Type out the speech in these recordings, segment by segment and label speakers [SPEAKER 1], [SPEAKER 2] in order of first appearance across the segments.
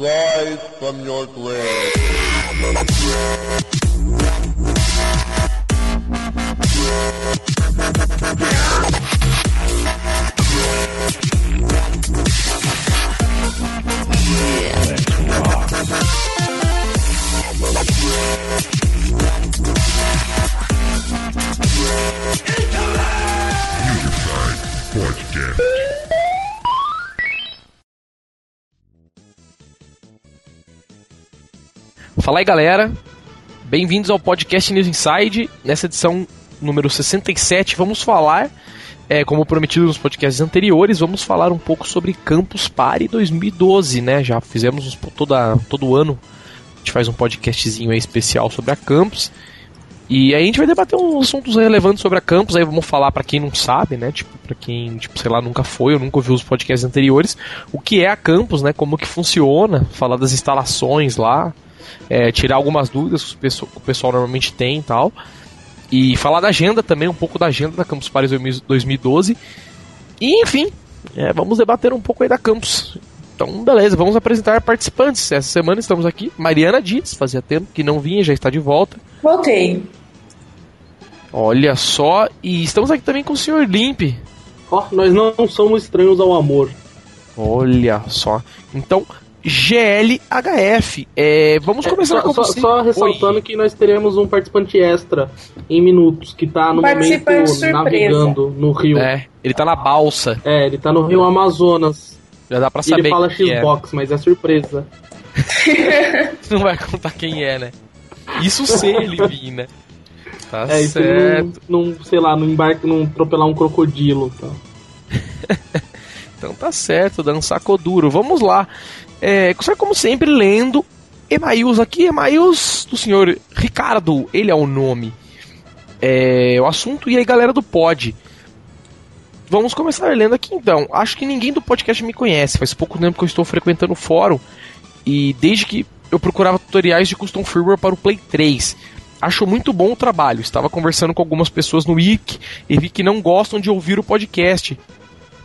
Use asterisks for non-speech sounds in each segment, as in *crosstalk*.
[SPEAKER 1] Rise from your grave.
[SPEAKER 2] Fala aí galera, bem-vindos ao podcast News Inside. Nessa edição número 67, vamos falar, é, como prometido nos podcasts anteriores, vamos falar um pouco sobre Campus Party 2012, né? Já fizemos uns, toda, todo ano, a gente faz um podcastzinho especial sobre a Campus. E aí a gente vai debater uns assuntos relevantes sobre a Campus, aí vamos falar para quem não sabe, né? Tipo, para quem, tipo, sei lá, nunca foi ou nunca ouviu os podcasts anteriores, o que é a Campus, né? Como que funciona, falar das instalações lá, é, tirar algumas dúvidas que o, pessoal, que o pessoal normalmente tem e tal. E falar da agenda também, um pouco da agenda da Campus Paris 2012. E enfim, é, vamos debater um pouco aí da Campus. Então, beleza, vamos apresentar participantes. Essa semana estamos aqui. Mariana Dias, fazia tempo que não vinha, já está de volta.
[SPEAKER 3] Voltei.
[SPEAKER 2] Olha só, e estamos aqui também com o Sr. Limp.
[SPEAKER 4] Ó, nós não somos estranhos ao amor.
[SPEAKER 2] Olha só. Então, GLHF. É, vamos começar
[SPEAKER 4] só,
[SPEAKER 2] com
[SPEAKER 4] só,
[SPEAKER 2] você.
[SPEAKER 4] só ressaltando
[SPEAKER 2] Oi.
[SPEAKER 4] que nós teremos um participante extra em minutos, que tá no
[SPEAKER 3] Participante
[SPEAKER 4] momento
[SPEAKER 3] surpresa.
[SPEAKER 4] navegando no rio. É.
[SPEAKER 2] É, ele tá na balsa.
[SPEAKER 4] ele tá no rio Amazonas.
[SPEAKER 2] Já dá pra
[SPEAKER 4] E
[SPEAKER 2] saber
[SPEAKER 4] ele fala
[SPEAKER 2] quem é.
[SPEAKER 4] Xbox, mas é surpresa. *laughs*
[SPEAKER 2] Não vai contar quem é, né? Isso se ele vir, né? Tá
[SPEAKER 4] É,
[SPEAKER 2] certo.
[SPEAKER 4] não, não, sei lá, não embarca, não atropelar um crocodilo. Tá? *laughs*
[SPEAKER 2] Então tá certo, dançar duro. Vamos lá. É, só como sempre, lendo Emails aqui, Emails do senhor Ricardo, ele é o nome. É, o assunto e aí galera do pod. Vamos começar lendo aqui então. Acho que ninguém do podcast me conhece. Faz pouco tempo que eu estou frequentando o fórum. E desde que eu procurava tutoriais de custom firmware para o Play 3. Acho muito bom o trabalho. Estava conversando com algumas pessoas no Wiki e vi que não gostam de ouvir o podcast.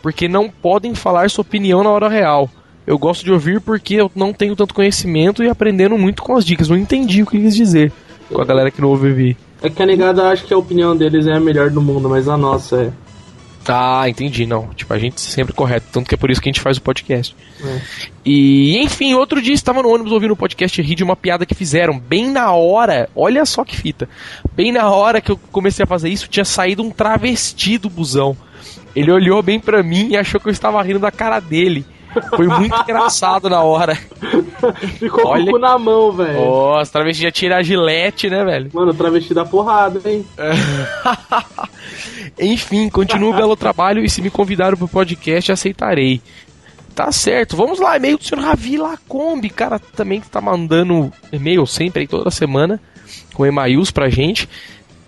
[SPEAKER 2] Porque não podem falar sua opinião na hora real. Eu gosto de ouvir porque eu não tenho tanto conhecimento e aprendendo muito com as dicas. Não entendi o que quis dizer com a galera que não ouve ouvir.
[SPEAKER 4] É que a negada acha que a opinião deles é a melhor do mundo, mas a nossa é.
[SPEAKER 2] Ah, entendi, não. Tipo, a gente sempre correto, tanto que é por isso que a gente faz o podcast.
[SPEAKER 4] É.
[SPEAKER 2] E, enfim, outro dia estava no ônibus ouvindo o podcast e ri de uma piada que fizeram. Bem na hora, olha só que fita. Bem na hora que eu comecei a fazer isso, tinha saído um travesti do busão. Ele olhou bem pra mim e achou que eu estava rindo da cara dele. Foi muito engraçado na hora.
[SPEAKER 4] Ficou
[SPEAKER 2] Olha-
[SPEAKER 4] com o cu na mão, velho.
[SPEAKER 2] Nossa, travesti já tira a gilete, né, velho?
[SPEAKER 4] Mano, travesti da porrada, hein? *laughs*
[SPEAKER 2] Enfim, continue o belo trabalho e se me convidaram pro podcast, aceitarei. Tá certo, vamos lá, e-mail do senhor Ravi Lacombe, cara, também que tá mandando e-mail sempre aí toda semana, com e-mails pra gente.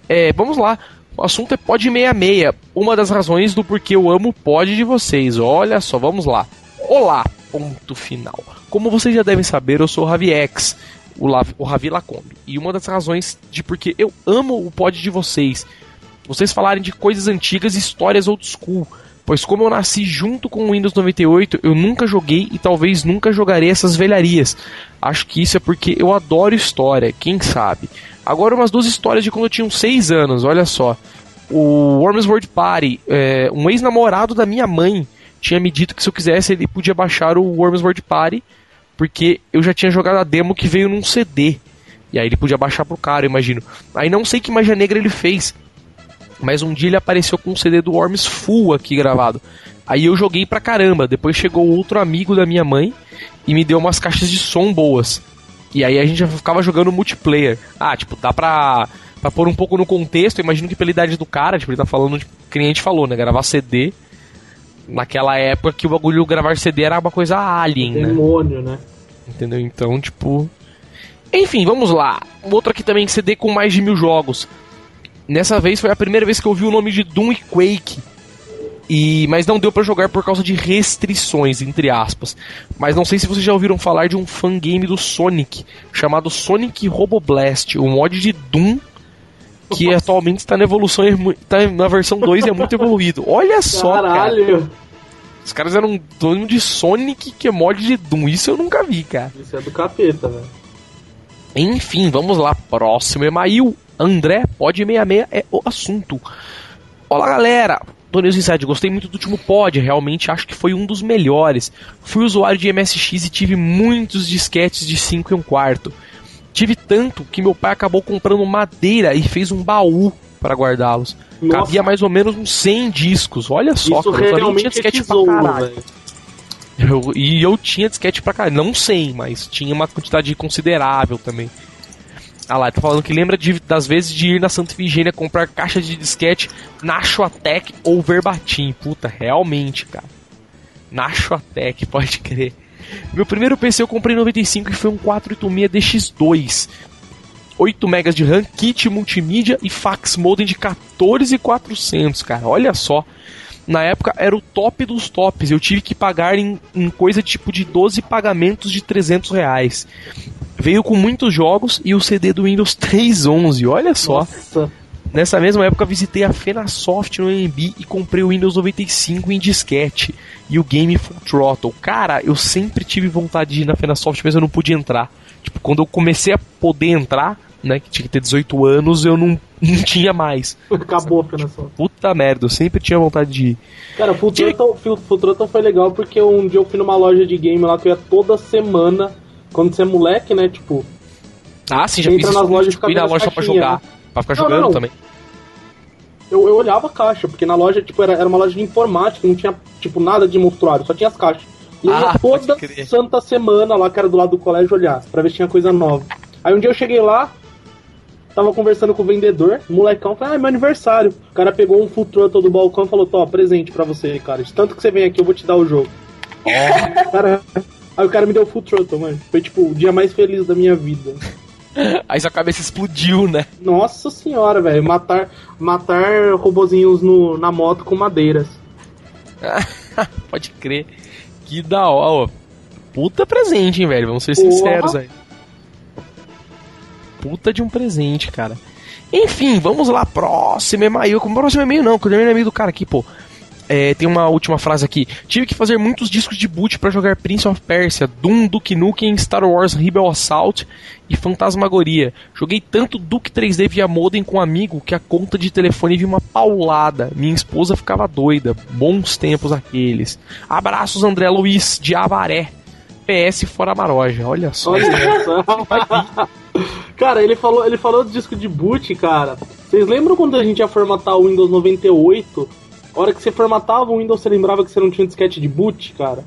[SPEAKER 2] É, vamos lá, o assunto é Pod 66, uma das razões do porquê eu amo o pod de vocês. Olha só, vamos lá. Olá, ponto final. Como vocês já devem saber, eu sou o Ravi X, o, La- o Ravi Lacombe, e uma das razões de porque eu amo o pod de vocês vocês falarem de coisas antigas e histórias old school. Pois como eu nasci junto com o Windows 98, eu nunca joguei e talvez nunca jogarei essas velharias. Acho que isso é porque eu adoro história, quem sabe. Agora umas duas histórias de quando eu tinha uns 6 anos, olha só. O Worms World Party, é, um ex-namorado da minha mãe tinha me dito que se eu quisesse ele podia baixar o Worms World Party, porque eu já tinha jogado a demo que veio num CD. E aí ele podia baixar pro cara, eu imagino. Aí não sei que magia negra ele fez, mas um dia ele apareceu com um CD do Worms full aqui gravado. Aí eu joguei pra caramba. Depois chegou outro amigo da minha mãe e me deu umas caixas de som boas. E aí a gente já ficava jogando multiplayer. Ah, tipo, dá pra, pra pôr um pouco no contexto. Eu imagino que pela idade do cara, tipo, ele tá falando, tipo, a gente falou, né? Gravar CD. Naquela época que o bagulho gravar CD era uma coisa alien, né?
[SPEAKER 4] Demônio, né?
[SPEAKER 2] Entendeu? Então, tipo. Enfim, vamos lá. Outro aqui também, CD com mais de mil jogos. Nessa vez foi a primeira vez que eu vi o nome de Doom e Quake. E, mas não deu pra jogar por causa de restrições, entre aspas. Mas não sei se vocês já ouviram falar de um fangame do Sonic, chamado Sonic Roboblast, o mod de Doom, que atualmente está na evolução, tá na versão 2 e é muito evoluído. Olha só, cara.
[SPEAKER 4] Caralho.
[SPEAKER 2] Os caras eram dono de Sonic que é mod de Doom. Isso eu nunca vi, cara.
[SPEAKER 4] Isso é do capeta, velho.
[SPEAKER 2] Enfim, vamos lá. Próximo email. André, pode 66 é o assunto. Olá, galera. News Inside, gostei muito do último pod, realmente acho que foi um dos melhores. Fui usuário de MSX e tive muitos disquetes de 5 e 1 quarto. Tive tanto que meu pai acabou comprando madeira e fez um baú para guardá-los. Cabia mais ou menos uns 100 discos. Olha só,
[SPEAKER 4] Isso
[SPEAKER 2] cara, eu
[SPEAKER 4] realmente
[SPEAKER 2] tinha
[SPEAKER 4] é
[SPEAKER 2] disquete pra caralho.
[SPEAKER 4] velho.
[SPEAKER 2] Eu- e eu tinha disquete pra caralho. Não 100, mas tinha uma quantidade considerável também. Ah lá, tá falando que lembra de- das vezes de ir na Santa Efigênia comprar caixa de disquete Nachoatec ou Verbatim. Puta, realmente, cara. Nachoatec, *laughs* pode crer. Meu primeiro PC eu comprei em 95 e foi um 486 DX2. 8 MB de RAM, kit multimídia e fax modem de 14,400, cara. Olha só. Na época era o top dos tops. Eu tive que pagar em, em coisa tipo de 12 pagamentos de 300 reais. Veio com muitos jogos e o CD do Windows 3.11. Olha só.
[SPEAKER 4] Nossa.
[SPEAKER 2] Nessa mesma época visitei a Fenasoft no AMB e comprei o Windows 95 em disquete e o Game Full Throttle. Cara, eu sempre tive vontade de ir na Fenasoft, mas eu não podia entrar. Tipo, quando eu comecei a poder entrar, né, que tinha que ter 18 anos, eu não, *laughs* não tinha mais.
[SPEAKER 4] Acabou apenas só.
[SPEAKER 2] Puta merda, eu sempre tinha vontade de ir.
[SPEAKER 4] Cara, Full Throttle, Full- Full Throttle foi legal porque um dia eu fui numa loja de game lá que eu ia toda semana. Quando você é moleque, né? Tipo,
[SPEAKER 2] Ah, sim, já
[SPEAKER 4] Entra
[SPEAKER 2] fiz
[SPEAKER 4] nas
[SPEAKER 2] isso.
[SPEAKER 4] lojas
[SPEAKER 2] ir na loja só pra jogar. Pra ficar
[SPEAKER 4] Não,
[SPEAKER 2] jogando
[SPEAKER 4] não.
[SPEAKER 2] também.
[SPEAKER 4] eu, eu olhava a caixa, porque na loja, tipo, era, era uma loja de informática, não tinha, tipo, nada de monstruário, só tinha as caixas. E eu
[SPEAKER 2] Ah,
[SPEAKER 4] ia toda santa semana lá, que era do lado do colégio, olhar, pra ver se tinha coisa nova. Aí um dia eu cheguei lá, tava conversando com o vendedor, o molecão, falei, ah, é meu aniversário. O cara pegou um full throttle do balcão e falou, tô, presente pra você, cara. De tanto que você vem aqui, eu vou te dar o jogo. Cara, aí o cara me deu full throttle, mano. Foi, tipo, o dia mais feliz da minha vida. *laughs*
[SPEAKER 2] Aí sua cabeça explodiu, né?
[SPEAKER 4] Nossa senhora, velho. Matar, matar robozinhos no, na moto com madeiras. *laughs*
[SPEAKER 2] Pode crer. Que da hora. ó. Puta presente, hein, velho? Vamos ser
[SPEAKER 4] Porra.
[SPEAKER 2] sinceros aí. Puta de um presente, cara. Enfim, vamos lá. Próximo e-mail. Com próximo e-mail não, que eu terminei e-mail do cara aqui, pô. É, tem uma última frase aqui. Tive que fazer muitos discos de boot pra jogar Prince of Persia, Doom, Duke Nukem, Star Wars Rebel Assault e Fantasmagoria. Joguei tanto Duke 3D via modem com um amigo que a conta de telefone viu uma paulada. Minha esposa ficava doida. Bons tempos aqueles. Abraços, André Luiz, de Avaré. PS fora Maroja. Olha só.
[SPEAKER 4] Olha só. *laughs* cara, ele falou, ele falou do disco de boot, cara. Vocês lembram quando a gente ia formatar o Windows 98? A hora que você formatava o Windows, você lembrava que você não tinha disquete de boot, cara?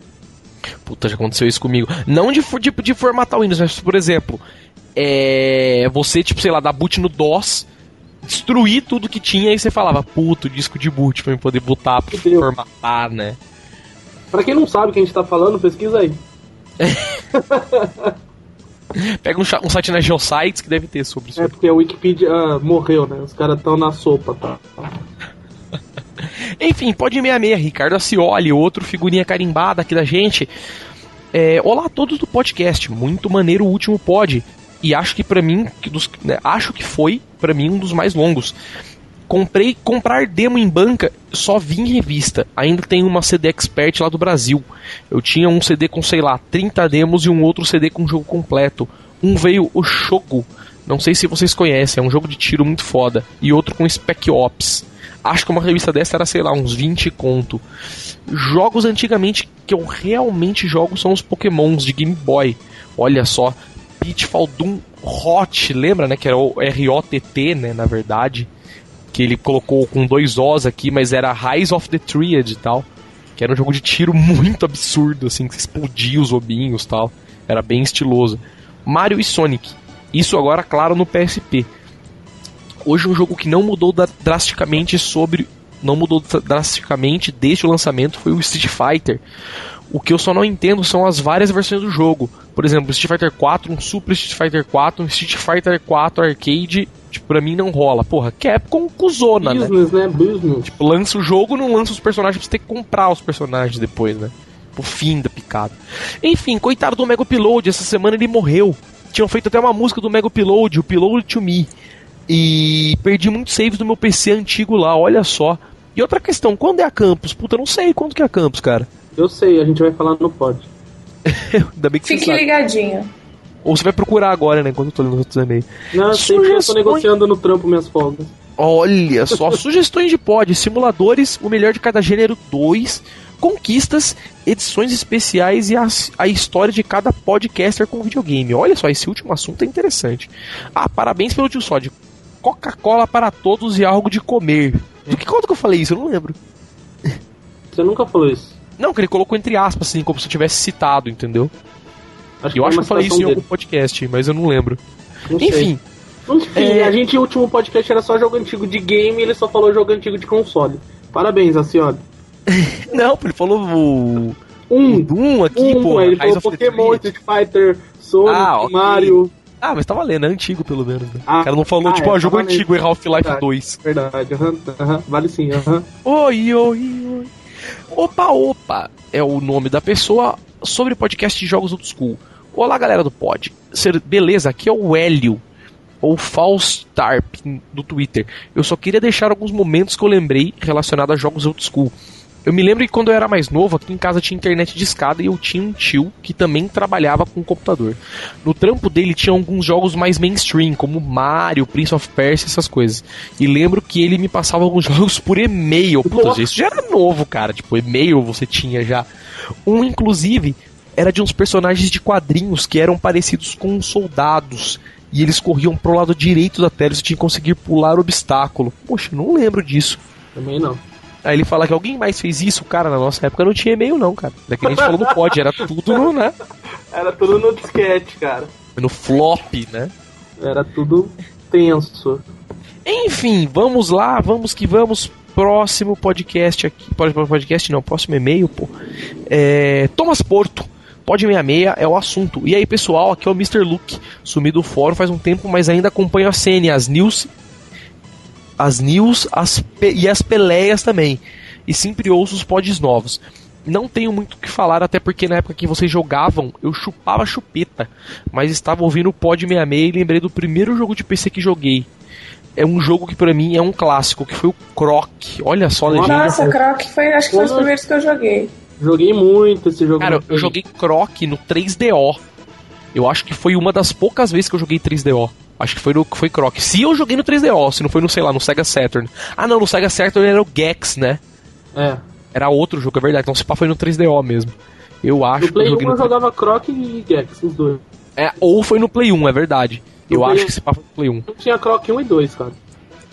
[SPEAKER 2] Puta, já aconteceu isso comigo. Não de, for- de, formatar o Windows, mas, por exemplo, é, você, tipo, sei lá, dar boot no DOS, destruir tudo que tinha e você falava, puto, disco de boot pra eu poder botar pra
[SPEAKER 4] Fudeu.
[SPEAKER 2] formatar, né?
[SPEAKER 4] Pra quem não sabe o que a gente tá falando, pesquisa aí. *laughs*
[SPEAKER 2] Pega um, um site na Geosites que deve ter sobre isso.
[SPEAKER 4] É porque a Wikipedia ah, morreu, né? Os caras estão na sopa, tá? *laughs*
[SPEAKER 2] Enfim, pode meia meia, Ricardo Acioli, outro figurinha carimbada aqui da gente. É, olá a todos do podcast, muito maneiro o último pod. E acho que pra mim, que dos- né, acho que foi pra mim um dos mais longos. Comprei comprar demo em banca, só vi em revista. Ainda tem uma CD Expert lá do Brasil. Eu tinha um CD com, sei lá, 30 demos e um outro CD com jogo completo. Um veio o Shogo, não sei se vocês conhecem, é um jogo de tiro muito foda. E outro com Spec Ops. Acho que uma revista dessa era, sei lá, uns 20 conto. Jogos antigamente que eu realmente jogo são os Pokémons de Game Boy. Olha só, Pitfall Doom Hot, lembra, né? Que era o R-O-T-T, né? Na verdade. Que ele colocou com dois Os aqui, mas era Rise of the Triad e tal. Que era um jogo de tiro *laughs* muito absurdo, assim, que explodia os obinhos e tal. Era bem estiloso. Mario e Sonic. Isso agora, claro, no PSP. Hoje um jogo que não mudou drasticamente sobre. Não mudou dra- drasticamente desde o lançamento foi o Street Fighter. O que eu só não entendo são as várias versões do jogo. Por exemplo, Street Fighter 4, um Super Street Fighter 4, um Street Fighter 4 Arcade, tipo, pra mim não rola. Porra, Capcom cuzona, né?
[SPEAKER 4] Business, né? Business.
[SPEAKER 2] Tipo, lança o jogo, não lança os personagens pra você ter que comprar os personagens depois, né? O fim da picada. Enfim, coitado do Mega Upload, essa semana ele morreu. Tinham feito até uma música do Mega Upload, o Upload to Me. E perdi muitos saves do meu PC antigo lá, olha só. E outra questão, quando é a Campus? Puta, eu não sei quando que é a Campus, cara.
[SPEAKER 4] Eu sei, a gente vai falar no pod. *laughs*
[SPEAKER 2] Ainda bem que você
[SPEAKER 3] Fique
[SPEAKER 2] sabe.
[SPEAKER 3] ligadinho.
[SPEAKER 2] Ou você vai procurar agora, né? Enquanto eu tô lendo os outros e-mails.
[SPEAKER 4] Não, porque eu tô
[SPEAKER 2] Sugestões.
[SPEAKER 4] negociando no trampo minhas folgas.
[SPEAKER 2] Olha só, *laughs* sugestões de pod, simuladores, o melhor de cada gênero 2, conquistas, edições especiais e as- a, história de cada podcaster com videogame. Olha só, esse último assunto é interessante. Ah, parabéns pelo tio Sod. Coca-Cola para todos e algo de comer. De que quando que eu falei isso? Eu não lembro.
[SPEAKER 4] Você nunca falou isso.
[SPEAKER 2] Não, que ele colocou entre aspas, assim, como se eu tivesse citado, entendeu?
[SPEAKER 4] Acho
[SPEAKER 2] Eu acho que eu falei isso em
[SPEAKER 4] citação
[SPEAKER 2] algum podcast, mas eu não lembro.
[SPEAKER 4] dele. Não.
[SPEAKER 2] Enfim,
[SPEAKER 4] Enfim,
[SPEAKER 2] É.
[SPEAKER 4] a gente, o último podcast era só jogo antigo de game e ele só falou jogo antigo de console. Parabéns, Acioli. *laughs*
[SPEAKER 2] não, ele falou o, o
[SPEAKER 4] Um,
[SPEAKER 2] Doom aqui,
[SPEAKER 4] um,
[SPEAKER 2] pô.
[SPEAKER 4] ele falou Pokémon. Street Fighter, Sonic,
[SPEAKER 2] Ah, ok.
[SPEAKER 4] Mario.
[SPEAKER 2] Ah, mas tá valendo, é antigo pelo menos. Né?
[SPEAKER 4] Ah,
[SPEAKER 2] o cara não falou,
[SPEAKER 4] ah,
[SPEAKER 2] tipo,
[SPEAKER 4] é,
[SPEAKER 2] ó, jogo
[SPEAKER 4] tá
[SPEAKER 2] antigo, é Half-Life
[SPEAKER 4] Verdade.
[SPEAKER 2] 2.
[SPEAKER 4] Verdade, aham, aham, vale sim, aham.
[SPEAKER 2] Oi, oi, oi. Opa, opa é o nome da pessoa sobre podcast de jogos old school. Olá, galera do pod. Ser- Beleza, aqui é o Hélio, ou Falstarp do Twitter. Eu só queria deixar alguns momentos que eu lembrei relacionados a jogos old school. Eu me lembro que quando eu era mais novo, aqui em casa tinha internet de escada e eu tinha um tio que também trabalhava com computador. No trampo dele tinha alguns jogos mais mainstream, como Mario, Prince of Persia, essas coisas. E lembro que ele me passava alguns *laughs* jogos por e-mail. Isso já era novo, cara. Tipo, e-mail você tinha já. Um, inclusive, era de uns personagens de quadrinhos que eram parecidos com soldados. E eles corriam pro lado direito da tela e você tinha que conseguir pular o obstáculo. Poxa, eu não lembro disso.
[SPEAKER 4] Também não.
[SPEAKER 2] Aí ele fala que alguém mais fez isso, cara, na nossa época não tinha e-mail não, cara. Daqui a gente falou no pod, era tudo no, né? *laughs*
[SPEAKER 4] Era tudo no disquete, cara.
[SPEAKER 2] No flop, né?
[SPEAKER 4] Era tudo tenso.
[SPEAKER 2] Enfim, vamos lá, vamos que vamos. Próximo podcast aqui. Pode podcast não, próximo e-mail, pô. É, Thomas Porto. Pode 66 é o assunto. E aí, pessoal, aqui é o Mr. Luke. Sumi do fórum faz um tempo, mas ainda acompanho a cena, as news, as news as pe- e as peleias também. E sempre ouço os pods novos. Não tenho muito o que falar, até porque na época que vocês jogavam, eu chupava chupeta. Mas estava ouvindo o Pod 66 e lembrei do primeiro jogo de PC que joguei. É um jogo que pra mim é um clássico, que foi o Croc. Olha só a legenda.
[SPEAKER 3] Nossa, Croc foi, acho que foi os primeiros que eu joguei.
[SPEAKER 4] Joguei muito esse jogo.
[SPEAKER 2] Cara, eu joguei Croc no 3DO. Eu acho que foi uma das poucas vezes que eu joguei 3DO. Acho que foi no foi Croc. Se eu joguei no 3DO, se não foi no, sei lá, no Sega Saturn. Ah, não, no Sega Saturn era o Gex, né?
[SPEAKER 4] É.
[SPEAKER 2] Era outro jogo, é verdade. Então se pá foi no 3DO mesmo. Eu acho
[SPEAKER 4] No
[SPEAKER 2] que
[SPEAKER 4] Play
[SPEAKER 2] eu
[SPEAKER 4] 1
[SPEAKER 2] joguei
[SPEAKER 4] eu jogava Croc e Gex, os dois.
[SPEAKER 2] É, ou foi no Play 1, é verdade.
[SPEAKER 4] No
[SPEAKER 2] Eu
[SPEAKER 4] Play
[SPEAKER 2] acho
[SPEAKER 4] 1.
[SPEAKER 2] que esse pá foi no Play 1.
[SPEAKER 4] Eu tinha Croc 1 e 2, cara.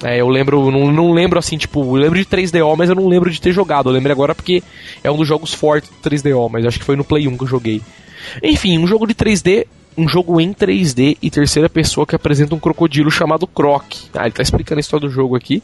[SPEAKER 2] É, eu lembro, não, não lembro assim, tipo, eu lembro de 3DO, mas eu não lembro de ter jogado. Eu lembro agora porque é um dos jogos fortes do 3DO, mas acho que foi no Play 1 que eu joguei. Enfim, um jogo de 3D, um jogo em 3D e terceira pessoa que apresenta um crocodilo chamado Croc. Ah, ele tá explicando a história do jogo aqui.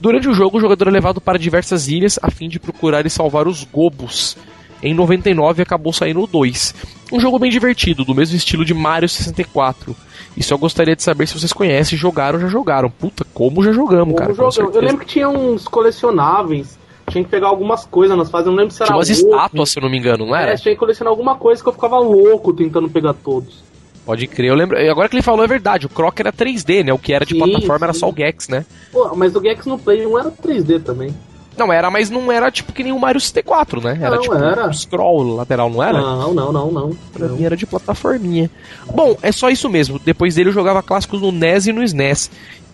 [SPEAKER 2] Durante o jogo, o jogador é levado para diversas ilhas a fim de procurar e salvar os gobos. Em 99 acabou saindo o 2. Um jogo bem divertido, do mesmo estilo de Mario 64. E só gostaria de saber se vocês conhecem, jogaram ou já jogaram. Puta, como já jogamos,
[SPEAKER 4] Como
[SPEAKER 2] cara.
[SPEAKER 4] Eu lembro que tinha uns colecionáveis. Tinha que pegar algumas coisas nas fases. Eu não lembro se era
[SPEAKER 2] Tinha umas estátuas, se eu não me engano, não era?
[SPEAKER 4] É, tinha que colecionar alguma coisa que eu ficava louco tentando pegar todos.
[SPEAKER 2] Pode crer, eu lembro. Agora que ele falou é verdade, o Croc era 3D, né? O que era de
[SPEAKER 4] Sim,
[SPEAKER 2] plataforma era
[SPEAKER 4] sim.
[SPEAKER 2] só o Gex, né?
[SPEAKER 4] Pô, mas o Gex no Play 1 era 3D também.
[SPEAKER 2] Não, era, mas não era tipo que nem o Mario 64, né? Era
[SPEAKER 4] Não,
[SPEAKER 2] tipo
[SPEAKER 4] era.
[SPEAKER 2] um scroll lateral, não era?
[SPEAKER 4] Não, não, não, não.
[SPEAKER 2] Pra
[SPEAKER 4] não.
[SPEAKER 2] mim era de plataforminha. Bom, é só isso mesmo. Depois dele eu jogava clássicos no NES e no SNES.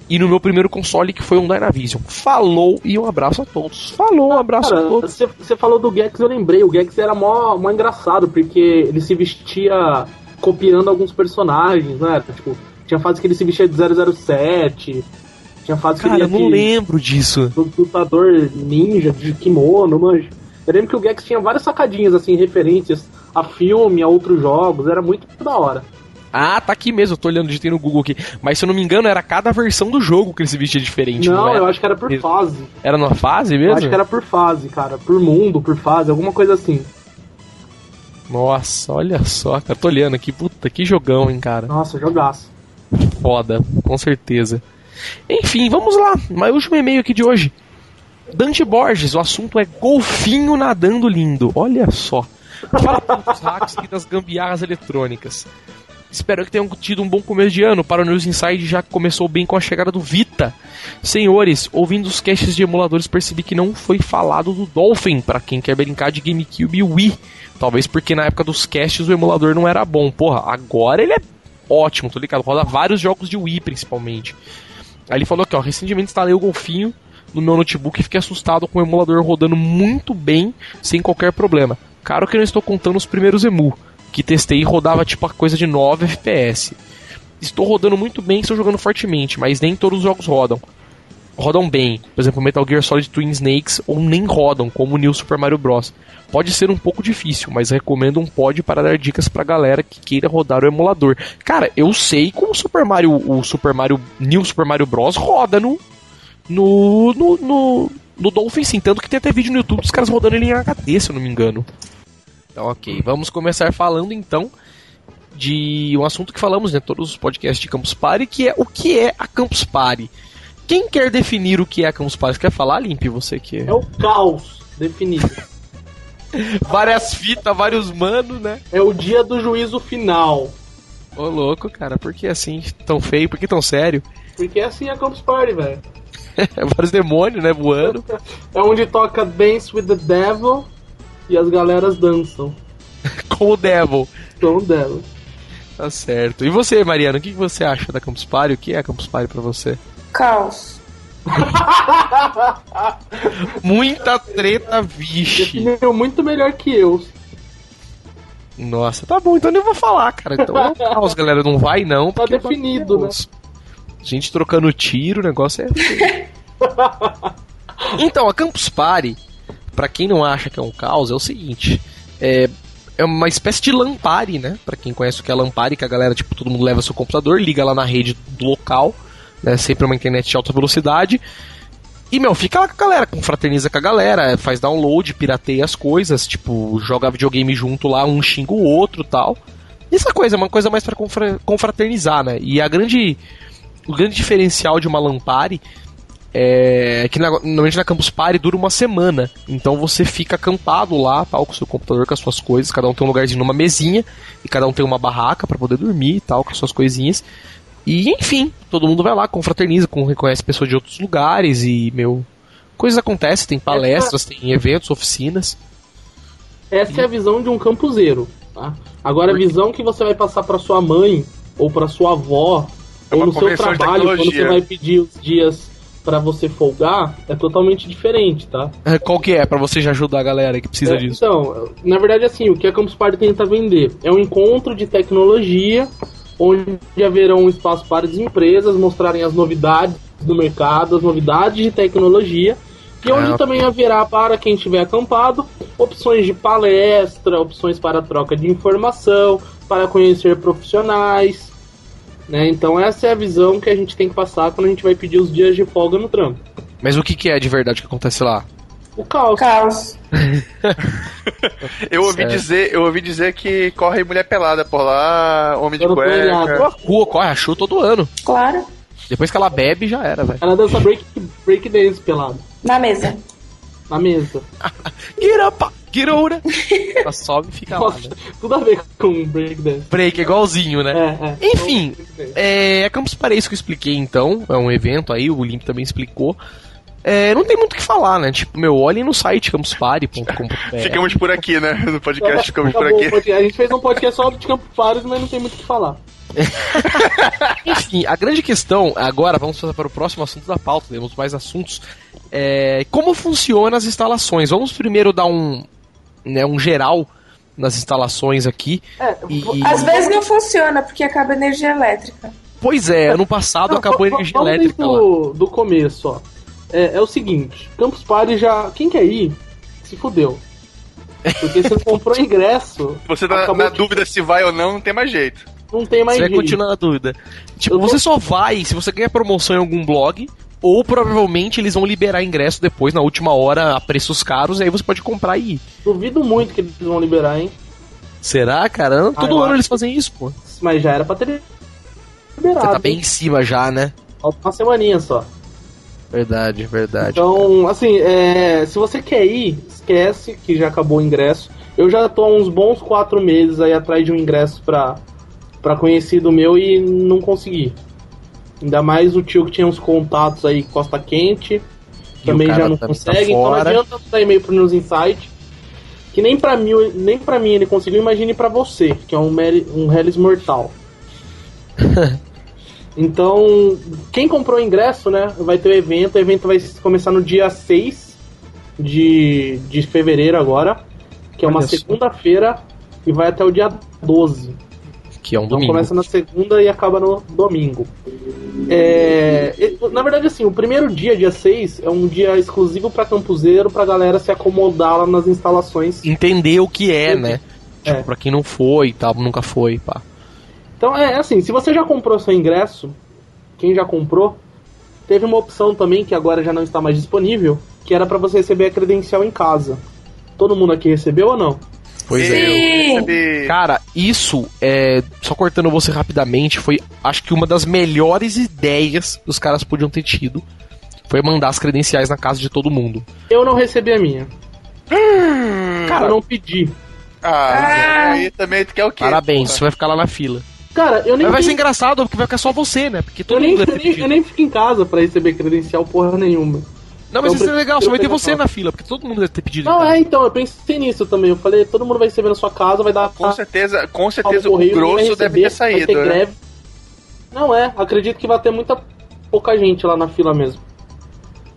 [SPEAKER 2] E no meu primeiro console, que foi um Dynavision. Falou e um abraço a todos. Falou, um abraço a
[SPEAKER 4] Cara,
[SPEAKER 2] todos.
[SPEAKER 4] você falou do Gex, eu lembrei. O Gex era mó, mó engraçado, porque ele se vestia copiando alguns personagens, né? Tipo, tinha fase que ele se vestia de 007, tinha fase que
[SPEAKER 2] Cara, eu
[SPEAKER 4] ele ia
[SPEAKER 2] não lembro disso.
[SPEAKER 4] lutador ninja, de kimono, manja. Eu lembro que o Gex tinha várias sacadinhas, assim, referências a filme, a outros jogos, era muito da hora.
[SPEAKER 2] Ah, tá aqui mesmo, eu tô olhando, digitei no Google aqui. Mas se eu não me engano, era cada versão do jogo que ele se vestia diferente.
[SPEAKER 4] não,
[SPEAKER 2] era?
[SPEAKER 4] eu acho que era por
[SPEAKER 2] Mesmo.
[SPEAKER 4] fase.
[SPEAKER 2] Era numa fase
[SPEAKER 4] Eu
[SPEAKER 2] mesmo?
[SPEAKER 4] acho que era por fase, cara. Por mundo, por fase, alguma coisa assim.
[SPEAKER 2] Nossa, olha só, cara, tô olhando aqui, puta, que jogão, hein, cara.
[SPEAKER 4] Nossa, jogaço.
[SPEAKER 2] Foda, com certeza. Enfim, vamos lá, mas último e-mail aqui de hoje. Dante Borges, o assunto é golfinho nadando lindo. Olha só. Fala dos hacks e das gambiarras eletrônicas. Espero que tenham tido um bom começo de ano. Para o News Inside já começou bem com a chegada do Vita. Senhores, ouvindo os casts de emuladores, percebi que não foi falado do Dolphin, para quem quer brincar de GameCube Wii. Talvez porque na época dos casts o emulador não era bom. Porra, agora ele é ótimo, tô ligado? Roda vários jogos de Wii, principalmente. Aí ele falou aqui, ó, recentemente instalei o Golfinho no meu notebook e fiquei assustado com o emulador rodando muito bem, sem qualquer problema. Claro que não estou contando os primeiros emu, que testei rodava tipo a coisa de 9 FPS. Estou rodando muito bem, estou jogando fortemente, mas nem todos os jogos rodam. Rodam bem, por exemplo, Metal Gear Solid Twin Snakes, ou nem rodam, como o New Super Mario Bros. Pode ser um pouco difícil, mas recomendo um pod para dar dicas pra galera que queira rodar o emulador. Cara, eu sei como o Super Mario, o Super Mario, New Super Mario Bros. roda no, no, no, no, no Dolphin sim, tanto que tem até vídeo no YouTube dos caras rodando ele em HD, se eu não me engano. Ok, vamos começar falando então de um assunto que falamos em né, todos os podcasts de Campus Party, que é o que é a Campus Party. Quem quer definir o que é a Campus Party? Quer falar, Limpe? Você que
[SPEAKER 4] É o caos definido. *laughs*
[SPEAKER 2] Várias fitas, vários manos, né?
[SPEAKER 4] é o dia do juízo final.
[SPEAKER 2] Ô louco, cara, por que assim tão feio? Por que tão sério?
[SPEAKER 4] Porque é assim a Campus Party, velho. *laughs*
[SPEAKER 2] Vários demônios, né, voando. *laughs*
[SPEAKER 4] É onde toca Dance with the Devil e as galeras dançam *laughs*
[SPEAKER 2] Com o Devil.
[SPEAKER 4] com o Devil.
[SPEAKER 2] Tá certo. E você, Mariana, o que você acha da Campus Party? O que é a Campus Party pra você?
[SPEAKER 3] Caos. *laughs*
[SPEAKER 2] Muita treta, vixe.
[SPEAKER 4] Definiu muito melhor que eu.
[SPEAKER 2] Nossa, tá bom, então eu nem vou falar, cara. Então é um caos, galera. Não vai não.
[SPEAKER 4] Tá
[SPEAKER 2] porque
[SPEAKER 4] definido,
[SPEAKER 2] é
[SPEAKER 4] né?
[SPEAKER 2] Gente trocando tiro, o negócio é. *laughs* então, a Campus Party, pra quem não acha que é um caos, é o seguinte: é, é uma espécie de LAN party, né? Pra quem conhece o que é LAN party, que a galera, tipo, todo mundo leva seu computador, liga lá na rede do local, né? Sempre uma internet de alta velocidade. E, meu, fica lá com a galera, confraterniza com a galera, faz download, pirateia as coisas, tipo, joga videogame junto lá, um xinga o outro tal. É coisa, é uma coisa mais confra- confraternizar, né? E a grande. O grande diferencial de uma LAN party é que na, normalmente na Campus Party dura uma semana. Então você fica acampado lá, tal, com o seu computador, com as suas coisas. Cada um tem um lugarzinho numa mesinha. E cada um tem uma barraca pra poder dormir e tal, com as suas coisinhas. E enfim, todo mundo vai lá, confraterniza, com, reconhece pessoas de outros lugares e, meu. Coisas acontecem, tem palestras, tem eventos, oficinas.
[SPEAKER 4] Essa é a visão de um campuseiro, tá? Agora a visão que você vai passar pra sua mãe ou pra sua avó
[SPEAKER 5] É
[SPEAKER 4] ou no seu trabalho quando você vai pedir os dias pra você folgar é totalmente diferente, tá?
[SPEAKER 2] Qual que é, pra você já ajudar a galera que precisa
[SPEAKER 4] É,
[SPEAKER 2] disso?
[SPEAKER 4] Então, na verdade, assim, o que a Campus Party tenta vender é um encontro de tecnologia onde haverão espaço para as empresas mostrarem as novidades do mercado, as novidades de tecnologia, e onde
[SPEAKER 2] Ah,
[SPEAKER 4] também haverá para quem estiver acampado opções de palestra, opções para troca de informação, para conhecer profissionais. Né? Então essa é a visão que a gente tem que passar quando a gente vai pedir os dias de folga no trampo.
[SPEAKER 2] Mas o que, que é de verdade que acontece lá?
[SPEAKER 4] O caos.
[SPEAKER 3] Caos.
[SPEAKER 5] Eu ouvi
[SPEAKER 2] Certo.
[SPEAKER 5] dizer, eu ouvi dizer que corre mulher pelada por lá, homem de
[SPEAKER 4] Eu tô
[SPEAKER 5] cueca.
[SPEAKER 4] ligado.
[SPEAKER 2] Rua, corre, achou todo ano.
[SPEAKER 3] Claro.
[SPEAKER 2] Depois que ela bebe, já era, velho.
[SPEAKER 4] Ela dança break, break dance pelado.
[SPEAKER 3] Na mesa.
[SPEAKER 4] Na mesa. *laughs*
[SPEAKER 2] Get up, over. Ela sobe e fica lá, né?
[SPEAKER 4] tudo a ver com break dance.
[SPEAKER 2] Break, é igualzinho, né?
[SPEAKER 4] É, é.
[SPEAKER 2] Enfim, é, a Campus Party, isso que eu expliquei então, é um evento aí, o Limp também explicou. É, não tem muito o que falar, né? Tipo, meu, olhem no site campusparty.com.br.
[SPEAKER 5] Ficamos por aqui, né? No podcast *laughs* ficamos por aqui.
[SPEAKER 4] A gente fez um podcast só de Campo Fares, mas não tem muito o que falar. *laughs*
[SPEAKER 2] Enfim, a grande questão, agora vamos passar para o próximo assunto da pauta, temos mais assuntos. É, como funcionam as instalações? Vamos primeiro dar um, né, um geral nas instalações aqui.
[SPEAKER 4] É,
[SPEAKER 2] E-
[SPEAKER 3] Às vezes não funciona porque acaba a energia elétrica.
[SPEAKER 2] Pois é, ano passado
[SPEAKER 4] Não,
[SPEAKER 2] acabou a energia
[SPEAKER 4] vamos
[SPEAKER 2] elétrica lá.
[SPEAKER 4] do, do começo, ó. É, é o seguinte, Campus Party já. Quem quer ir, se fudeu. Porque você *laughs* comprou ingresso,
[SPEAKER 5] Você tá
[SPEAKER 4] Acabou
[SPEAKER 5] na
[SPEAKER 4] que-
[SPEAKER 5] dúvida se vai ou não, não tem mais jeito.
[SPEAKER 4] não tem mais
[SPEAKER 2] Você vai
[SPEAKER 4] jeito.
[SPEAKER 2] continuar na dúvida. Tipo,
[SPEAKER 4] tô-
[SPEAKER 2] você só vai se você ganhar promoção em algum blog, ou provavelmente eles vão liberar ingresso depois, na última hora, a preços caros, e aí você pode comprar e ir.
[SPEAKER 4] Duvido muito que eles vão liberar, hein?
[SPEAKER 2] Será, cara? Todo
[SPEAKER 4] eu
[SPEAKER 2] ano
[SPEAKER 4] acho.
[SPEAKER 2] eles fazem isso, pô.
[SPEAKER 4] Mas já era pra ter liberado.
[SPEAKER 2] Você tá bem
[SPEAKER 4] hein?
[SPEAKER 2] em cima já, né?
[SPEAKER 4] Falta uma semaninha só.
[SPEAKER 2] Verdade, verdade.
[SPEAKER 4] Então, assim, é, se você quer ir, esquece que já acabou o ingresso. Eu já tô há uns bons quatro meses aí atrás de um ingresso pra, pra conhecido meu e não consegui. Ainda mais o tio que tinha uns contatos aí Costa Quente, também já não
[SPEAKER 2] tá
[SPEAKER 4] consegue, então não adianta dar e-mail pro News Insight. Que nem pra mim, nem pra mim ele conseguiu, imagine pra você, que é um, um Hellis mortal. *laughs* então, quem comprou o ingresso, né, vai ter o evento, o evento vai começar no dia 6 de, de fevereiro agora, que é uma segunda-feira, e vai até o dia 12.
[SPEAKER 2] Que é um
[SPEAKER 4] Então
[SPEAKER 2] domingo.
[SPEAKER 4] começa na segunda e acaba no domingo. É, na verdade, assim, o primeiro dia, dia 6, é um dia exclusivo pra campuseiro, pra galera se acomodar lá nas instalações.
[SPEAKER 2] Entender o que é, né?
[SPEAKER 4] É.
[SPEAKER 2] Tipo, pra quem não foi e tal, nunca foi, pá.
[SPEAKER 4] Então é assim, se você já comprou seu ingresso, quem já comprou, teve uma opção também que agora já não está mais disponível, que era pra você receber a credencial em casa. Todo mundo aqui recebeu ou não?
[SPEAKER 2] Pois
[SPEAKER 5] Eu
[SPEAKER 2] é.
[SPEAKER 3] Sim.
[SPEAKER 5] recebi-
[SPEAKER 2] Cara, isso, é, só cortando você rapidamente, foi acho que uma das melhores ideias que os caras podiam ter tido. Foi mandar as credenciais na casa de todo mundo.
[SPEAKER 4] Eu não recebi a minha. Cara, eu não pedi.
[SPEAKER 5] Ah,
[SPEAKER 3] Ah.
[SPEAKER 5] aí também tu quer o quê?
[SPEAKER 2] Parabéns, você vai ficar lá na fila.
[SPEAKER 4] Cara, eu nem
[SPEAKER 2] Mas vai ser engraçado, porque vai ficar só você, né? Porque
[SPEAKER 4] eu
[SPEAKER 2] todo
[SPEAKER 4] nem,
[SPEAKER 2] mundo
[SPEAKER 4] eu,
[SPEAKER 2] deve ter
[SPEAKER 4] nem, eu nem fico em casa pra receber credencial porra nenhuma.
[SPEAKER 2] Não, mas
[SPEAKER 4] eu
[SPEAKER 2] isso é legal, só vai ter você na fila, porque todo mundo deve ter pedido.
[SPEAKER 4] Não,
[SPEAKER 2] cara.
[SPEAKER 4] é, então, eu pensei nisso também. Eu falei, todo mundo vai receber na sua casa, vai dar
[SPEAKER 5] Com certeza, com certeza o
[SPEAKER 4] correio, vai
[SPEAKER 5] grosso deve ter
[SPEAKER 4] receber, vai
[SPEAKER 5] saído,
[SPEAKER 4] ter
[SPEAKER 5] né?
[SPEAKER 4] greve. Não é, acredito que vai ter muita pouca gente lá na fila mesmo.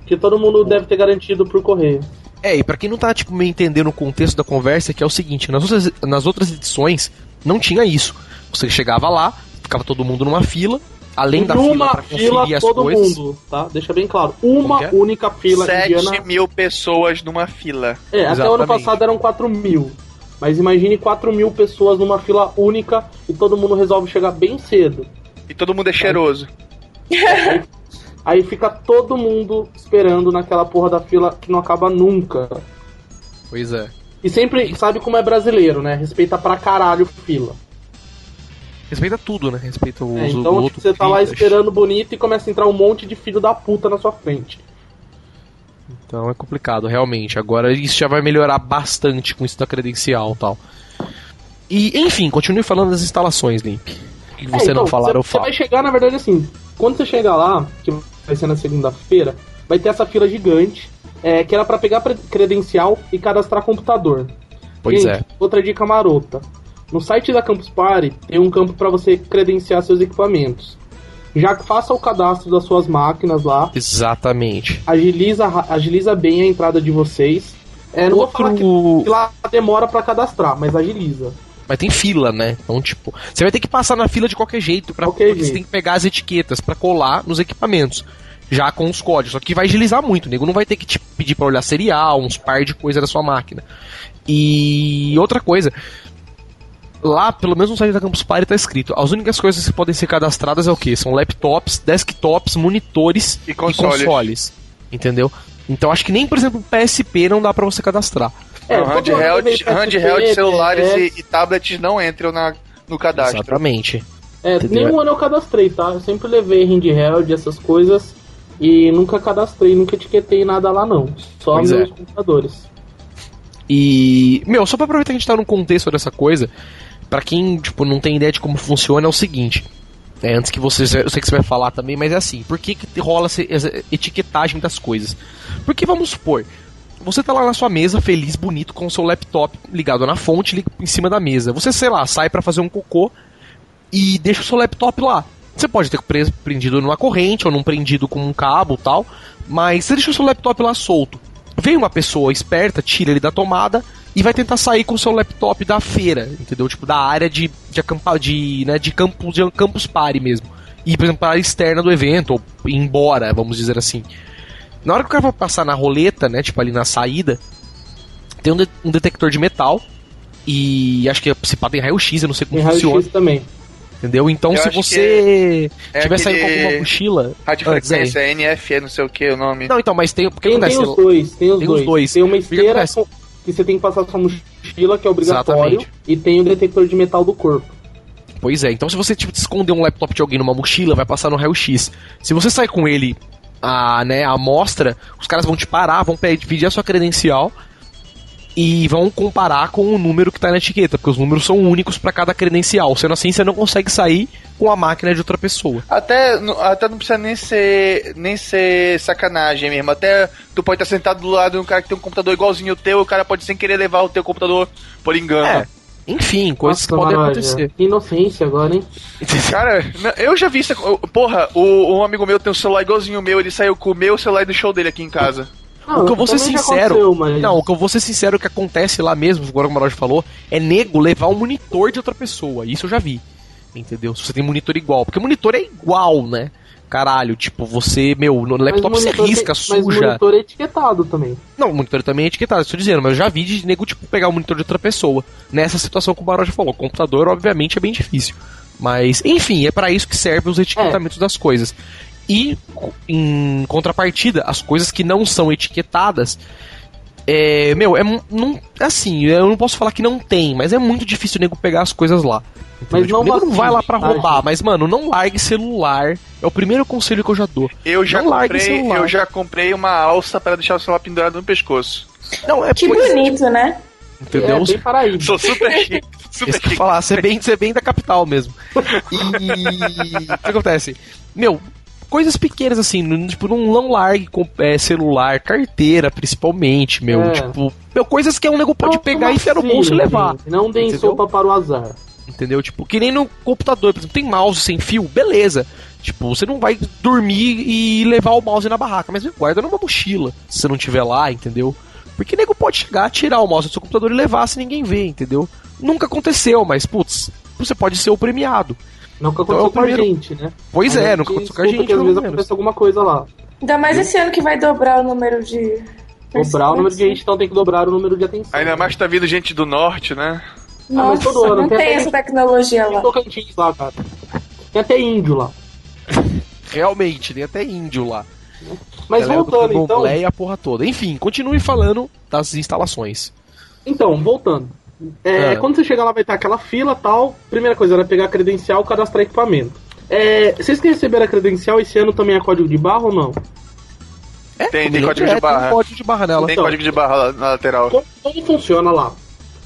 [SPEAKER 4] Que todo mundo deve ter garantido por correio.
[SPEAKER 2] É, e pra quem não tá, tipo, meio entendendo o contexto da conversa, que é o seguinte, nas outras, nas outras edições não tinha isso. Você chegava lá, ficava todo mundo numa fila, além da fila pra
[SPEAKER 4] fila,
[SPEAKER 2] conferir as
[SPEAKER 4] todo
[SPEAKER 2] coisas.
[SPEAKER 4] mundo, tá? Deixa bem claro. Uma
[SPEAKER 2] é?
[SPEAKER 4] única fila
[SPEAKER 5] 7
[SPEAKER 4] indiana.
[SPEAKER 5] mil pessoas numa fila.
[SPEAKER 4] É, até o ano
[SPEAKER 2] Exatamente.
[SPEAKER 4] passado eram 4 mil. Mas imagine 4 mil pessoas numa fila única e todo mundo resolve chegar bem cedo.
[SPEAKER 5] E todo mundo é cheiroso. *laughs*
[SPEAKER 4] Aí fica todo mundo esperando naquela porra da fila que não acaba nunca.
[SPEAKER 2] Pois é.
[SPEAKER 4] E sempre sabe como é brasileiro, né? Respeita pra caralho fila.
[SPEAKER 2] Respeita tudo, né? Respeita os
[SPEAKER 4] É, então
[SPEAKER 2] o
[SPEAKER 4] tipo, você tá lá esperando bonito e começa a entrar um monte de filho da puta na sua frente.
[SPEAKER 2] Então é complicado, realmente. Agora isso já vai melhorar bastante com isso da credencial e tal. E, enfim, continue falando das instalações, Limp. O que você
[SPEAKER 4] É, então,
[SPEAKER 2] não falar, eu
[SPEAKER 4] Você
[SPEAKER 2] falo.
[SPEAKER 4] vai chegar, na verdade, assim, quando você chegar lá, que vai ser na segunda-feira, vai ter essa fila gigante, é, que era pra pegar credencial e cadastrar computador.
[SPEAKER 2] Pois
[SPEAKER 4] Gente,
[SPEAKER 2] é.
[SPEAKER 4] Outra dica marota. No site da Campus Party tem um campo pra você credenciar seus equipamentos. Já faça o cadastro das suas máquinas lá,
[SPEAKER 2] Exatamente.
[SPEAKER 4] agiliza, agiliza bem a entrada de vocês. É, não vou falar que
[SPEAKER 2] Outro.
[SPEAKER 4] que lá demora pra cadastrar, mas agiliza.
[SPEAKER 2] Mas tem fila, né? Então, tipo, você vai ter que passar na fila de qualquer jeito, pra,
[SPEAKER 4] Qualquer
[SPEAKER 2] porque você tem que pegar as etiquetas pra colar nos equipamentos. Já com os códigos. Só que vai agilizar muito. O nego não vai ter que te pedir pra olhar serial, uns par de coisa da sua máquina. E outra coisa. Lá, pelo menos no site da Campus Party tá escrito: as únicas coisas que podem ser cadastradas é o quê? São laptops, desktops, monitores
[SPEAKER 5] E consoles.
[SPEAKER 2] entendeu? Então acho que nem, por exemplo, o PSP não dá pra você cadastrar.
[SPEAKER 4] É,
[SPEAKER 5] Não, handheld, handheld, celulares
[SPEAKER 4] é,
[SPEAKER 5] e, e tablets não entram na, no cadastro.
[SPEAKER 2] Exatamente.
[SPEAKER 4] É,
[SPEAKER 2] Entendeu?
[SPEAKER 4] nenhum ano eu cadastrei, tá? Eu sempre levei handheld, essas coisas, e nunca cadastrei, nunca etiquetei nada lá não. Só
[SPEAKER 2] Pois
[SPEAKER 4] meus
[SPEAKER 2] é.
[SPEAKER 4] computadores.
[SPEAKER 2] E, meu, só pra aproveitar que a gente tá no contexto dessa coisa, pra quem, tipo, não tem ideia de como funciona, é o seguinte. É, antes que você, eu sei que você vai falar também, mas é assim, por que, que rola essa etiquetagem das coisas? Porque vamos supor, você tá lá na sua mesa, feliz, bonito, com o seu laptop ligado na fonte em cima da mesa. Você, sei lá, sai pra fazer um cocô e deixa o seu laptop lá. Você pode ter preso, prendido numa corrente ou num prendido com um cabo tal, mas você deixa o seu laptop lá solto. Vem uma pessoa esperta, tira ele da tomada e vai tentar sair com o seu laptop da feira, entendeu? Tipo, da área de, de, acampa, de, né, de, campo, de campus party mesmo. E, por exemplo, para a área externa do evento, ou ir embora, vamos dizer assim. Na hora que o cara vai passar na roleta, né, tipo ali na saída, tem um, de- um detector de metal e acho que se pá tem raio-x, eu não sei como
[SPEAKER 4] Tem
[SPEAKER 2] funciona.
[SPEAKER 4] raio-x também.
[SPEAKER 2] Entendeu? Então,
[SPEAKER 5] Eu
[SPEAKER 2] se você
[SPEAKER 5] é
[SPEAKER 2] tiver saindo com alguma mochila.
[SPEAKER 5] Radiofrequência, NFE, não sei o que o nome.
[SPEAKER 2] Não, então, mas tem. Porque
[SPEAKER 4] Tem, tem
[SPEAKER 2] acontece?
[SPEAKER 4] os dois, tem os
[SPEAKER 2] Tem os
[SPEAKER 4] dois.
[SPEAKER 2] dois.
[SPEAKER 4] Tem uma esteira com- que você tem que passar sua mochila, que é obrigatório,
[SPEAKER 2] Exatamente.
[SPEAKER 4] e tem o detector de metal do corpo.
[SPEAKER 2] Pois é, então se você tipo, esconder um laptop de alguém numa mochila, vai passar no raio-x. Se você sair com ele a, né, a amostra, os caras vão te parar, vão pe- pedir a sua credencial e vão comparar com o número que tá na etiqueta, porque os números são únicos para cada credencial. Sendo assim, você não consegue sair com a máquina de outra pessoa.
[SPEAKER 5] Até, não- até não precisa nem ser, nem ser sacanagem mesmo. Até tu pode estar sentado do lado de um cara que tem um computador igualzinho o teu, o cara pode sem querer levar o teu computador por engano.
[SPEAKER 2] É. Enfim, coisas que
[SPEAKER 4] Nossa,
[SPEAKER 2] podem
[SPEAKER 4] Maravilha.
[SPEAKER 2] acontecer.
[SPEAKER 4] Que inocência agora, hein? *laughs*
[SPEAKER 5] Cara, eu já vi isso. Porra, o, um amigo meu tem um celular igualzinho o meu, ele saiu com o meu celular do show dele aqui em casa.
[SPEAKER 2] O que eu vou ser sincero.
[SPEAKER 4] mas-
[SPEAKER 2] Não, o que eu vou ser sincero, o que acontece lá mesmo, agora o Maroja falou, é nego levar um monitor de outra pessoa. Isso eu já vi. Entendeu? Se você tem monitor igual. Porque monitor é igual, né? Caralho, tipo, você, meu, no
[SPEAKER 4] Mas
[SPEAKER 2] laptop você risca,
[SPEAKER 4] tem- Mas o
[SPEAKER 2] suja.
[SPEAKER 4] monitor é etiquetado também.
[SPEAKER 2] Não, o monitor também é etiquetado, estou dizendo, mas eu já vi de nego, tipo, pegar o monitor de outra pessoa. Nessa situação que o Baroja falou. Computador, obviamente, é bem difícil. Mas, enfim, é pra isso que servem os etiquetamentos das coisas. E, em contrapartida, as coisas que não são etiquetadas. É, meu, é não, assim, eu não posso falar que não tem, mas é muito difícil o nego pegar as coisas lá.
[SPEAKER 4] Mas
[SPEAKER 2] Tipo,
[SPEAKER 4] não
[SPEAKER 2] o nego não vai lá pra
[SPEAKER 4] tá,
[SPEAKER 2] roubar, mas mano, não largue celular. É o primeiro conselho que eu já dou.
[SPEAKER 5] Eu já
[SPEAKER 2] Não
[SPEAKER 5] comprei, eu já comprei uma alça para deixar o celular pendurado no pescoço.
[SPEAKER 2] Não, é
[SPEAKER 3] Que bonito, né?
[SPEAKER 2] Entendeu?
[SPEAKER 4] É bem paraíba.
[SPEAKER 5] Sou super *laughs* chique, super chique.
[SPEAKER 2] falar, você é bem, você é bem da capital mesmo. E *laughs* o que acontece? Meu, coisas pequenas assim, não- tipo, não, não largue com é, celular, carteira principalmente, meu.
[SPEAKER 4] É.
[SPEAKER 2] Tipo, meu, coisas que um nego pode
[SPEAKER 4] Não
[SPEAKER 2] pegar e enfiar no bolso e levar.
[SPEAKER 4] Não deem
[SPEAKER 2] Entendeu?
[SPEAKER 4] sopa para o azar.
[SPEAKER 2] Entendeu? Tipo, que nem no computador, por exemplo, tem mouse sem fio, beleza. Tipo, você não vai dormir e levar o mouse na barraca, mas guarda numa mochila, se você não tiver lá, entendeu? Porque nego pode chegar, tirar o mouse do seu computador e levar se ninguém vê, entendeu? Nunca aconteceu, mas, putz, você pode ser o premiado.
[SPEAKER 4] Não que
[SPEAKER 2] Então
[SPEAKER 4] aconteceu
[SPEAKER 2] é
[SPEAKER 4] com a gente, né?
[SPEAKER 2] Pois
[SPEAKER 4] A
[SPEAKER 2] é,
[SPEAKER 4] gente
[SPEAKER 2] nunca aconteceu com a gente,
[SPEAKER 4] às vezes
[SPEAKER 2] menos.
[SPEAKER 4] acontece alguma coisa lá.
[SPEAKER 3] Ainda mais esse ano que vai dobrar o número de.
[SPEAKER 4] Dobrar o número de gente, então tem que dobrar o número de atenção.
[SPEAKER 5] Ainda mais tá vindo gente do norte, né?
[SPEAKER 4] Ah,
[SPEAKER 3] Nossa,
[SPEAKER 4] todo ano
[SPEAKER 3] não
[SPEAKER 4] tem
[SPEAKER 3] tem essa tecnologia
[SPEAKER 4] Tem
[SPEAKER 3] lá.
[SPEAKER 4] Tocantins lá, cara. Tem até índio lá. *laughs*
[SPEAKER 2] Realmente, tem até índio lá.
[SPEAKER 4] Mas voltando, então.
[SPEAKER 2] A porra toda. Enfim, continue falando das instalações.
[SPEAKER 4] Então, voltando. É,
[SPEAKER 2] Ah.
[SPEAKER 4] Quando você chegar lá, vai ter aquela fila tal. Primeira coisa era pegar a credencial, cadastrar equipamento. É, vocês que receberam a credencial esse ano também é código de barra ou não?
[SPEAKER 2] É,
[SPEAKER 5] Tem- tem
[SPEAKER 2] é,
[SPEAKER 5] código de
[SPEAKER 2] Tem
[SPEAKER 5] barra.
[SPEAKER 2] um código de barra nela.
[SPEAKER 5] Tem
[SPEAKER 4] Então.
[SPEAKER 5] código de barra na lateral.
[SPEAKER 4] Como, como funciona lá?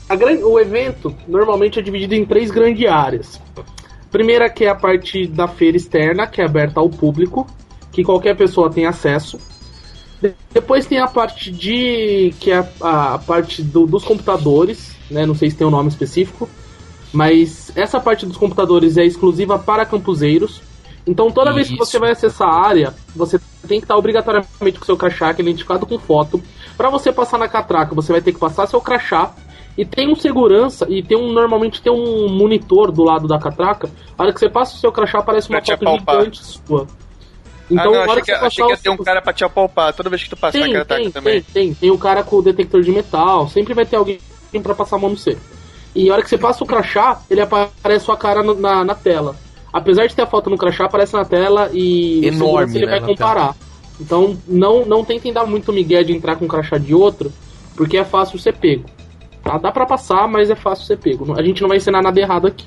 [SPEAKER 4] A gran- o evento normalmente é dividido em três grandes áreas. Primeira que é a parte da feira externa, que é aberta ao público, que qualquer pessoa tem acesso. De- Depois tem a parte de. que é a, a parte do- dos computadores, né? Não sei se tem um nome específico. Mas essa parte dos computadores é exclusiva para campuseiros. Então toda vez que
[SPEAKER 2] Isso.
[SPEAKER 4] você vai acessar a área, você tem que estar obrigatoriamente com o seu crachá, que é identificado com foto. Para você passar na catraca, você vai ter que passar seu crachá. E tem um segurança, e tem um. Normalmente tem um monitor do lado da catraca. A hora que você passa o seu crachá, aparece uma foto gigante sua.
[SPEAKER 5] Então, ah, não, achei que,
[SPEAKER 4] você
[SPEAKER 5] achei que ia
[SPEAKER 4] o
[SPEAKER 5] ter um
[SPEAKER 4] seu-
[SPEAKER 5] cara pra te apalpar toda vez que tu passar
[SPEAKER 4] tem,
[SPEAKER 5] aquela taca
[SPEAKER 4] tem,
[SPEAKER 5] também.
[SPEAKER 4] tem, tem. Tem o cara com o detector de metal. Sempre vai ter alguém pra passar a mão no você. E a hora que você passa o crachá, ele aparece sua cara no- na, na tela. Apesar de ter a foto no crachá, aparece na tela e
[SPEAKER 2] Enorme,
[SPEAKER 4] ele
[SPEAKER 2] né,
[SPEAKER 4] vai
[SPEAKER 2] na
[SPEAKER 4] comparar. Então não, não tentem dar muito migué de entrar com o crachá de outro, porque é fácil ser pego. Tá? Dá pra passar, mas é fácil ser pego. A gente não vai ensinar nada errado aqui.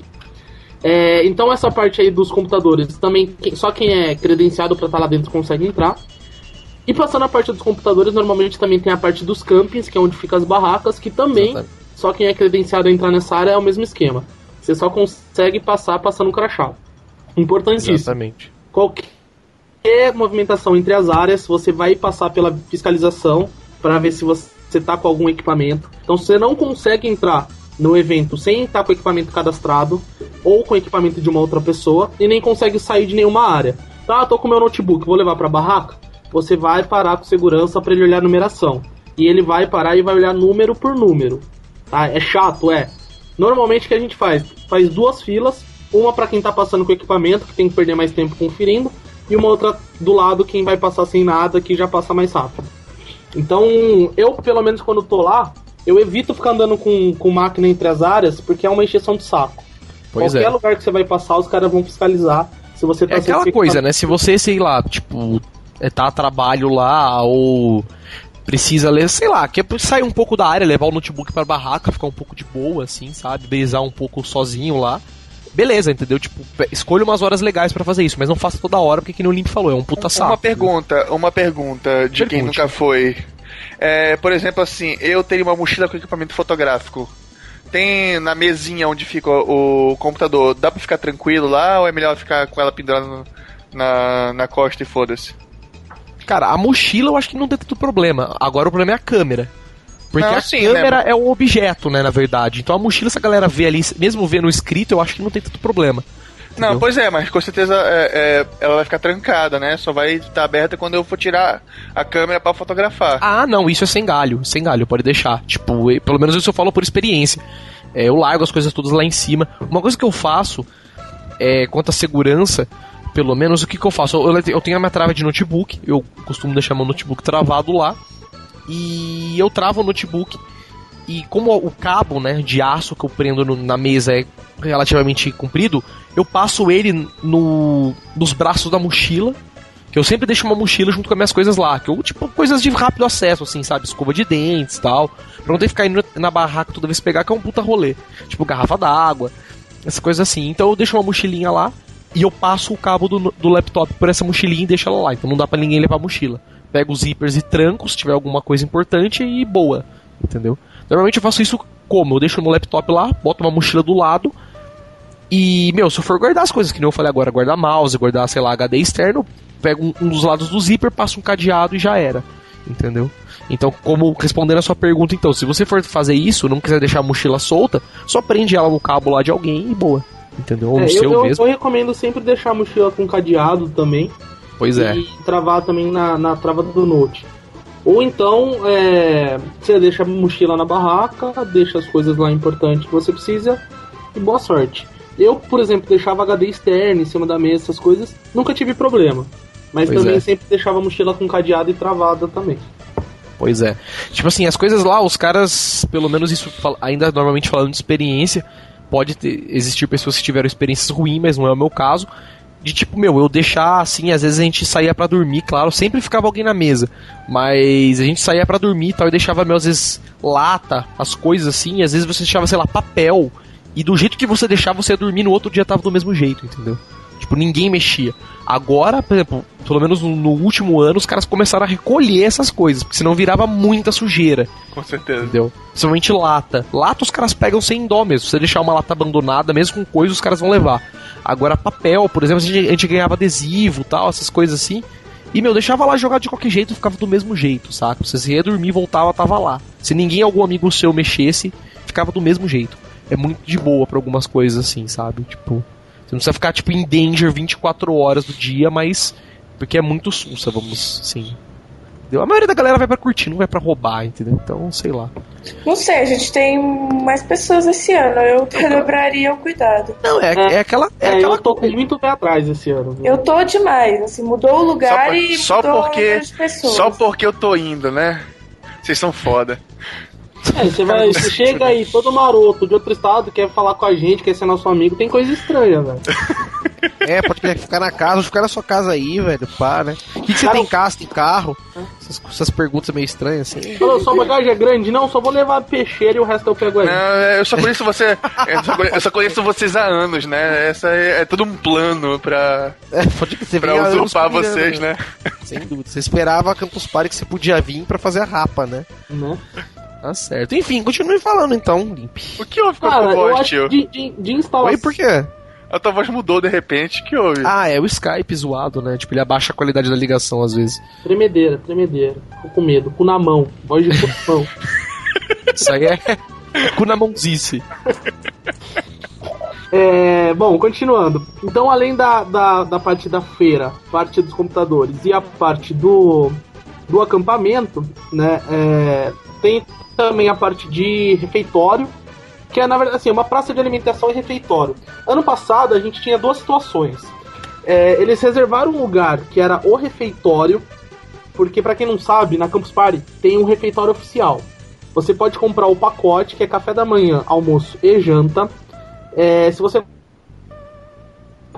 [SPEAKER 4] É, então essa parte aí dos computadores, também quem- só quem é credenciado pra estar lá dentro consegue entrar. E passando a parte dos computadores, normalmente também tem a parte dos campings, que é onde ficam as barracas, que também
[SPEAKER 2] Exatamente.
[SPEAKER 4] Só quem é credenciado a entrar nessa área é o mesmo esquema. Você só consegue passar passando o crachá. Importantíssimo.
[SPEAKER 2] Exatamente.
[SPEAKER 4] Qualquer movimentação entre as áreas, você vai passar pela fiscalização para ver se você tá com algum equipamento. Então, se você não consegue entrar no evento sem estar com o equipamento cadastrado ou com o equipamento de uma outra pessoa e nem consegue sair de nenhuma área. Tá, tô com meu notebook, vou levar para barraca. Você vai parar com segurança para ele olhar a numeração. E ele vai parar e vai olhar número por número. Tá? É chato, é. Normalmente o que a gente faz? Faz duas filas, uma para quem tá passando com o equipamento, que tem que perder mais tempo conferindo, e uma outra do lado quem vai passar sem nada, que já passa mais rápido. Então, eu, pelo menos quando tô lá, eu evito ficar andando com, com máquina entre as áreas, porque é uma encheção de saco.
[SPEAKER 2] Pois
[SPEAKER 4] Qualquer
[SPEAKER 2] é.
[SPEAKER 4] lugar que você vai passar, os caras vão fiscalizar se você tá
[SPEAKER 2] É aquela coisa, né? Se você, sei lá, tipo, é, tá a trabalho lá ou precisa ler, sei lá, quer sair um pouco da área, levar o notebook pra barraca, ficar um pouco de boa, assim, sabe? Beijar um pouco sozinho lá. Beleza, entendeu? Tipo, escolha umas horas legais pra fazer isso, mas não faça toda hora, porque que nem o Limp falou, é um puta saco.
[SPEAKER 5] Uma pergunta, uma pergunta de quem
[SPEAKER 2] Pergunte.
[SPEAKER 5] nunca foi. É, por exemplo, assim, eu teria uma mochila com equipamento fotográfico. Tem na mesinha onde fica o, computador, dá pra ficar tranquilo lá ou é melhor ficar com ela pendurada na, na costa e foda-se?
[SPEAKER 2] Cara, a mochila eu acho que não tem tanto problema. Agora o problema é a câmera. Porque
[SPEAKER 5] Não,
[SPEAKER 2] a
[SPEAKER 5] sim,
[SPEAKER 2] câmera
[SPEAKER 5] né?
[SPEAKER 2] é o objeto, né, na verdade. Então a mochila, se a galera vê ali, mesmo vendo escrito, eu acho que não tem tanto problema.
[SPEAKER 5] Não,
[SPEAKER 2] Entendeu?
[SPEAKER 5] pois é, mas com certeza é, é, ela vai ficar trancada, né? Só vai estar aberta quando eu for tirar a câmera pra fotografar.
[SPEAKER 2] Ah, não, isso é sem galho. Sem galho, pode deixar. Tipo, pelo menos isso eu falo por experiência. É, eu largo as coisas todas lá em cima. Uma coisa que eu faço, é, quanto à segurança, pelo menos, o que, que eu faço? Eu, eu tenho a minha trava de notebook, eu costumo deixar meu notebook travado lá. E eu travo o notebook. E como o cabo né, de aço que eu prendo no- na mesa é relativamente comprido, eu passo ele no, nos braços da mochila. Que eu sempre deixo uma mochila junto com as minhas coisas lá. Que eu, tipo, coisas de rápido acesso, assim, sabe? Escova de dentes e tal. Pra não ter que ficar indo na barraca toda vez que pegar, que é um puta rolê. Tipo, garrafa d'água, essas coisas assim. Então eu deixo uma mochilinha lá e eu passo o cabo do, do laptop por essa mochilinha e deixo ela lá. Então não dá pra ninguém levar a mochila. Pego os zippers e tranco se tiver alguma coisa importante e boa. Entendeu? Normalmente eu faço isso como? Eu deixo no laptop lá, boto uma mochila do lado. E, meu, se eu for guardar as coisas que nem eu falei agora, guardar mouse, guardar, sei lá, HD externo, pego um, um dos lados do zíper, passo um cadeado e já era. Entendeu? Então, como respondendo a sua pergunta, então, se você for fazer isso, não quiser deixar a mochila solta, só prende ela no cabo lá de alguém e boa. Entendeu? Ou
[SPEAKER 4] É,
[SPEAKER 2] no
[SPEAKER 4] eu,
[SPEAKER 2] seu
[SPEAKER 4] eu,
[SPEAKER 2] mesmo.
[SPEAKER 4] eu recomendo sempre deixar a mochila com cadeado também.
[SPEAKER 2] Pois é.
[SPEAKER 4] E travar também na, na trava do Note. Ou então, é, você deixa a mochila na barraca, deixa as coisas lá importantes que você precisa e boa sorte. Eu, por exemplo, deixava HD externo em cima da mesa, essas coisas, nunca tive problema. Mas
[SPEAKER 2] Pois
[SPEAKER 4] também
[SPEAKER 2] é.
[SPEAKER 4] sempre deixava a mochila com cadeado e travada também.
[SPEAKER 2] Pois é. Tipo assim, as coisas lá, os caras, pelo menos isso, ainda normalmente falando de experiência, pode ter- existir pessoas que tiveram experiências ruins, mas não é o meu caso. De tipo, meu, eu deixar assim, às vezes a gente saía pra dormir, claro, sempre ficava alguém na mesa. Mas a gente saía pra dormir e tal, e deixava, meu, às vezes, lata, as coisas assim, às vezes você deixava, sei lá, papel. E do jeito que você deixava, você ia dormir no outro dia tava do mesmo jeito, entendeu? Tipo, ninguém mexia. Agora, por exemplo, pelo menos no, último ano, os caras começaram a recolher essas coisas, porque senão virava muita sujeira,
[SPEAKER 5] Com certeza.
[SPEAKER 2] entendeu? Principalmente lata. Lata os caras pegam sem dó mesmo. Se você deixar uma lata abandonada, mesmo com coisa, os caras vão levar. Agora, papel, por exemplo, a gente, a gente ganhava adesivo tal, essas coisas assim. E, meu, deixava lá jogado de qualquer jeito, ficava do mesmo jeito, saca? Você ia dormir, voltava, tava lá. Se ninguém, algum amigo seu mexesse, ficava do mesmo jeito. É muito de boa pra algumas coisas assim, sabe? Tipo, você não precisa ficar, tipo, em danger 24 horas do dia, mas. Porque é muito sussa, vamos. Entendeu? A maioria da galera vai pra curtir, não vai pra roubar, entendeu? Então, sei lá.
[SPEAKER 3] Não sei, a gente tem mais pessoas esse ano. Eu *laughs* dobraria o cuidado.
[SPEAKER 2] Não, é,
[SPEAKER 4] É.
[SPEAKER 2] é aquela. É,
[SPEAKER 4] É,
[SPEAKER 2] aquela
[SPEAKER 4] eu tô com muito pé atrás esse ano. viu?
[SPEAKER 3] Eu tô demais, assim, mudou o lugar
[SPEAKER 5] Só por-
[SPEAKER 3] e
[SPEAKER 5] só
[SPEAKER 3] mudou
[SPEAKER 5] porque-
[SPEAKER 3] o número de pessoas.
[SPEAKER 5] Só porque eu tô indo, né? Vocês são foda.
[SPEAKER 4] É, você, vai, você chega aí todo maroto de outro estado, quer falar com a gente, quer ser nosso amigo, tem coisa estranha, velho.
[SPEAKER 6] É, pode querer ficar na casa, ficar na sua casa aí, velho, pá, né? O que, que você tem em casa, tem carro? Essas, essas perguntas meio estranhas, assim.
[SPEAKER 4] Falou, sua bagagem é grande? Não, só vou levar peixeira e o resto eu pego aí.
[SPEAKER 5] Não, eu só conheço você. Eu só conheço, eu só conheço vocês há anos, né? Essa é, é tudo um plano pra,
[SPEAKER 6] É, pode que você
[SPEAKER 5] pra usurpar vocês, né?
[SPEAKER 6] Sem dúvida. Você esperava a Campus Party que você podia vir pra fazer a rapa, né?
[SPEAKER 4] Né?
[SPEAKER 2] Tá certo. Enfim, continue falando então, Limp.
[SPEAKER 5] O que houve com a tua
[SPEAKER 4] eu
[SPEAKER 5] voz, tio?
[SPEAKER 4] de, de, de instalação.
[SPEAKER 6] Oi, por quê?
[SPEAKER 5] A tua voz mudou de repente, o que houve?
[SPEAKER 2] Ah, é o Skype zoado, né? Tipo, ele abaixa a qualidade da ligação às vezes.
[SPEAKER 4] Tremedeira, tremedeira. Fico com medo, cu na mão, voz de pulsão. *laughs*
[SPEAKER 2] Isso aí é cu na mãozice.
[SPEAKER 4] É, bom, continuando. Então, além da, da, da parte da feira, parte dos computadores e a parte do, do acampamento, né? é, tem também a parte de refeitório, que é, na verdade, assim, uma praça de alimentação e refeitório. Ano passado, a gente tinha duas situações. É, eles reservaram um lugar que era o refeitório, porque, pra quem não sabe, na Campus Party tem um refeitório oficial. Você pode comprar o pacote, que é café da manhã, almoço e janta. É, se você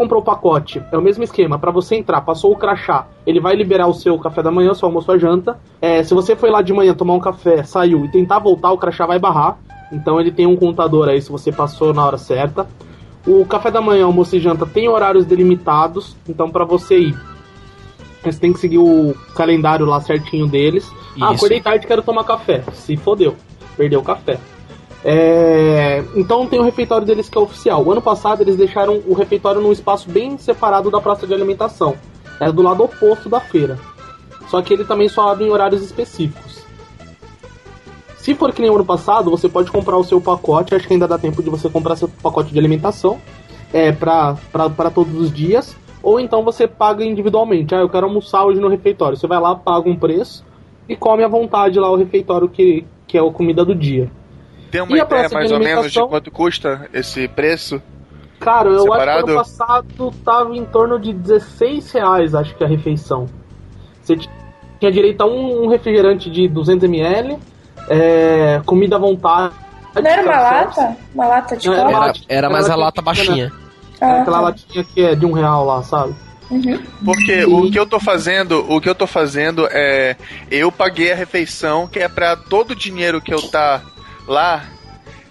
[SPEAKER 4] comprou o pacote, é o mesmo esquema. Para você entrar, passou o crachá, ele vai liberar o seu café da manhã, seu almoço, a janta. É, se você foi lá de manhã tomar um café, saiu e tentar voltar, o crachá vai barrar. Então ele tem um contador aí se você passou na hora certa. O café da manhã, almoço e janta tem horários delimitados. Então para você ir Você tem que seguir o calendário lá certinho deles. Ah,
[SPEAKER 2] Isso.
[SPEAKER 4] acordei tarde, quero tomar café. Se fodeu. Perdeu o café. É, Então tem o refeitório deles que é oficial. O ano passado eles deixaram o refeitório num espaço bem separado da praça de alimentação. É do lado oposto da feira. Só que ele também só abre em horários específicos. Se for que nem o ano passado, você pode comprar o seu pacote. Acho que ainda dá tempo de você comprar seu pacote de alimentação é, para todos os dias. Ou então você paga individualmente. Ah, eu quero almoçar hoje no refeitório. Você vai lá, paga um preço e come à vontade lá o refeitório que, que é a comida do dia.
[SPEAKER 5] Tem
[SPEAKER 4] E
[SPEAKER 5] uma
[SPEAKER 4] a
[SPEAKER 5] ideia mais ou menos de quanto custa esse preço?
[SPEAKER 4] Cara, eu acho que
[SPEAKER 5] Separado?
[SPEAKER 4] ano passado tava em torno de 16 reais, acho que a refeição. Você tinha direito a um, refrigerante de 200ml, é, comida à vontade.
[SPEAKER 3] Não era uma lata? Uma lata de
[SPEAKER 4] Não?
[SPEAKER 2] Era, era mais a
[SPEAKER 4] latinha
[SPEAKER 2] lata baixinha.
[SPEAKER 4] É
[SPEAKER 3] Ah,
[SPEAKER 4] aquela
[SPEAKER 3] tá.
[SPEAKER 4] latinha que é de um real lá, sabe?
[SPEAKER 3] Uhum.
[SPEAKER 5] Porque
[SPEAKER 4] Sim.
[SPEAKER 5] o que eu tô fazendo, o que eu tô fazendo é eu paguei a refeição que é pra todo o dinheiro que eu tá lá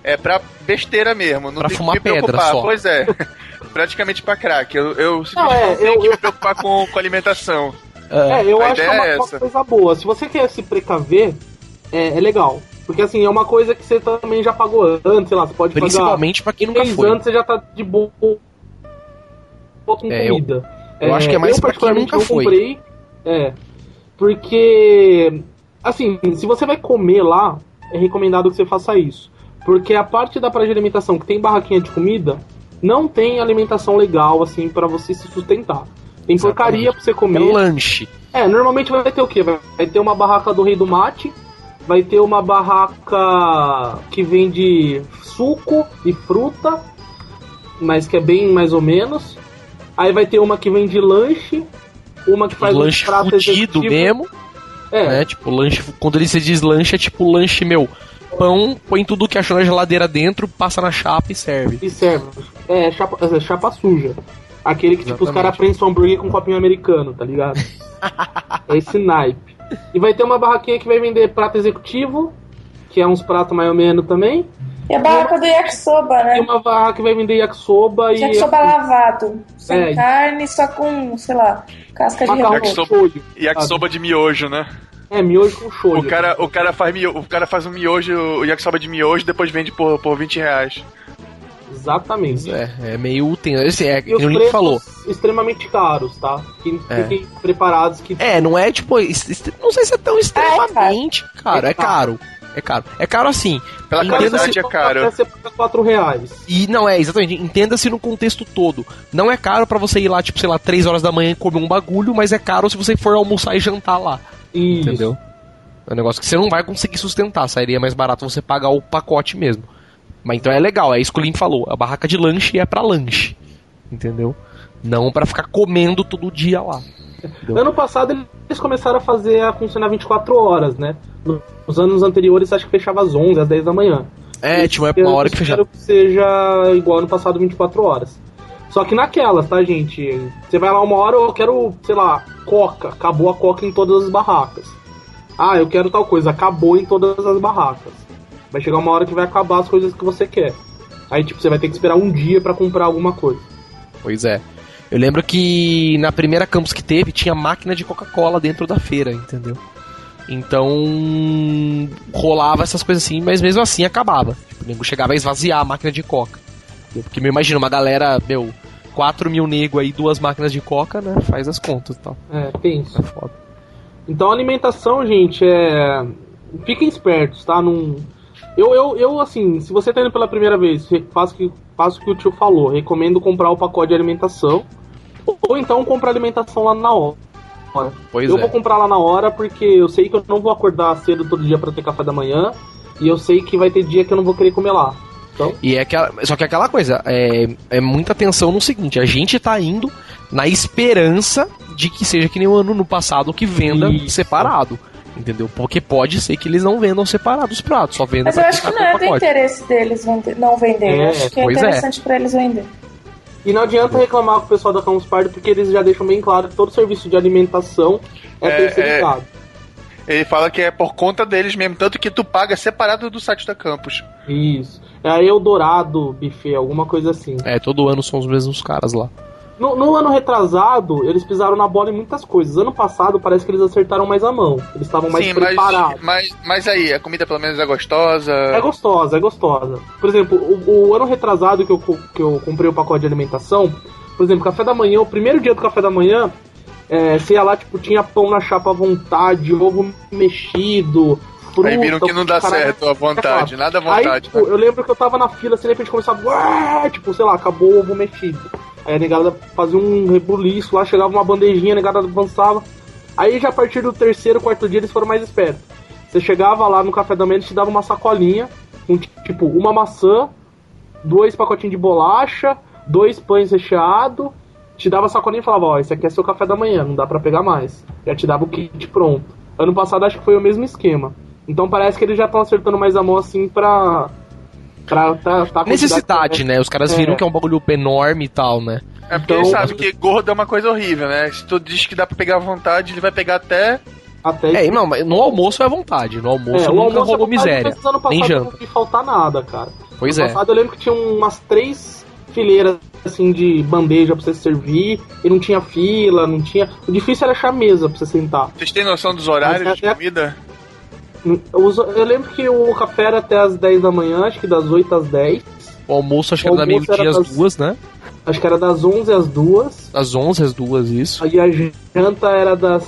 [SPEAKER 5] é pra besteira mesmo, não
[SPEAKER 2] Pra
[SPEAKER 5] tem
[SPEAKER 2] fumar
[SPEAKER 5] que me preocupar.
[SPEAKER 2] pedra só.
[SPEAKER 5] Pois é. *laughs* Praticamente pra crack. Eu, eu simplesmente
[SPEAKER 4] é,
[SPEAKER 5] não tenho
[SPEAKER 4] eu-
[SPEAKER 5] que
[SPEAKER 4] eu-
[SPEAKER 5] me preocupar com, com alimentação.
[SPEAKER 4] É, eu
[SPEAKER 5] a
[SPEAKER 4] acho que é uma,
[SPEAKER 5] é
[SPEAKER 4] uma
[SPEAKER 5] essa.
[SPEAKER 4] coisa boa. Se você quer se precaver, é, é legal. Porque assim, é uma coisa que você também já pagou antes, sei lá, você pode pagar.
[SPEAKER 2] Principalmente pra quem nunca
[SPEAKER 4] três
[SPEAKER 2] foi.
[SPEAKER 4] anos você já tá de boa com
[SPEAKER 2] É, eu-
[SPEAKER 4] comida.
[SPEAKER 2] eu acho que é mais
[SPEAKER 4] eu
[SPEAKER 2] pra quem nunca
[SPEAKER 4] não
[SPEAKER 2] foi.
[SPEAKER 4] comprei. É. Porque assim, se você vai comer lá, é recomendado que você faça isso. Porque a parte da praia de alimentação que tem barraquinha de comida, não tem alimentação legal assim pra você se sustentar. Tem
[SPEAKER 2] Exatamente.
[SPEAKER 4] porcaria pra você
[SPEAKER 2] É
[SPEAKER 4] comer.
[SPEAKER 2] lanche.
[SPEAKER 4] É, normalmente vai ter o quê? Vai vai ter uma barraca do Rei do Mate, vai ter uma barraca que vende suco e fruta, mas que é bem mais ou menos. Aí vai ter uma que vende lanche, uma que faz um
[SPEAKER 2] lanche
[SPEAKER 4] prato
[SPEAKER 2] fudido
[SPEAKER 4] executivo.
[SPEAKER 2] mesmo,
[SPEAKER 4] É,
[SPEAKER 2] né? Tipo, lanche. Quando ele se diz lanche, é tipo lanche, meu. Pão, põe tudo que achou na geladeira dentro, passa na chapa e serve.
[SPEAKER 4] e serve. É, chapa, é, chapa suja. Aquele que, tipo, os
[SPEAKER 2] Exatamente.
[SPEAKER 4] caras prensam hambúrguer com um copinho americano, tá ligado? *laughs* é esse naipe. E vai ter uma barraquinha que vai vender prato executivo, que é uns pratos mais ou menos também.
[SPEAKER 3] E a barraca do yakisoba, né?
[SPEAKER 4] uma barraca que vai vender yakisoba e
[SPEAKER 3] Yakisoba lavado. Sem
[SPEAKER 4] É.
[SPEAKER 3] carne, só com, sei lá, casca de repolho.
[SPEAKER 5] Yakisoba.
[SPEAKER 4] shoyu.
[SPEAKER 5] E a soba de miojo, né?
[SPEAKER 4] É, miojo com shoyu.
[SPEAKER 5] O cara, o cara faz miojo, o cara faz um miojo, o yakisoba de miojo, depois vende por, por 20 reais.
[SPEAKER 4] Exatamente.
[SPEAKER 2] É, é meio tenso. Esse é,
[SPEAKER 4] E
[SPEAKER 2] que
[SPEAKER 4] os
[SPEAKER 2] Link falou.
[SPEAKER 4] extremamente caros, tá? Que
[SPEAKER 2] É.
[SPEAKER 4] fiquem preparados que
[SPEAKER 2] É, não é tipo. est- est- Não sei se é tão extremamente caro.
[SPEAKER 4] É
[SPEAKER 2] É caro. É caro. É caro assim.
[SPEAKER 5] Pela
[SPEAKER 2] Entenda
[SPEAKER 5] qualidade
[SPEAKER 2] se-
[SPEAKER 5] é caro.
[SPEAKER 4] Até você paga 4 reais.
[SPEAKER 2] E não é, exatamente. Entenda-se no contexto todo. Não é caro pra você ir lá, tipo, sei lá, 3 horas da manhã e comer um bagulho, mas é caro se você for almoçar e jantar lá.
[SPEAKER 4] Isso.
[SPEAKER 2] Entendeu? É um negócio que você não vai conseguir sustentar. Sairia mais barato você pagar o pacote mesmo. Mas então é legal, é isso que o Link falou. A barraca de lanche é pra lanche. Entendeu? Não pra ficar comendo todo dia lá.
[SPEAKER 4] Ano passado eles começaram a fazer a funcionar 24 horas, né? Nos anos anteriores acho que fechava às 11, às 10 da manhã.
[SPEAKER 2] É, uma,
[SPEAKER 4] Eu
[SPEAKER 2] uma hora que fechava.
[SPEAKER 4] que seja igual ano passado, 24 horas. Só que naquelas, tá, gente? Você vai lá uma hora, eu quero, sei lá, coca. Acabou a coca em todas as barracas. Ah, eu quero tal coisa. Acabou em todas as barracas. Vai chegar uma hora que vai acabar as coisas que você quer. Aí, tipo, você vai ter que esperar um dia pra comprar alguma coisa.
[SPEAKER 2] Pois é. Eu lembro que na primeira campus que teve, tinha máquina de Coca-Cola dentro da feira, entendeu? Então rolava essas coisas assim, mas mesmo assim acabava. Tipo, o nego chegava a esvaziar a máquina de Coca. entendeu? Porque me imagina, uma galera, meu, 4 mil nego aí, duas máquinas de Coca, né? Faz as contas e tal.
[SPEAKER 4] É, pensa.
[SPEAKER 2] É foda.
[SPEAKER 4] Então, alimentação, gente, é. Fiquem espertos, tá? Não. Eu, eu, eu, assim, se você tá indo pela primeira vez, re- faça o que, faça o que o tio falou. Recomendo comprar o pacote de alimentação. Ou, então comprar alimentação lá na hora.
[SPEAKER 2] Pois
[SPEAKER 4] eu
[SPEAKER 2] é.
[SPEAKER 4] vou comprar lá na hora porque eu sei que eu não vou acordar cedo todo dia pra ter café da manhã. E eu sei que vai ter dia que eu não vou querer comer lá. Então,
[SPEAKER 2] E é aquela, só que é aquela coisa, é, é muita atenção no seguinte, a gente tá indo na esperança de que seja que nem o ano no passado que venda
[SPEAKER 4] Isso.
[SPEAKER 2] separado. Entendeu? Porque pode ser que eles não vendam separados os pratos, só vendam
[SPEAKER 3] Mas eu acho que não é do
[SPEAKER 2] pacote.
[SPEAKER 3] interesse deles vender- não vender.
[SPEAKER 4] É,
[SPEAKER 3] eu acho que é
[SPEAKER 2] é.
[SPEAKER 3] interessante pra eles vender.
[SPEAKER 4] E não adianta reclamar com o pessoal da Campus Party porque eles já deixam bem claro que todo serviço de alimentação é,
[SPEAKER 5] É,
[SPEAKER 4] terceirizado.
[SPEAKER 5] Ele fala que é por conta deles mesmo, tanto que tu paga separado do site da Campus.
[SPEAKER 4] Isso. É a Eldorado Buffet, alguma coisa assim.
[SPEAKER 2] É, todo ano são os mesmos caras lá.
[SPEAKER 4] No, no ano retrasado, eles pisaram na bola em muitas coisas. Ano passado, parece que eles acertaram mais a mão. Eles estavam mais
[SPEAKER 5] Sim, mas,
[SPEAKER 4] preparados.
[SPEAKER 5] mas, mas aí, a comida pelo menos é gostosa.
[SPEAKER 4] É gostosa, é gostosa. Por exemplo, o, o ano retrasado que eu, que eu comprei o pacote de alimentação, por exemplo, café da manhã, o primeiro dia do café da manhã, é, ia lá, tipo, tinha pão na chapa à vontade, ovo mexido, fruta.
[SPEAKER 5] Aí viram que não dá
[SPEAKER 4] caralho.
[SPEAKER 5] certo à vontade, nada à
[SPEAKER 4] Aí,
[SPEAKER 5] vontade.
[SPEAKER 4] tipo, eu lembro que eu tava na fila, assim, de repente começava, "Ué", tipo, sei lá, acabou o ovo mexido. Aí a negada fazia um rebuliço lá, chegava uma bandejinha, a negada avançava. Aí já a partir do terceiro, quarto dia eles foram mais espertos. Você chegava lá no café da manhã, eles te davam uma sacolinha, com tipo, uma maçã, dois pacotinhos de bolacha, dois pães recheados, te dava sacolinha e falava, ó, esse aqui é seu café da manhã, não dá pra pegar mais. Já te dava o kit pronto. Ano passado acho que foi o mesmo esquema. Então parece que eles já estão acertando mais a mão assim pra. Pra tá, tá
[SPEAKER 2] Necessidade, né? Os caras viram
[SPEAKER 4] É.
[SPEAKER 2] que é um bagulho enorme e tal, né?
[SPEAKER 5] É porque
[SPEAKER 4] Então-
[SPEAKER 5] ele sabe que gordo é uma coisa horrível, né? Se tu diz que dá pra pegar à vontade, ele vai pegar até.
[SPEAKER 4] Até
[SPEAKER 2] É, não, mas no almoço é à vontade. No almoço
[SPEAKER 4] É, o
[SPEAKER 2] nunca
[SPEAKER 4] almoço
[SPEAKER 2] rolou
[SPEAKER 4] é
[SPEAKER 2] miséria.
[SPEAKER 4] mas ano passado
[SPEAKER 2] Nem
[SPEAKER 4] Não
[SPEAKER 2] janta.
[SPEAKER 4] vi faltar nada, cara.
[SPEAKER 2] Pois
[SPEAKER 4] ano
[SPEAKER 2] é.
[SPEAKER 4] passado eu lembro que tinha umas três fileiras assim de bandeja pra você servir e não tinha fila, não tinha. O difícil era achar mesa pra você sentar.
[SPEAKER 5] Vocês têm noção dos horários
[SPEAKER 4] Mas
[SPEAKER 5] de
[SPEAKER 4] é-
[SPEAKER 5] comida?
[SPEAKER 4] Eu, lembro que o café era até as 10 da manhã, acho que das 8 às 10.
[SPEAKER 2] O almoço acho que
[SPEAKER 4] O
[SPEAKER 2] era da meio-dia às
[SPEAKER 4] das-
[SPEAKER 2] duas, né?
[SPEAKER 4] Acho que era das 11 às 2.
[SPEAKER 2] Às 11 às duas, isso.
[SPEAKER 4] Aí a janta era das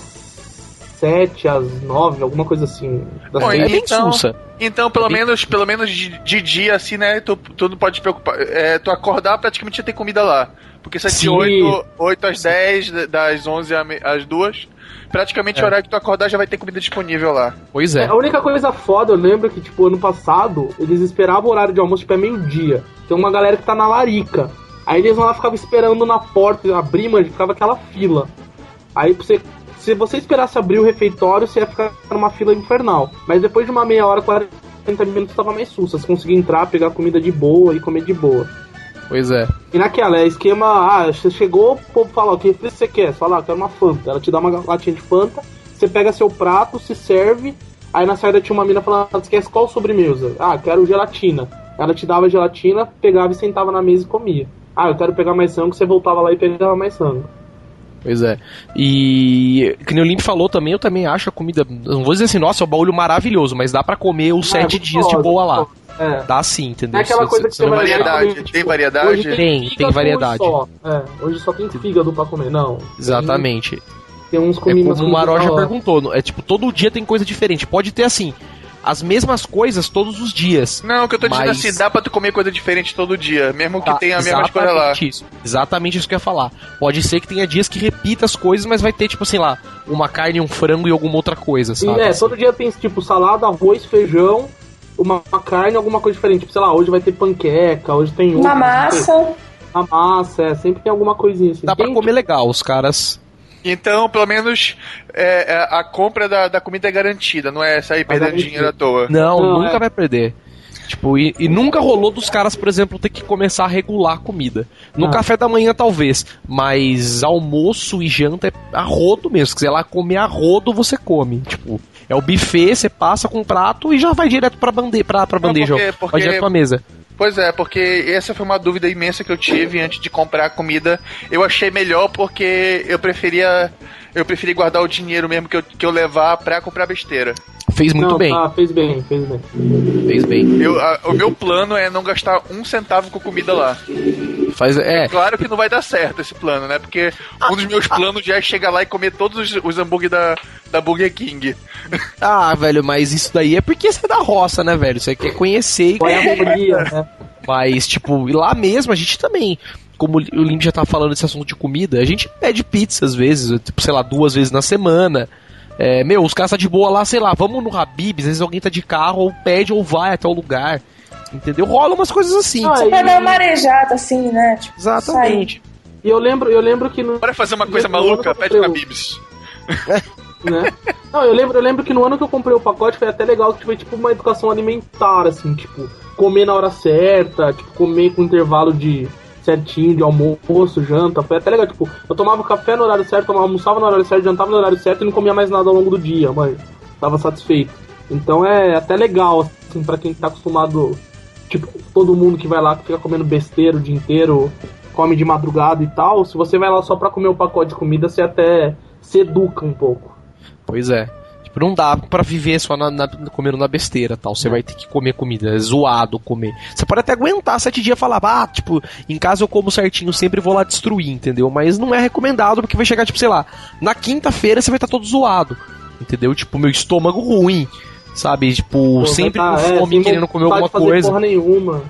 [SPEAKER 4] 7 às 9, alguma coisa assim. Das
[SPEAKER 5] Bom,
[SPEAKER 2] É bem
[SPEAKER 5] Então-
[SPEAKER 2] sussa.
[SPEAKER 5] Então, pelo
[SPEAKER 2] Bem-
[SPEAKER 5] menos, pelo menos de, de dia, assim, né? Tu, tu não pode te preocupar. É, tu acordar praticamente já tem comida lá. Porque se é de
[SPEAKER 4] Sim.
[SPEAKER 5] 8, 8 às 10, das 11 à me- às 2, praticamente
[SPEAKER 2] É.
[SPEAKER 5] o horário que tu acordar já vai ter comida disponível lá.
[SPEAKER 2] Pois é.
[SPEAKER 4] A única coisa foda, eu lembro que, tipo, ano passado, eles esperavam o horário de almoço, tipo, é meio-dia. Tem uma galera que tá na larica. Aí eles vão lá, ficavam esperando na porta, abrir, mas ficava aquela fila. Aí você. Se você esperasse abrir o refeitório, você ia ficar numa fila infernal. Mas depois de uma meia hora, 40 minutos, tava mais sussa. Você conseguia entrar, pegar comida de boa e comer de boa.
[SPEAKER 2] Pois é.
[SPEAKER 4] E naquela, é esquema, ah, você chegou, o povo fala, o que você quer? Você fala, ah, eu quero uma Fanta. Ela te dá uma latinha de Fanta, você pega seu prato, se serve, aí na saída tinha uma mina falando, ah, quer qual sobremesa? Ah, quero gelatina. Ela te dava gelatina, pegava e sentava na mesa e comia. Ah, eu quero pegar mais sangue, você voltava lá e pegava mais sangue.
[SPEAKER 2] Pois é. E que nem o Limp falou também, eu também acho a comida. Não vou dizer assim, nossa, é um baú maravilhoso, mas dá pra comer os
[SPEAKER 4] Ah, é
[SPEAKER 2] sete dias de boa lá.
[SPEAKER 4] É.
[SPEAKER 2] Dá sim, entendeu?
[SPEAKER 4] É aquela coisa que
[SPEAKER 2] você
[SPEAKER 4] vai
[SPEAKER 5] Variedade,
[SPEAKER 4] comer,
[SPEAKER 5] tem variedade?
[SPEAKER 4] Hoje
[SPEAKER 2] Tem, tem variedade.
[SPEAKER 4] Só. É, hoje só tem fígado pra comer, não.
[SPEAKER 2] Exatamente.
[SPEAKER 4] Tem, tem uns
[SPEAKER 2] É
[SPEAKER 4] comidas
[SPEAKER 2] como o Maroja
[SPEAKER 4] com-
[SPEAKER 2] perguntou, é tipo, todo dia tem coisa diferente. Pode ter assim, as mesmas coisas todos os dias.
[SPEAKER 5] Não, o que eu tô dizendo
[SPEAKER 2] Mas-
[SPEAKER 5] assim, dá pra tu comer coisa diferente todo dia, mesmo que
[SPEAKER 2] Tá,
[SPEAKER 5] tenha a mesma coisa lá.
[SPEAKER 2] exatamente Isso. Exatamente isso que eu ia falar. Pode ser que tenha dias que repita as coisas, mas vai ter, tipo, sei lá, uma carne, um frango e alguma outra coisa,
[SPEAKER 4] E,
[SPEAKER 2] sabe?
[SPEAKER 4] é, todo dia tem tipo salada, arroz, feijão, uma, uma carne, alguma coisa diferente. Tipo, sei lá, hoje vai ter panqueca, hoje tem
[SPEAKER 3] Uma massa.
[SPEAKER 4] Uma massa, é, sempre tem alguma coisinha assim.
[SPEAKER 2] Dá pra
[SPEAKER 4] Tem,
[SPEAKER 2] comer legal, os caras.
[SPEAKER 5] Então, pelo menos, é, é, a compra da, da comida é garantida, não é sair perdendo
[SPEAKER 4] garantida.
[SPEAKER 5] dinheiro à toa.
[SPEAKER 2] Não,
[SPEAKER 4] Não,
[SPEAKER 2] nunca
[SPEAKER 4] é.
[SPEAKER 2] vai perder. Tipo, e, e nunca rolou dos caras, por exemplo, ter que começar a regular a comida. No
[SPEAKER 4] Ah.
[SPEAKER 2] café da manhã, talvez. Mas almoço e janta é a rodo mesmo. Se quiser lá comer a rodo, você come. Tipo, é o buffet, você passa com um prato e já vai direto pra, bande pra, pra bandeja.
[SPEAKER 5] porque- porque-
[SPEAKER 2] Vai direto pra mesa.
[SPEAKER 5] Pois é, porque essa foi uma dúvida imensa que eu tive antes de comprar a comida. Eu achei melhor porque eu preferia eu preferi guardar o dinheiro mesmo que eu, que eu levar pra comprar besteira.
[SPEAKER 2] Fez muito
[SPEAKER 4] não,
[SPEAKER 2] bem.
[SPEAKER 4] Tá, fez bem, fez bem.
[SPEAKER 2] Fez bem.
[SPEAKER 5] Eu, a- o meu plano é não gastar um centavo com comida lá.
[SPEAKER 2] Faz, é,
[SPEAKER 5] Claro que não vai dar certo esse plano, né? Porque um dos meus planos já é chegar lá e comer todos os, os hambúrguer da, da Burger King. *laughs*
[SPEAKER 2] Ah, velho, mas isso daí é porque você é da roça, né, velho? Você quer conhecer e
[SPEAKER 4] Qual é a harmonia, né?
[SPEAKER 2] Mas, tipo, lá mesmo a gente também. Como o Limp já tá falando desse assunto de comida, a gente pede pizza às vezes, tipo, sei lá, duas vezes na semana. É, meu, os caras tá de boa lá, sei lá, vamos no Habib's, às vezes alguém tá de carro, ou pede ou vai até o lugar. Entendeu? Rola umas coisas assim.
[SPEAKER 4] Ah,
[SPEAKER 3] pra dar uma arejada, assim, né? Tipo,
[SPEAKER 2] Exatamente.
[SPEAKER 4] E eu lembro, eu lembro que no,
[SPEAKER 5] Bora fazer uma coisa maluca? Pede
[SPEAKER 4] o-
[SPEAKER 5] Bibs. *laughs*
[SPEAKER 4] né? Não, eu lembro, eu lembro que no ano que eu comprei o pacote foi até legal que foi tipo uma educação alimentar, assim, tipo, comer na hora certa, tipo, comer com intervalo de certinho, de almoço, janta, foi até legal, tipo, eu tomava café no horário certo, tomava, almoçava no horário certo, jantava no horário certo e não comia mais nada ao longo do dia, mas tava satisfeito. Então é até legal, assim, pra quem tá acostumado, tipo, todo mundo que vai lá que fica comendo besteira o dia inteiro, come de madrugada e tal, se você vai lá só pra comer o pacote de comida, você até se educa um pouco.
[SPEAKER 2] Pois é. Tipo, não dá pra viver só na, na- comendo na besteira tal. Você vai ter que comer comida, é zoado comer. Você pode até aguentar sete dias e falar, ah, tipo, em casa eu como certinho, sempre vou lá destruir, entendeu? Mas não é recomendado porque vai chegar, tipo, sei lá, na quinta-feira você vai estar todo zoado, entendeu? Tipo, meu estômago ruim, sabe? Tipo,
[SPEAKER 4] Pô,
[SPEAKER 2] sempre
[SPEAKER 4] vai
[SPEAKER 2] com
[SPEAKER 4] tá, é,
[SPEAKER 2] fome,
[SPEAKER 4] sem
[SPEAKER 2] querendo comer alguma coisa.
[SPEAKER 4] Porra nenhuma.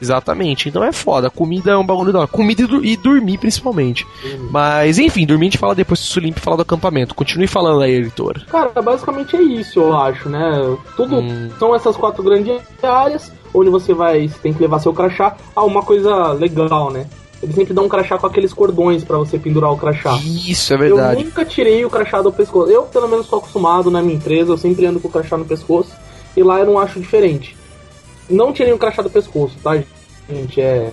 [SPEAKER 2] Exatamente. Então é foda. Comida é um bagulho da. Comida e, dormir, principalmente. Mas, enfim, dormir a gente fala depois do Sulimp falar do acampamento. Continue falando aí, editor.
[SPEAKER 4] Cara, basicamente é isso, eu acho, né? Tudo
[SPEAKER 2] Hum.
[SPEAKER 4] são essas quatro grandes áreas onde você vai, você tem que levar seu crachá. Ah, uma coisa legal, né? Eles sempre dão um crachá com aqueles cordões pra você pendurar o crachá.
[SPEAKER 2] Isso, é
[SPEAKER 4] Eu
[SPEAKER 2] verdade.
[SPEAKER 4] nunca tirei o crachá do pescoço. Eu, pelo menos, tô acostumado na minha empresa, eu sempre ando com o crachá no pescoço. E lá eu não acho diferente. Não tirei o crachá do pescoço, tá, gente? É,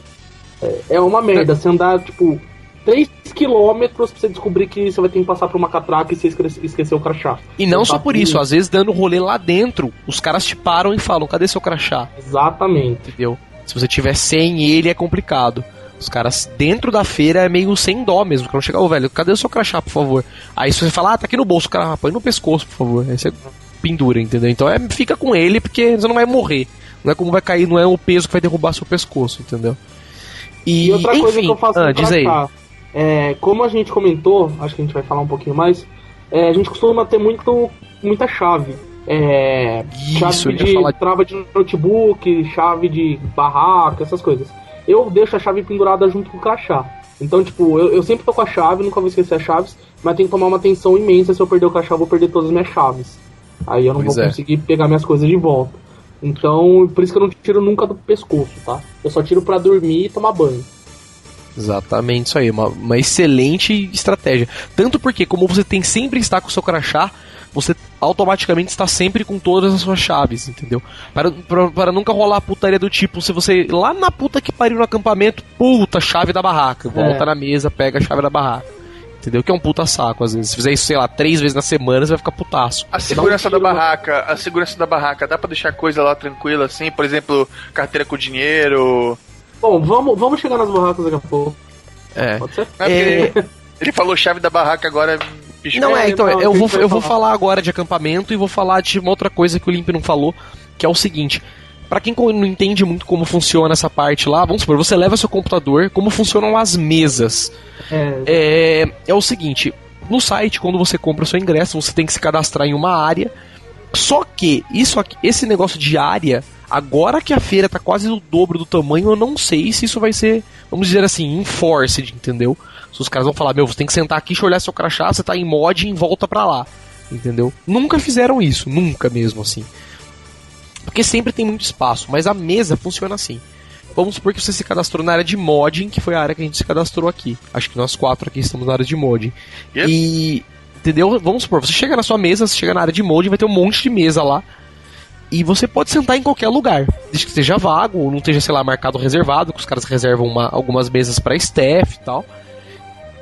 [SPEAKER 4] é, é uma merda. Você andar, tipo, 3 quilômetros pra você descobrir que você vai ter que passar por uma catraca e você esque- esqueceu o crachá.
[SPEAKER 2] E não
[SPEAKER 4] Tá
[SPEAKER 2] só por
[SPEAKER 4] tudo.
[SPEAKER 2] isso, às vezes dando rolê lá dentro, os caras te param e falam: cadê seu crachá?
[SPEAKER 4] Exatamente.
[SPEAKER 2] Entendeu? Se você tiver sem ele, é complicado. Os caras dentro da feira é meio sem dó mesmo. Quando chegar, ô velho, cadê o seu crachá, por favor? Aí se você falar, ah, tá aqui no bolso, o cara "Ah, põe no pescoço, por favor. Aí você pendura, entendeu? Então é, fica com ele porque você não vai morrer. Não é como vai cair, não é o peso que vai derrubar seu pescoço, entendeu? E,
[SPEAKER 4] E outra
[SPEAKER 2] enfim,
[SPEAKER 4] coisa que eu faço
[SPEAKER 2] ah, diz aí.
[SPEAKER 4] é, como a gente comentou, acho que a gente vai falar um pouquinho mais, é, a gente costuma ter muito, muita chave. É,
[SPEAKER 2] Isso,
[SPEAKER 4] chave de
[SPEAKER 2] falar
[SPEAKER 4] trava de notebook, chave de barraca, essas coisas. Eu deixo a chave pendurada junto com o crachá. Então, tipo, eu, eu sempre tô com a chave, nunca vou esquecer as chaves, mas tem que tomar uma atenção imensa. Se eu perder o crachá, eu vou perder todas as minhas chaves. Aí eu não
[SPEAKER 2] Pois
[SPEAKER 4] vou
[SPEAKER 2] é.
[SPEAKER 4] conseguir pegar minhas coisas de volta. Então, por isso que eu não tiro nunca do pescoço, tá? Eu só tiro pra dormir e tomar banho.
[SPEAKER 2] Exatamente isso aí, uma, uma excelente estratégia. Tanto porque, como você tem sempre estar com o seu crachá, você automaticamente está sempre com todas as suas chaves, entendeu? Para, para, para nunca rolar a putaria do tipo, se você lá na puta que pariu no acampamento, puta, chave da barraca, volta
[SPEAKER 4] É.
[SPEAKER 2] na mesa, pega a chave da barraca. Entendeu? Que é um puta saco, às vezes. Se fizer isso, sei lá, três vezes na semana, você vai ficar putaço.
[SPEAKER 5] A segurança da barraca, a segurança da barraca, dá pra deixar coisa lá tranquila assim? Por exemplo, carteira com dinheiro.
[SPEAKER 4] Bom, vamos, vamos chegar nas barracas daqui a pouco.
[SPEAKER 2] É.
[SPEAKER 4] Pode ser?
[SPEAKER 5] É porque Ele falou chave da barraca agora. bicho,
[SPEAKER 2] Não é, então,
[SPEAKER 4] não,
[SPEAKER 2] eu vou, eu vou
[SPEAKER 4] falar.
[SPEAKER 2] falar agora de acampamento e vou falar de uma outra coisa que o Limp não falou, que é o seguinte. Pra quem não entende muito como funciona essa parte lá, vamos supor, você leva seu computador, como funcionam as mesas.
[SPEAKER 4] É,
[SPEAKER 2] É, é o seguinte, no site, quando você compra o seu ingresso, você tem que se cadastrar em uma área. Só que isso aqui, esse negócio de área, agora que a feira tá quase o dobro do tamanho, eu não sei se isso vai ser, vamos dizer assim, enforced, entendeu? Se os caras vão falar, meu, você tem que sentar aqui, deixa eu olhar seu crachá, você tá em mod e volta pra lá. Entendeu? Nunca fizeram isso, nunca mesmo assim. Porque sempre tem muito espaço, mas a mesa funciona assim. Vamos supor que você se cadastrou na área de modding, que foi a área que a gente se cadastrou aqui. Acho que nós quatro aqui estamos na área de modding. E. Entendeu? Vamos supor, você chega na sua mesa, você chega na área de modding, vai ter um monte de mesa lá. E você pode sentar em qualquer lugar. Desde que esteja vago, ou não esteja, sei lá, marcado reservado, que os caras reservam uma- algumas mesas pra staff e tal.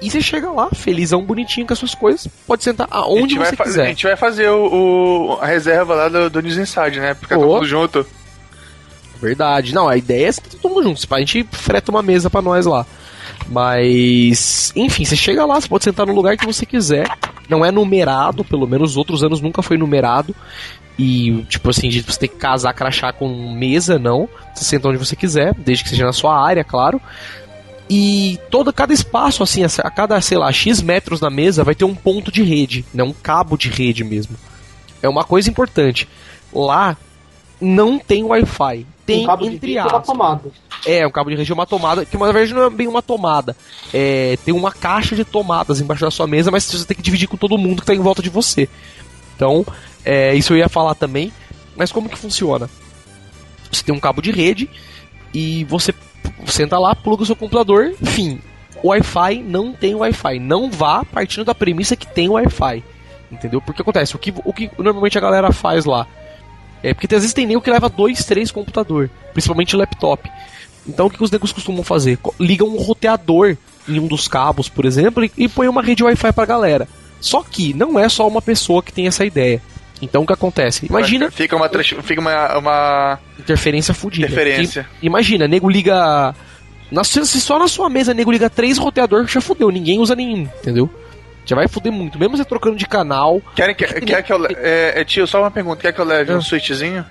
[SPEAKER 2] E você chega lá, felizão, bonitinho com as suas coisas, pode sentar aonde você
[SPEAKER 5] fazer, a
[SPEAKER 2] quiser.
[SPEAKER 5] gente vai fazer o, o- a reserva lá do, do News Inside, né? Porque todo mundo junto.
[SPEAKER 2] Verdade. Não, a ideia é ser todo mundo junto. A gente freta uma mesa pra nós lá. Mas, enfim, você chega lá, você pode sentar no lugar que você quiser. Não é numerado, pelo menos os outros anos nunca foi numerado. E, tipo assim, de você ter que casar, crachá com mesa, não. Você senta onde você quiser, desde que seja na sua área, claro. E todo, cada espaço, assim, a cada, sei lá, X metros na mesa vai ter um ponto de rede, né? Um cabo de rede mesmo. É uma coisa importante. Lá não tem Wi-Fi. Tem
[SPEAKER 4] um cabo de
[SPEAKER 2] entre
[SPEAKER 4] vídeo uma tomada.
[SPEAKER 2] É, um cabo de rede é uma tomada, que na verdade não é bem uma tomada. É, tem uma caixa de tomadas embaixo da sua mesa, mas você tem que dividir com todo mundo que está em volta de você. Então, é, isso eu ia falar também. Mas como que funciona? Você tem um cabo de rede e você senta lá, pluga o seu computador, fim. O Wi-Fi não tem Wi-Fi. Não vá partindo da premissa que tem Wi-Fi. Entendeu? Porque acontece, o que, o que normalmente a galera faz lá é porque às vezes tem nego que leva dois, três computador, principalmente laptop. Então o que, os negros costumam fazer? Ligam um roteador em um dos cabos, por exemplo, e, e põe uma rede Wi-Fi pra galera. Só que não é só uma pessoa que tem essa ideia. Então o que acontece? Imagina
[SPEAKER 5] Fica uma, fica uma, uma
[SPEAKER 2] interferência fodida.
[SPEAKER 5] interferência.
[SPEAKER 2] Que- imagina, nego liga Na, só na sua mesa nego liga três roteador, já fudeu, ninguém usa nenhum, entendeu? Já vai fuder muito. Mesmo você trocando de canal.
[SPEAKER 5] Querem que, quer que eu. É, é, tio, só uma pergunta. Quer que eu leve
[SPEAKER 2] Ah.
[SPEAKER 5] um switchzinho?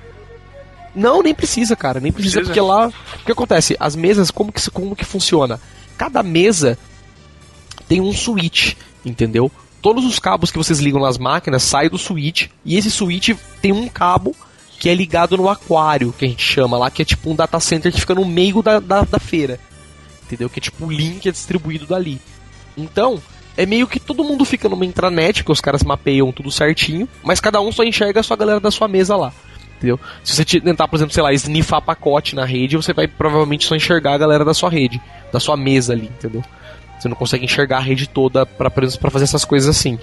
[SPEAKER 2] Não, nem precisa, cara. Nem precisa,
[SPEAKER 5] Precisa?
[SPEAKER 2] porque lá. O que acontece? As mesas, como que, como que funciona? Cada mesa tem um switch, entendeu? Todos os cabos que vocês ligam nas máquinas saem do switch. E esse switch tem um cabo que é ligado no aquário, que a gente chama lá, que é tipo um data center que fica no meio da, da, da feira. Entendeu? Que é tipo o link é distribuído dali. Então, é meio que todo mundo fica numa intranet, que os caras mapeiam tudo certinho, mas cada um só enxerga a sua galera da sua mesa lá. Entendeu? Se você te- tentar, por exemplo, sei lá, snifar pacote na rede, você vai provavelmente só enxergar a galera da sua rede, da sua mesa ali, entendeu? Você não consegue enxergar a rede toda pra fazer essas coisas assim.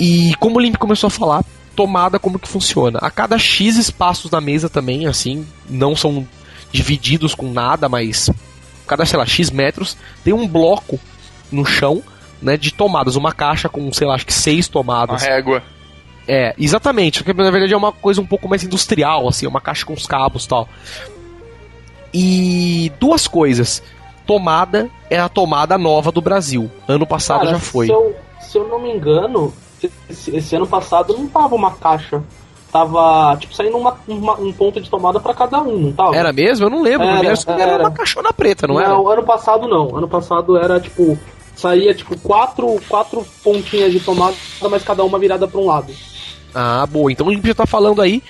[SPEAKER 2] E como o Limp começou a falar, tomada como que funciona. A cada X espaços na mesa também, assim, não são divididos com nada, mas cada, sei lá, X metros, tem um bloco no chão, né, de tomadas, uma caixa com, sei lá, acho que seis
[SPEAKER 5] Uma
[SPEAKER 2] tomadas.
[SPEAKER 5] régua.
[SPEAKER 2] É, exatamente. Porque na verdade é uma coisa um pouco mais industrial, assim, uma caixa com os cabos tal. E duas coisas. Tomada é a tomada nova do Brasil. Ano passado
[SPEAKER 4] Cara,
[SPEAKER 2] já foi.
[SPEAKER 4] Se eu, se eu não me engano, esse, esse ano passado não tava uma caixa. Tava, tipo, saindo uma, uma- um ponto de tomada pra cada um, não tava?
[SPEAKER 2] Era mesmo? Eu não lembro.
[SPEAKER 4] Era,
[SPEAKER 2] Era, era,
[SPEAKER 4] era.
[SPEAKER 2] uma caixona preta, não, era?
[SPEAKER 4] Não, ano passado não. Ano passado era, tipo, saía, tipo, quatro, quatro pontinhas de tomada, mas cada uma virada pra um lado.
[SPEAKER 2] Ah, boa. Então a gente já tá falando aí.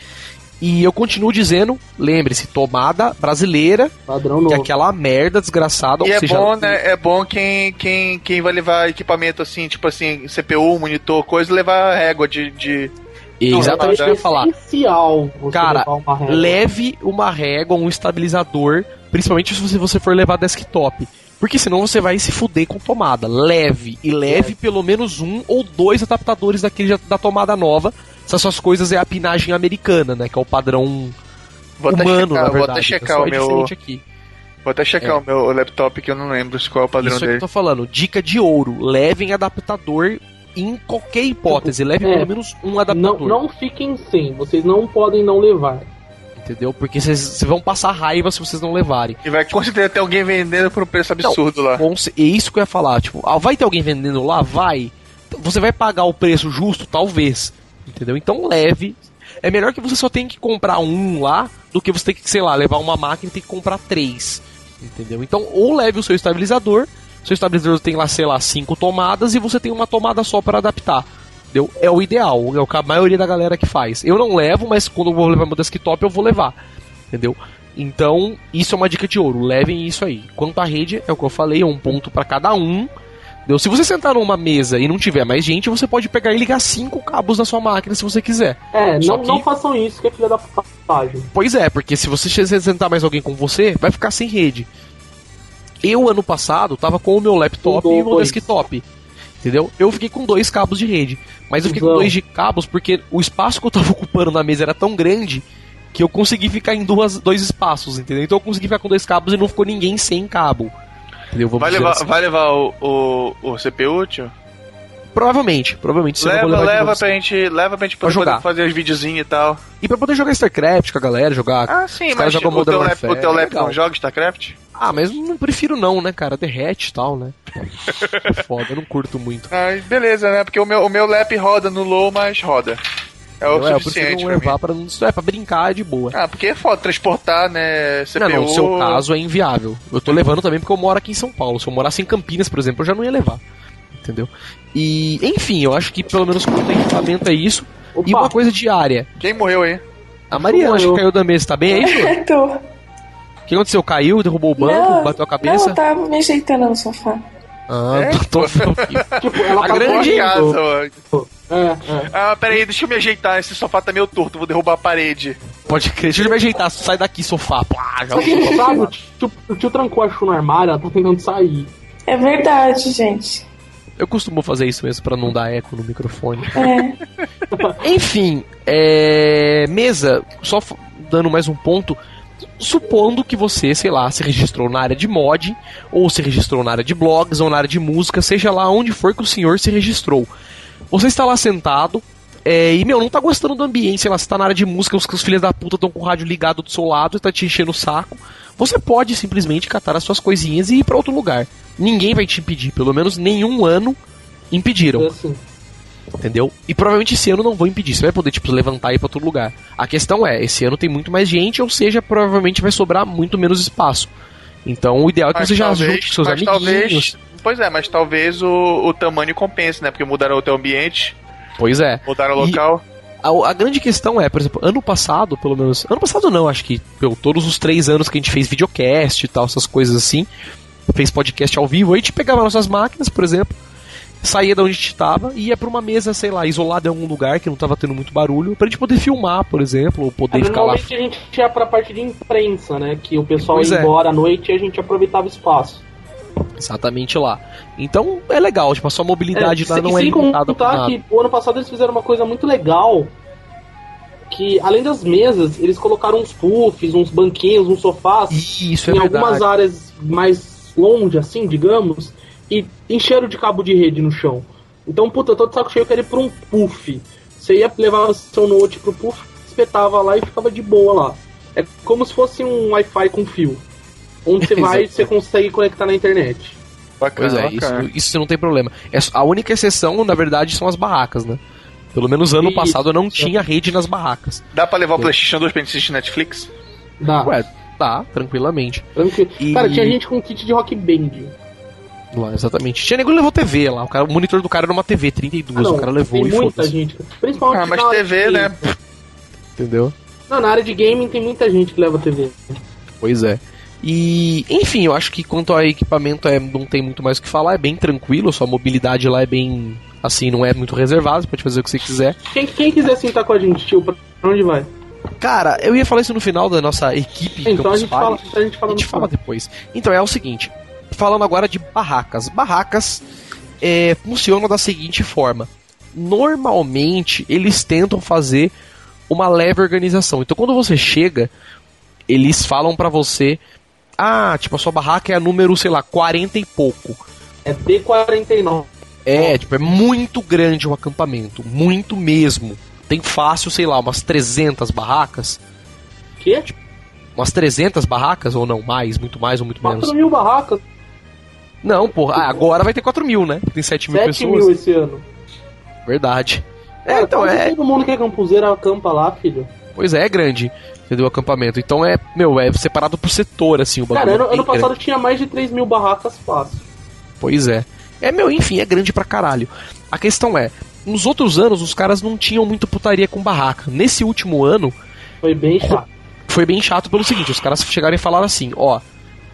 [SPEAKER 2] E eu continuo dizendo, lembre-se, tomada brasileira,
[SPEAKER 4] Padrão
[SPEAKER 2] que é
[SPEAKER 4] novo.
[SPEAKER 2] aquela merda desgraçada.
[SPEAKER 5] E
[SPEAKER 2] ou
[SPEAKER 5] é
[SPEAKER 2] seja,
[SPEAKER 5] bom, né? É bom quem, quem, quem vai levar equipamento assim, tipo assim, CPU, monitor, coisa, levar régua de. de...
[SPEAKER 2] Exatamente o que eu ia falar.
[SPEAKER 4] É essencial você
[SPEAKER 2] Cara,
[SPEAKER 4] levar uma régua.
[SPEAKER 2] leve uma régua, um estabilizador, principalmente se você- você for levar desktop. Porque senão você vai se fuder com tomada. Leve. E leve pelo menos um ou dois adaptadores daquele da tomada nova. Essas suas coisas é a pinagem americana, né? Que é o padrão
[SPEAKER 5] Vou
[SPEAKER 2] humano,
[SPEAKER 5] checar,
[SPEAKER 2] na
[SPEAKER 5] vou
[SPEAKER 2] verdade.
[SPEAKER 5] até checar
[SPEAKER 2] Só
[SPEAKER 5] o
[SPEAKER 2] é
[SPEAKER 5] meu.
[SPEAKER 2] aqui.
[SPEAKER 5] Vou até checar
[SPEAKER 2] É.
[SPEAKER 5] o meu laptop que eu não lembro qual é o padrão
[SPEAKER 2] Isso é que eu
[SPEAKER 5] dele.
[SPEAKER 2] tô falando. Dica de ouro. Levem adaptador em qualquer hipótese. Leve
[SPEAKER 4] é.
[SPEAKER 2] pelo menos um
[SPEAKER 4] Não,
[SPEAKER 2] adaptador.
[SPEAKER 4] não fiquem sem, vocês não podem não levar.
[SPEAKER 2] Entendeu? Porque vocês vão passar raiva se vocês não levarem.
[SPEAKER 5] E vai certeza ter alguém vendendo por um preço absurdo lá.
[SPEAKER 2] Bom, se- é isso que eu ia falar. Tipo, ah, vai ter alguém vendendo lá? Vai. Você vai pagar o preço justo? Talvez. Entendeu? Então leve. É melhor que você só tenha que comprar um lá do que você ter que, sei lá, levar uma máquina e ter que comprar três. Entendeu? Então, ou leve o seu estabilizador. Seu estabilizador tem lá, sei lá, cinco tomadas e você tem uma tomada só para adaptar. Entendeu? É o ideal, é o que a maioria da galera que faz. Eu não levo, mas quando eu vou levar meu desktop, eu vou levar. Entendeu? Então, isso é uma dica de ouro. Levem isso aí. Quanto à rede, é o que eu falei, é um ponto para cada um. Entendeu? Se você sentar numa mesa e não tiver mais gente, você pode pegar e ligar cinco cabos na sua máquina se você quiser.
[SPEAKER 4] É,
[SPEAKER 2] Só
[SPEAKER 4] não,
[SPEAKER 2] que-
[SPEAKER 4] não façam isso, que é filha da putagem.
[SPEAKER 2] Pois é, porque se você sentar mais alguém com você, vai ficar sem rede. Eu, ano passado, tava com o meu laptop e o meu desktop. Entendeu? Eu fiquei com dois cabos de rede. Mas eu fiquei com dois de cabos porque o espaço que eu tava *laughs* ocupando na mesa era tão grande que eu consegui ficar em duas, dois espaços, entendeu? Então eu consegui ficar com dois cabos e não ficou ninguém sem cabo. Entendeu? Vamos
[SPEAKER 5] Vai levar,
[SPEAKER 2] assim.
[SPEAKER 5] vai levar o, o, o CPU, tio?
[SPEAKER 2] Provavelmente, provavelmente.
[SPEAKER 5] Leva, leva
[SPEAKER 2] novo.
[SPEAKER 5] pra gente, leva pra gente
[SPEAKER 2] Pra
[SPEAKER 5] poder fazer os videozinhos e tal.
[SPEAKER 2] E pra poder jogar StarCraft com a galera, jogar.
[SPEAKER 5] Ah, sim,
[SPEAKER 2] Os
[SPEAKER 5] mas o
[SPEAKER 2] Modern
[SPEAKER 5] teu, lap, o teu
[SPEAKER 2] é
[SPEAKER 5] lap
[SPEAKER 2] legal.
[SPEAKER 5] não joga StarCraft?
[SPEAKER 2] Ah, mas não prefiro não, né, cara? Derrete e tal, né? É foda, eu não curto muito. *laughs*
[SPEAKER 5] Ah, beleza, né? Porque o meu, o meu lap roda no low, mas roda. É o
[SPEAKER 2] Eu, é, eu
[SPEAKER 5] suficiente
[SPEAKER 2] prefiro não
[SPEAKER 5] pra mim.
[SPEAKER 2] levar pra não. É, pra brincar é de boa.
[SPEAKER 5] Ah, porque é foda transportar, né? CPU.
[SPEAKER 2] Não, não, no seu caso é inviável. Eu tô levando também porque eu moro aqui em São Paulo. Se eu morasse em Campinas, por exemplo, eu já não ia levar. Entendeu? E, enfim, eu acho que pelo menos quanto a equipamento é isso.
[SPEAKER 4] Opa,
[SPEAKER 2] E uma coisa diária.
[SPEAKER 5] Quem morreu aí?
[SPEAKER 2] A Mariana, acho que caiu da mesa, tá bem aí, Ju? *laughs*
[SPEAKER 3] Tô.
[SPEAKER 2] O que aconteceu? Caiu, derrubou o banco,
[SPEAKER 3] Não,
[SPEAKER 2] bateu a
[SPEAKER 3] Não,
[SPEAKER 2] cabeça?
[SPEAKER 3] eu tava me ajeitando no sofá.
[SPEAKER 2] Ah,
[SPEAKER 5] É?
[SPEAKER 2] tô, tô,
[SPEAKER 4] tipo, ela
[SPEAKER 2] a
[SPEAKER 4] tá
[SPEAKER 2] grande-
[SPEAKER 5] casa, mano.
[SPEAKER 4] É, é.
[SPEAKER 5] Ah, pera aí, deixa eu me ajeitar. Esse sofá tá meio torto, vou derrubar a parede.
[SPEAKER 2] Pode crer, deixa eu me ajeitar. Sai daqui, sofá. Plá, já
[SPEAKER 4] Sabe, o tio, o tio trancou a Chu no armário, ela tá tentando sair.
[SPEAKER 3] É verdade, gente.
[SPEAKER 2] Eu costumo fazer isso mesmo pra não dar eco no microfone.
[SPEAKER 3] É. *laughs*
[SPEAKER 2] Enfim, é... mesa, só dando mais um ponto. Supondo que você, sei lá, se registrou na área de mod, ou se registrou na área de blogs, ou na área de música, seja lá onde for que o senhor se registrou. Você está lá sentado, É, e, meu, não tá gostando do ambiente, sei lá, você tá na área de música, os, os filhos da puta estão com o rádio ligado do seu lado e tá te enchendo o saco. Você pode simplesmente catar as suas coisinhas e ir pra outro lugar. Ninguém vai te impedir, pelo menos nenhum ano impediram,
[SPEAKER 4] Assim.
[SPEAKER 2] Entendeu? E provavelmente esse ano não vão impedir, você vai poder, tipo, levantar e ir pra outro lugar. A questão é, esse ano tem muito mais gente, ou seja, provavelmente vai sobrar muito menos espaço. Então o ideal é que
[SPEAKER 5] Mas
[SPEAKER 2] você já
[SPEAKER 5] talvez-
[SPEAKER 2] junte com seus amiguinhos.
[SPEAKER 5] talvez- Pois é, mas talvez o, o tamanho compense, né? Porque mudaram o teu ambiente,
[SPEAKER 2] Pois é.
[SPEAKER 5] mudaram o local.
[SPEAKER 2] A, a grande questão é, por exemplo, ano passado, pelo menos. Ano passado não, acho que pelo, todos os três anos que a gente fez videocast e tal, essas coisas assim, fez podcast ao vivo, a gente pegava nossas máquinas, por exemplo, saía da onde a gente tava e ia pra uma mesa, sei lá, isolada em algum lugar que não tava tendo muito barulho, pra gente poder filmar, por exemplo, ou poder
[SPEAKER 4] É,
[SPEAKER 2] ficar lá.
[SPEAKER 4] normalmente a gente ia pra parte de imprensa, né? Que o pessoal
[SPEAKER 2] Pois
[SPEAKER 4] ia
[SPEAKER 2] é.
[SPEAKER 4] embora à noite e a gente aproveitava o espaço.
[SPEAKER 2] Exatamente lá. Então é legal, tipo, a sua mobilidade lá
[SPEAKER 4] sem-
[SPEAKER 2] não é limitada por
[SPEAKER 4] contar
[SPEAKER 2] nada.
[SPEAKER 4] que o ano passado eles fizeram uma coisa muito legal. Que além das mesas, eles colocaram uns puffs, uns banquinhos, uns sofás
[SPEAKER 2] Isso é
[SPEAKER 4] em algumas áreas mais longe, assim, digamos, e encheram de cabo de rede no chão. Então, puta, eu tô de saco cheio, eu quero ir pra um puff. Você ia levar seu note pro puff, espetava lá e ficava de boa lá. É como se fosse um Wi-Fi com fio. Onde você *laughs* vai,
[SPEAKER 2] Exato.
[SPEAKER 4] você consegue conectar na internet.
[SPEAKER 5] Bacana,
[SPEAKER 2] Pois é,
[SPEAKER 5] bacana.
[SPEAKER 2] isso, isso não tem problema. É, a única exceção, na verdade, são as barracas, né? Pelo menos ano
[SPEAKER 4] Isso.
[SPEAKER 2] passado não tinha rede nas barracas.
[SPEAKER 5] Dá pra levar o PlayStation 2 pra gente assistir Netflix?
[SPEAKER 4] Dá.
[SPEAKER 2] Ué, tá, tranquilamente.
[SPEAKER 4] Tranquilo.
[SPEAKER 2] E-
[SPEAKER 4] Cara, tinha gente com kit de rock band.
[SPEAKER 2] Lá, exatamente. Tinha nego que levou TV lá. O, cara, o monitor do cara era uma TV 32,
[SPEAKER 4] Ah, não,
[SPEAKER 2] o cara levou
[SPEAKER 4] tem
[SPEAKER 2] e
[SPEAKER 4] muita gente. Principalmente
[SPEAKER 5] Ah, mas TV, né? *laughs*
[SPEAKER 2] Entendeu?
[SPEAKER 4] Não, na área de gaming tem muita gente que leva TV.
[SPEAKER 2] Pois é. E, enfim, eu acho que quanto ao equipamento é, não tem muito mais o que falar, é bem tranquilo, sua mobilidade lá é bem. Assim, não é muito reservada, você pode fazer o que você quiser.
[SPEAKER 4] Quem, quem quiser sentar com a gente, tio, pra onde vai?
[SPEAKER 2] Cara, eu ia falar isso no final da nossa equipe
[SPEAKER 4] Então a gente fala, a gente fala
[SPEAKER 2] A gente fala depois. Então é o seguinte, falando agora de barracas. Barracas é, funcionam da seguinte forma. Normalmente eles tentam fazer uma leve organização. Então quando você chega, eles falam pra você, ah, tipo a sua barraca é a número, sei lá, 40 e pouco.
[SPEAKER 4] É D49.
[SPEAKER 2] É, tipo, é muito grande o acampamento, muito mesmo. Tem fácil, sei lá, umas 300 barracas.
[SPEAKER 4] Quê?
[SPEAKER 2] Umas 300 barracas ou não, mais, muito mais ou muito menos.
[SPEAKER 4] 4 mil barracas,
[SPEAKER 2] Não, porra. Ah, agora vai ter 4 mil, né? Tem 7 mil
[SPEAKER 4] 7
[SPEAKER 2] pessoas.
[SPEAKER 4] mil esse ano.
[SPEAKER 2] Verdade. É, então é.
[SPEAKER 4] todo mundo que é campuseiro acampa lá, filho.
[SPEAKER 2] Pois é, é grande. Entendeu? O acampamento. Então é, meu, é separado por setor, assim, o bagulho.
[SPEAKER 4] Cara, ano, ano passado
[SPEAKER 2] grande.
[SPEAKER 4] tinha mais de 3 mil barracas fácil.
[SPEAKER 2] Pois é. É, meu, enfim, é grande pra caralho. A questão é, nos outros anos os caras não tinham muito putaria com barraca. Nesse último ano,
[SPEAKER 4] Foi bem chato.
[SPEAKER 2] foi bem chato pelo seguinte, os caras chegaram e falaram assim, ó.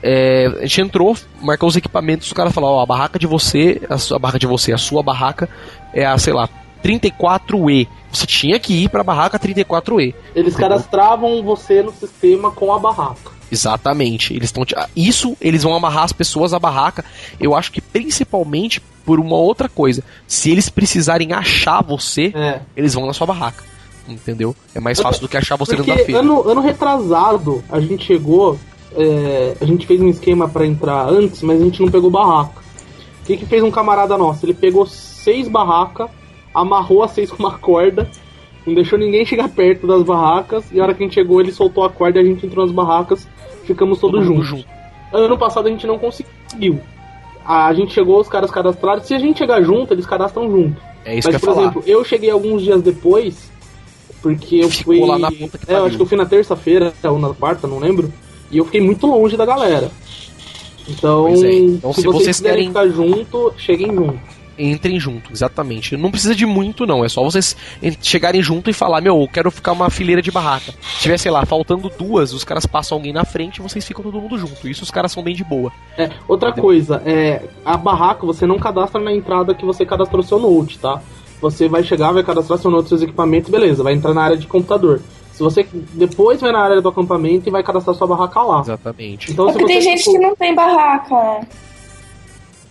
[SPEAKER 2] É, a gente entrou, marcou os equipamentos, os caras falaram, ó, a barraca de você, a sua a barraca de você, a sua barraca é a, sei lá, 34E. Você tinha que ir pra barraca 34E.
[SPEAKER 4] Eles cadastravam você no sistema com a barraca.
[SPEAKER 2] Exatamente. Eles estão isso, eles vão amarrar as pessoas à barraca. Eu acho que principalmente por uma outra coisa. Se eles precisarem achar você,
[SPEAKER 4] É.
[SPEAKER 2] eles vão na sua barraca. Entendeu? É mais fácil do que achar você dentro da
[SPEAKER 4] Porque
[SPEAKER 2] feira.
[SPEAKER 4] ano, ano retrasado, a gente chegou, é, a gente fez um esquema pra entrar antes, mas a gente não pegou barraca. O que, que fez um camarada nosso? Ele pegou seis barracas, amarrou as seis com uma corda, não deixou ninguém chegar perto das barracas, e a hora que a gente chegou, ele soltou a corda e a gente entrou nas barracas, ficamos todos
[SPEAKER 2] Todo
[SPEAKER 4] juntos. Ano passado a gente não conseguiu. A gente chegou, os caras cadastraram. Se a gente chegar junto, eles cadastram junto.
[SPEAKER 2] É isso que
[SPEAKER 4] Mas,
[SPEAKER 2] eu ia
[SPEAKER 4] por
[SPEAKER 2] falar.
[SPEAKER 4] exemplo, eu cheguei alguns dias depois, porque eu
[SPEAKER 2] Ficou
[SPEAKER 4] fui.
[SPEAKER 2] lá na puta que
[SPEAKER 4] é, eu acho que eu fui na terça-feira ou na quarta, não lembro. E eu fiquei muito longe da galera. Então,
[SPEAKER 2] é. Então,
[SPEAKER 4] se,
[SPEAKER 2] se
[SPEAKER 4] vocês,
[SPEAKER 2] vocês
[SPEAKER 4] quiserem
[SPEAKER 2] querem-
[SPEAKER 4] ficar junto, cheguem junto.
[SPEAKER 2] Entrem junto, exatamente. Não precisa de muito, não. É só vocês chegarem junto e falar: Meu, eu quero ficar uma fileira de barraca. Se tiver, sei lá, faltando duas, os caras passam alguém na frente e vocês ficam todo mundo junto. Isso os caras são bem de boa.
[SPEAKER 4] É, outra
[SPEAKER 2] Entendeu?
[SPEAKER 4] coisa, é, a barraca você não cadastra na entrada que você cadastrou seu note, tá? Você vai chegar, vai cadastrar seu note, seus equipamentos, beleza, vai entrar na área de computador. Se você depois vai na área do acampamento e vai cadastrar sua barraca lá.
[SPEAKER 2] Exatamente.
[SPEAKER 4] Então,
[SPEAKER 3] É
[SPEAKER 4] se
[SPEAKER 3] tem gente
[SPEAKER 4] tipo,
[SPEAKER 3] que não tem barraca?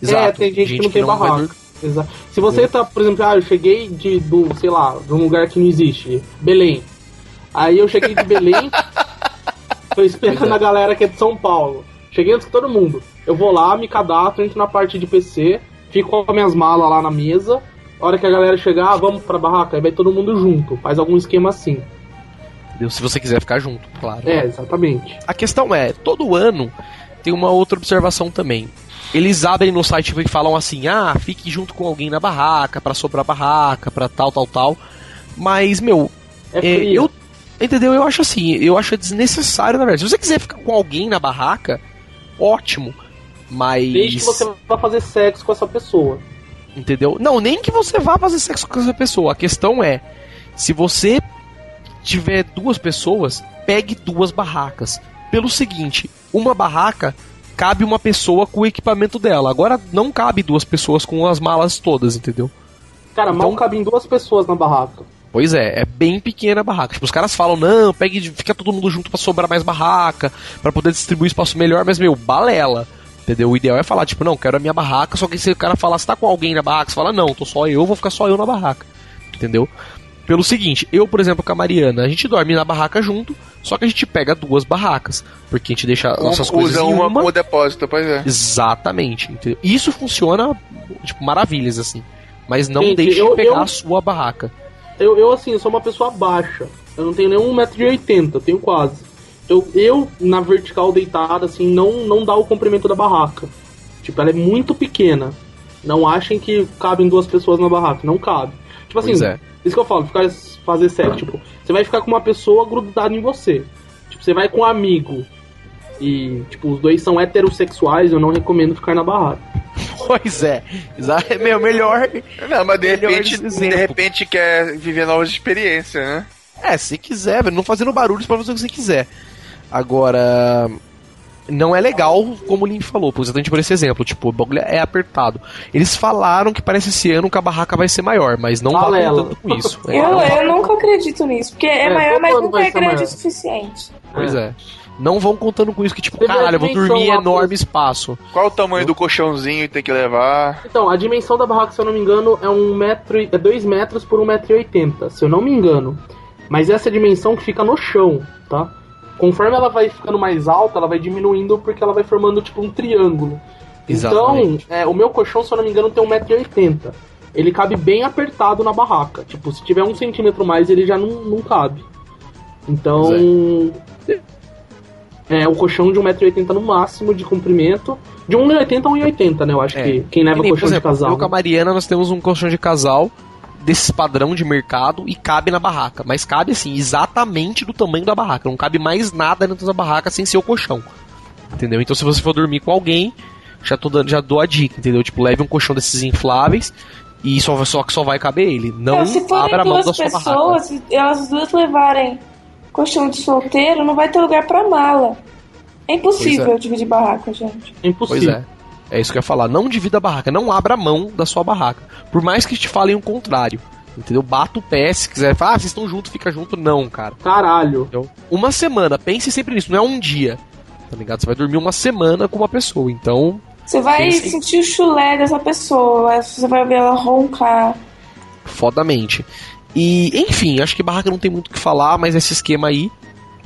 [SPEAKER 2] Exato.
[SPEAKER 4] tem gente que não tem
[SPEAKER 2] vai
[SPEAKER 4] barraca.
[SPEAKER 2] dur-
[SPEAKER 4] Exato. Se você tá, por exemplo, ah, eu cheguei de do, sei lá, de um lugar que não existe, Belém. Aí eu cheguei de Belém, *laughs* tô esperando
[SPEAKER 2] é.
[SPEAKER 4] a galera que é de São Paulo. Cheguei antes que todo mundo. Eu vou lá, me cadastro, entro na parte de PC, fico com as minhas malas lá na mesa A hora que a galera chegar, ah, vamos pra barraca, aí vai todo mundo junto. Faz algum esquema assim.
[SPEAKER 2] Entendeu? Se você quiser ficar junto, claro.
[SPEAKER 4] É, exatamente.
[SPEAKER 2] A questão é, todo ano tem uma outra observação também. Eles abrem no site e falam assim: ah, fique junto com alguém na barraca, pra sobrar barraca, pra tal, tal, tal. Mas, meu,
[SPEAKER 4] É
[SPEAKER 2] é,
[SPEAKER 4] frio.
[SPEAKER 2] eu. Entendeu? Eu acho assim, eu acho desnecessário, na verdade. Se você quiser ficar com alguém na barraca, ótimo. Mas.
[SPEAKER 4] Desde que você vá fazer sexo com essa pessoa.
[SPEAKER 2] Entendeu? Não, nem que você vá fazer sexo com essa pessoa. A questão é: se você tiver duas pessoas, pegue duas barracas. Pelo seguinte, uma barraca cabe uma pessoa com o equipamento dela. Agora não cabe duas pessoas com as malas todas, entendeu?
[SPEAKER 4] Cara, mal
[SPEAKER 2] Então-
[SPEAKER 4] cabem duas pessoas na barraca.
[SPEAKER 2] Pois é, é bem pequena a barraca. Tipo, os caras falam, não, pegue, fica todo mundo junto pra sobrar mais barraca, pra poder distribuir espaço melhor, mas, meu, balela. Entendeu? O ideal é falar, tipo, não, quero a minha barraca, só que se o cara falar, você tá com alguém na barraca, você fala, não, tô só eu, vou ficar só eu na barraca. Entendeu? Pelo seguinte, eu, por exemplo, com a Mariana, a gente dorme na barraca junto, só que a gente pega duas barracas. Porque a gente deixa nossas
[SPEAKER 5] Um-
[SPEAKER 2] coisas
[SPEAKER 5] usa
[SPEAKER 2] em
[SPEAKER 5] uma
[SPEAKER 2] uma.
[SPEAKER 5] como depósito, pois é.
[SPEAKER 2] Exatamente. Entendeu? Isso funciona, tipo, maravilhas, assim. Mas não
[SPEAKER 4] Gente,
[SPEAKER 2] deixe
[SPEAKER 4] eu-
[SPEAKER 2] de pegar
[SPEAKER 4] eu-
[SPEAKER 2] a sua barraca.
[SPEAKER 4] Eu, eu, assim, sou uma pessoa baixa. Eu não tenho nem 1,80m, eu tenho quase. Eu, eu, na vertical deitada, assim, não, não dá o comprimento da barraca. Tipo, ela é muito pequena. Não achem que cabem duas pessoas na barraca. Não cabe. Tipo assim,
[SPEAKER 2] é.
[SPEAKER 4] Isso que eu falo, ficar, fazer sexo. Tipo, você vai ficar com uma pessoa grudada em você. Tipo, você vai com um amigo. E, tipo, os dois são heterossexuais, eu não recomendo ficar na barraca.
[SPEAKER 2] Pois é. É meu, melhor.
[SPEAKER 5] Não, mas de repente, de repente quer viver novas experiências, né?
[SPEAKER 2] É, se quiser, velho, não fazendo barulhos pra fazer o que você quiser. Agora. Não é legal, como o Link falou, por exatamente por esse exemplo. Tipo, o bagulho é apertado. Eles falaram que parece esse ano que a barraca vai ser maior, mas não
[SPEAKER 4] Balela.
[SPEAKER 2] contando com isso. *laughs* É,
[SPEAKER 3] Eu, eu nunca acredito nisso, porque é,
[SPEAKER 4] É,
[SPEAKER 3] maior, mas nunca é grande
[SPEAKER 4] maior.
[SPEAKER 3] o suficiente.
[SPEAKER 2] Pois é. Não vão contando com isso, que tipo,
[SPEAKER 4] Teve a
[SPEAKER 2] caralho, eu vou dormir em enorme
[SPEAKER 4] pô.
[SPEAKER 2] espaço.
[SPEAKER 5] Qual o tamanho do colchãozinho que tem que levar?
[SPEAKER 4] Então, a dimensão da barraca, se eu não me engano, é um metro e, é 2 metros por 1,80m, se eu não me engano. Mas essa é a dimensão que fica no chão, tá? Conforme ela vai ficando mais alta, ela vai diminuindo porque ela vai formando tipo um triângulo.
[SPEAKER 2] Exatamente.
[SPEAKER 4] Então, é, o meu colchão, se eu não me engano, tem 1,80m. Ele cabe bem apertado na barraca. Tipo, se tiver um centímetro mais, ele já não, não cabe. Então. É, o colchão de 1,80m no máximo de comprimento. De 1,80m a 1,80m, né? Eu acho
[SPEAKER 2] É.
[SPEAKER 4] que quem leva
[SPEAKER 2] Que nem, por
[SPEAKER 4] colchão de
[SPEAKER 2] exemplo,
[SPEAKER 4] casal.
[SPEAKER 2] eu com a Mariana nós temos um colchão de casal desse padrão de mercado e cabe na barraca. Mas cabe assim, exatamente do tamanho da barraca. Não cabe mais nada dentro da barraca sem ser o colchão. Entendeu? Então se você for dormir com alguém, já, tô dando, já dou a dica, entendeu? Tipo, leve um colchão desses infláveis e só, só que só vai caber ele. Não
[SPEAKER 3] Não, se forem
[SPEAKER 2] abra a mão da
[SPEAKER 3] duas
[SPEAKER 2] sua barraca.
[SPEAKER 3] pessoas, e elas duas levarem colchão de solteiro, não vai ter lugar pra mala. É impossível
[SPEAKER 2] Pois
[SPEAKER 3] dividir barraca, gente.
[SPEAKER 4] É
[SPEAKER 2] Pois
[SPEAKER 4] impossível.
[SPEAKER 2] é. É isso que eu ia falar. Não divida a barraca. Não abra a mão da sua barraca. Por mais que te falem o contrário. Entendeu? Bata o pé se quiser. Fala, ah, vocês estão juntos, fica junto. Não, cara.
[SPEAKER 4] Caralho.
[SPEAKER 2] Entendeu? Uma semana. Pense sempre nisso. Não é um dia. Tá ligado? Você vai dormir uma semana com uma pessoa. Então,
[SPEAKER 3] Você vai
[SPEAKER 2] sim.
[SPEAKER 3] sentir o chulé dessa pessoa, você vai ver ela roncar.
[SPEAKER 2] fodamente. E, enfim, acho que barraca não tem muito o que falar, mas esse esquema aí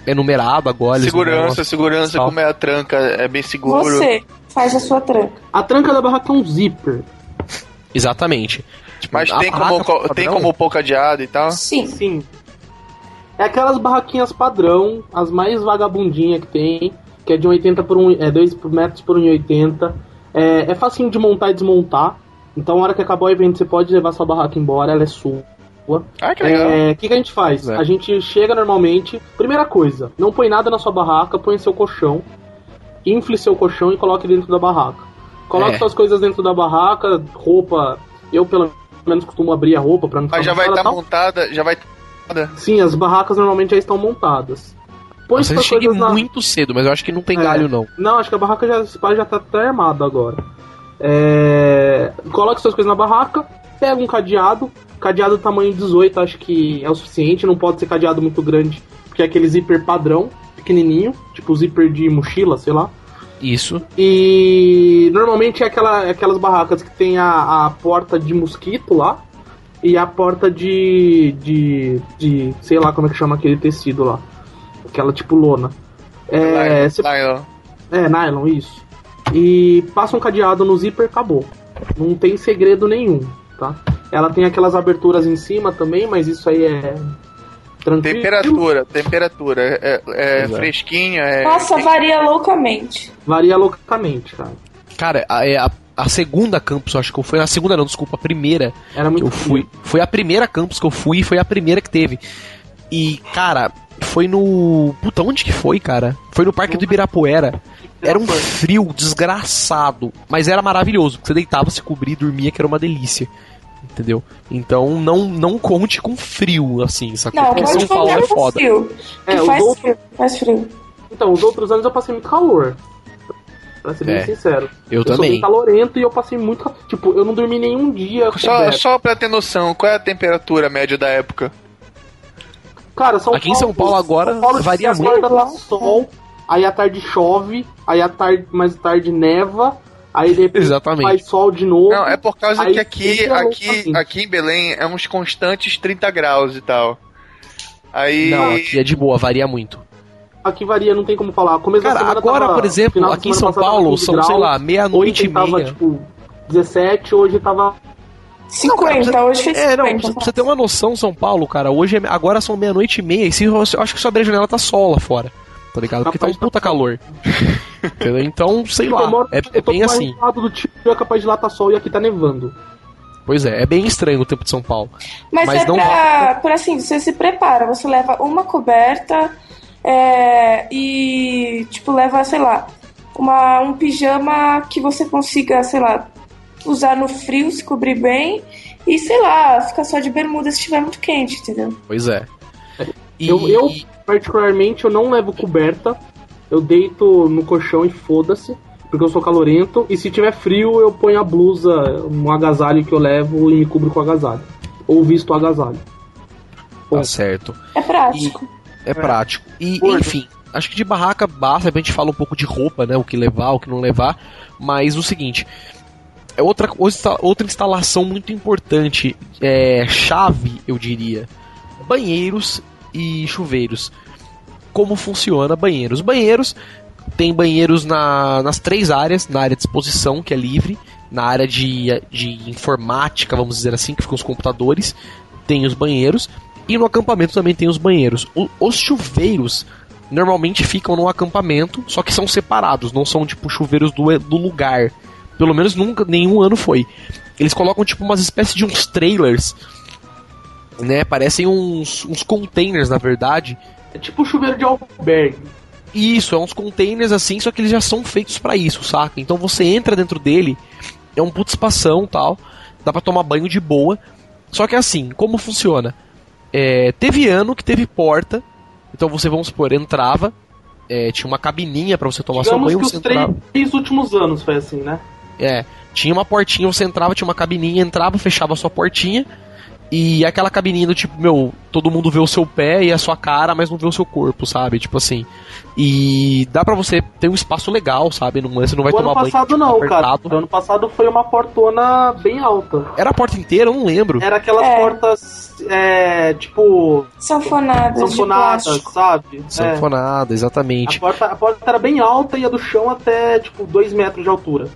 [SPEAKER 2] é numerado agora.
[SPEAKER 5] segurança,
[SPEAKER 2] numeram-
[SPEAKER 5] segurança, como é a tranca, é bem seguro.
[SPEAKER 3] Você faz a sua tranca.
[SPEAKER 4] A tranca da barraca é um zíper.
[SPEAKER 2] Exatamente. Tipo,
[SPEAKER 5] Mas tem como, tem como pôr cadeado e tal?
[SPEAKER 3] Sim.
[SPEAKER 4] Sim. É aquelas barraquinhas padrão, as mais vagabundinhas que tem, que é de 80 por 1, é 2 metros por 1,80. É, é facinho de montar e desmontar. Então, na hora que acabar o evento, você pode levar sua barraca embora, ela é sua.
[SPEAKER 5] Ah, que legal.
[SPEAKER 4] É, O que, que a gente faz?
[SPEAKER 2] É.
[SPEAKER 4] A gente chega normalmente. Primeira coisa, não põe nada na sua barraca, põe seu colchão, infle seu colchão e coloque dentro da barraca. Coloque
[SPEAKER 2] É.
[SPEAKER 4] suas coisas dentro da barraca, roupa. Eu, pelo menos, costumo abrir a roupa pra não ficar
[SPEAKER 5] Mas já vai estar
[SPEAKER 4] tal.
[SPEAKER 5] montada, já vai.
[SPEAKER 4] Sim, as barracas normalmente já estão montadas. Põe
[SPEAKER 2] Você
[SPEAKER 4] suas
[SPEAKER 2] chegue
[SPEAKER 4] coisas na...
[SPEAKER 2] muito cedo, mas eu acho que não tem
[SPEAKER 4] É.
[SPEAKER 2] galho, não.
[SPEAKER 4] Não, acho que a barraca já, esse pai já tá até armado agora. É... Coloque suas coisas na barraca, pega um cadeado, cadeado tamanho 18 acho que é o suficiente, não pode ser cadeado muito grande, porque é aquele zíper padrão, pequenininho, tipo zíper de mochila, sei lá.
[SPEAKER 2] Isso.
[SPEAKER 4] E normalmente é aquela, é aquelas barracas que tem a, a porta de mosquito lá e a porta de, de, de. sei lá como é que chama aquele tecido lá. Aquela tipo lona. É,
[SPEAKER 5] Nylon,
[SPEAKER 4] cê-
[SPEAKER 5] nylon.
[SPEAKER 4] é, nylon, isso. E passa um cadeado no zíper, acabou. Não tem segredo nenhum, tá? Ela tem aquelas aberturas em cima também, mas isso aí é tranquilo.
[SPEAKER 5] Temperatura, temperatura. É, é
[SPEAKER 2] Exato.
[SPEAKER 5] fresquinha, é.
[SPEAKER 3] Nossa, varia loucamente.
[SPEAKER 4] Varia loucamente, cara.
[SPEAKER 2] Cara, a, é a, a segunda campus, eu acho que eu fui. A segunda não, desculpa, a primeira
[SPEAKER 4] Era
[SPEAKER 2] que
[SPEAKER 4] muito
[SPEAKER 2] eu fui. Foi a primeira campus que eu fui e foi a primeira que teve. E, cara, foi no. Puta, onde que foi, cara? Foi no Parque do Ibirapuera. Era um frio desgraçado, mas era maravilhoso. porque Você deitava, se cobria e dormia, que era uma delícia. Entendeu? Então não, não conte com frio, assim, sacou?
[SPEAKER 3] Não,
[SPEAKER 2] Porque São Paulo é foda.
[SPEAKER 3] frio. Que
[SPEAKER 4] É,
[SPEAKER 3] faz
[SPEAKER 4] outros-
[SPEAKER 3] frio, faz frio.
[SPEAKER 4] Então, os outros anos eu passei muito calor. Pra ser bem
[SPEAKER 2] É,
[SPEAKER 4] sincero.
[SPEAKER 2] Eu,
[SPEAKER 4] sou bem
[SPEAKER 2] também.
[SPEAKER 4] calorento e eu passei muito. Tipo, eu não dormi nenhum dia.
[SPEAKER 5] Só, só pra ter noção, qual é a temperatura média da época?
[SPEAKER 4] Cara, São
[SPEAKER 2] Aqui em São Paulo agora
[SPEAKER 4] São Paulo
[SPEAKER 2] varia
[SPEAKER 3] muito.
[SPEAKER 4] tá sol, aí à tarde chove, aí à tarde, mais tarde neva, aí depois
[SPEAKER 2] Exatamente.
[SPEAKER 4] faz sol de novo.
[SPEAKER 5] Não, é por causa que aqui, aqui, aqui em Belém é uns constantes 30 graus e tal. Aí.
[SPEAKER 2] Não, aqui é de boa, varia muito.
[SPEAKER 4] Aqui varia, não tem como falar. Começo da
[SPEAKER 2] Cara,
[SPEAKER 4] semana
[SPEAKER 2] agora,
[SPEAKER 4] tava-
[SPEAKER 2] por exemplo, aqui em São Paulo
[SPEAKER 4] 15
[SPEAKER 2] são, sei
[SPEAKER 4] graus,
[SPEAKER 2] lá, meia-noite e
[SPEAKER 4] Ontem tava,
[SPEAKER 2] meia.
[SPEAKER 4] tipo, 17, hoje tava
[SPEAKER 3] 50, hoje fez 50.
[SPEAKER 2] É, não, pra, pra você ter uma noção, São Paulo, cara, hoje é, agora são meia-noite e meia, e se, eu acho que só abrir a janela tá sol lá fora, tá ligado? Porque tá um
[SPEAKER 4] Rapaz, tá
[SPEAKER 2] puta calor. *laughs* Entendeu? Então, sei lá,
[SPEAKER 4] moro-
[SPEAKER 2] é, é bem assim.
[SPEAKER 4] do tio, é capaz de lá tá sol e aqui tá nevando.
[SPEAKER 2] Pois é, é bem estranho o tempo de São Paulo.
[SPEAKER 3] Mas,
[SPEAKER 2] Mas
[SPEAKER 3] é
[SPEAKER 2] não
[SPEAKER 3] pra, pra assim, você se prepara, você leva uma coberta é, e, tipo, leva, sei lá, uma, um pijama que você consiga, sei lá, usar no frio, se cobrir bem e, sei lá, ficar só de bermuda se estiver muito quente, entendeu?
[SPEAKER 2] Pois é. E,
[SPEAKER 4] Eu- eu- Particularmente, eu não levo coberta, eu deito no colchão e foda-se, porque eu sou calorento, e se tiver frio, eu ponho a blusa, um agasalho que eu levo e me cubro com o agasalho. Ou visto o agasalho.
[SPEAKER 2] tá certo.
[SPEAKER 3] É prático.
[SPEAKER 2] É prático. E, enfim, acho que de barraca basta, a gente fala um pouco de roupa, né? O que levar, o que não levar. Mas o seguinte. É outra, outra outra instalação muito importante. É chave, eu diria. Banheiros e chuveiros. Como funciona banheiros? Banheiros tem banheiros na, nas três áreas, na área de exposição, que é livre, na área de, de informática, vamos dizer assim, que ficam os computadores, tem os banheiros, e no acampamento também tem os banheiros. O- os chuveiros normalmente ficam no acampamento, só que são separados, não são tipo chuveiros do, do lugar. Pelo menos nunca, nenhum ano foi. Eles colocam tipo umas espécies de uns trailers, né? Parecem uns, uns containers, na verdade,
[SPEAKER 4] É tipo chuveiro de albergue.
[SPEAKER 2] isso, é uns containers assim, só que eles já são feitos pra isso, saca? Então você entra dentro dele, é um puto espação tal, dá pra tomar banho de boa. Só que assim, como funciona? É, teve ano que teve porta, então você, vamos supor, entrava, é, tinha uma cabininha pra você tomar seu
[SPEAKER 4] Digamos
[SPEAKER 2] banho,
[SPEAKER 4] que os três
[SPEAKER 2] entrava.
[SPEAKER 4] últimos anos foi assim, né?
[SPEAKER 2] É, tinha uma portinha, você entrava, tinha uma cabininha, entrava, fechava a sua portinha. E aquela cabininha do tipo, meu, todo mundo vê o seu pé e a sua cara, mas não vê o seu corpo, sabe? Tipo assim. E dá pra você ter um espaço legal, sabe? Não, você não vai
[SPEAKER 4] o ano
[SPEAKER 2] tomar banho
[SPEAKER 4] passado
[SPEAKER 2] tipo,
[SPEAKER 4] não, cara.
[SPEAKER 2] apertado.
[SPEAKER 4] O ano passado foi uma portona bem alta.
[SPEAKER 2] Era a porta inteira, eu não lembro.
[SPEAKER 4] Era aquelas
[SPEAKER 3] É.
[SPEAKER 4] portas, é, tipo,
[SPEAKER 3] Sanfonadas
[SPEAKER 4] sanfonadas, sabe? É.
[SPEAKER 2] Sanfonada,
[SPEAKER 4] A
[SPEAKER 2] exatamente.
[SPEAKER 4] porta, a porta era bem alta e ia do chão até, tipo, 2 metros de altura.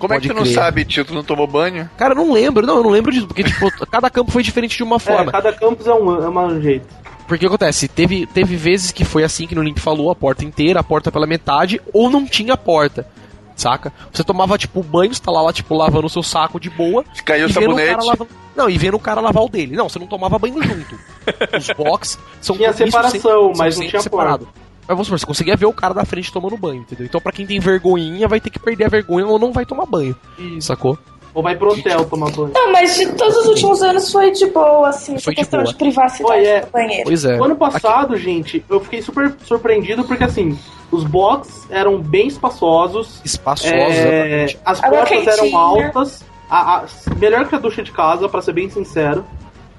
[SPEAKER 5] Como é
[SPEAKER 2] Pode
[SPEAKER 5] que tu não
[SPEAKER 2] crer.
[SPEAKER 5] sabe, tio? Tu não tomou banho?
[SPEAKER 2] Cara, eu não lembro, não, eu não lembro disso, porque, tipo, *laughs* cada campo foi diferente de uma
[SPEAKER 4] É,
[SPEAKER 2] forma.
[SPEAKER 4] cada campus é um, é um jeito.
[SPEAKER 2] Porque acontece, teve, teve vezes que foi assim que no Link falou, a porta inteira, a porta pela metade, ou não tinha porta. Saca? Você tomava, tipo, banho, você tá lá, lá, tipo, lavando o seu saco de boa.
[SPEAKER 5] Caiu o
[SPEAKER 2] e vendo o cara
[SPEAKER 5] sabonete.
[SPEAKER 2] lavando. Não, e vendo o cara lavar o dele. Não, você não tomava banho junto. *laughs* Os box são
[SPEAKER 4] Tinha separação,
[SPEAKER 2] sempre- são
[SPEAKER 4] mas não tinha
[SPEAKER 2] separado. Mas vamos supor, você conseguia ver o cara da frente tomando banho, entendeu? Então pra quem tem vergonhinha, vai ter que perder a vergonha ou não vai tomar banho.
[SPEAKER 4] Isso.
[SPEAKER 2] Sacou?
[SPEAKER 4] Ou vai pro hotel tomar banho.
[SPEAKER 3] Não, mas de todos os últimos anos foi de boa, assim,
[SPEAKER 2] Foi de
[SPEAKER 3] questão
[SPEAKER 2] boa.
[SPEAKER 3] de privacidade
[SPEAKER 4] Foi, é.
[SPEAKER 3] do banheiro.
[SPEAKER 2] Pois é.
[SPEAKER 4] O ano passado, gente, eu fiquei super surpreendido porque, assim, os box eram bem espaçosos,
[SPEAKER 2] Espaçosa,
[SPEAKER 4] é, as portas eram altas, a- a- melhor que a ducha de casa, pra ser bem sincero.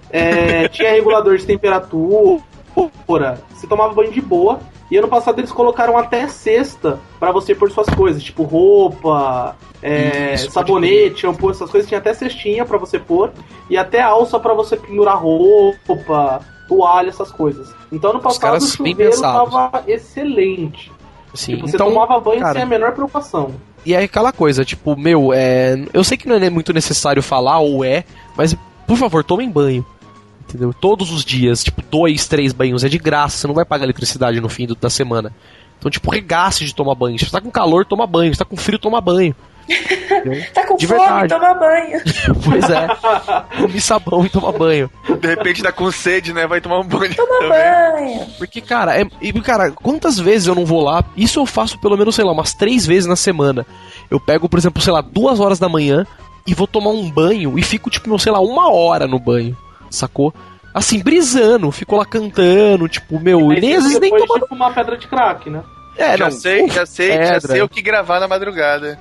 [SPEAKER 4] É, *laughs* tinha regulador de temperatura, você tomava banho de boa. E ano passado eles colocaram até cesta pra você pôr suas coisas, tipo roupa, é,
[SPEAKER 2] Isso,
[SPEAKER 4] sabonete, shampoo, essas coisas. Tinha até cestinha pra você pôr e até alça pra você pendurar roupa, toalha, essas coisas. Então ano passado o chuveiro tava excelente.
[SPEAKER 2] Assim,
[SPEAKER 4] Tipo, você
[SPEAKER 2] então,
[SPEAKER 4] tomava banho
[SPEAKER 2] cara,
[SPEAKER 4] sem a menor preocupação.
[SPEAKER 2] E é aquela coisa, tipo, meu, é, eu sei que não é muito necessário falar, ou é, mas por favor, tomem banho. Entendeu? Todos os dias, tipo, dois, três banhos é de graça, você não vai pagar eletricidade no fim do- da semana. Então, tipo, regace de tomar banho. Se você tá com calor, toma banho. Se tá com frio, toma banho. *laughs*
[SPEAKER 3] Tá com
[SPEAKER 2] De
[SPEAKER 3] fome,
[SPEAKER 2] verdade.
[SPEAKER 3] toma banho. *laughs*
[SPEAKER 2] Pois é. Come sabão e toma banho.
[SPEAKER 5] De repente tá com sede, né? Vai tomar um banho
[SPEAKER 3] Toma
[SPEAKER 5] também.
[SPEAKER 3] banho.
[SPEAKER 2] Porque, cara, é, e, cara, quantas vezes eu não vou lá? Isso eu faço pelo menos, sei lá, umas três vezes na semana. Eu pego, por exemplo, sei lá, duas horas da manhã e vou tomar um banho e fico, tipo, sei lá, uma hora no banho, sacou? Assim, brisando, fico lá cantando, tipo, meu,
[SPEAKER 4] Mas
[SPEAKER 2] nem às vezes nem tomando.
[SPEAKER 4] tipo uma pedra de crack, né?
[SPEAKER 2] É,
[SPEAKER 5] já
[SPEAKER 2] não,
[SPEAKER 5] sei, já sei, já
[SPEAKER 2] pedra.
[SPEAKER 5] sei o que gravar na madrugada.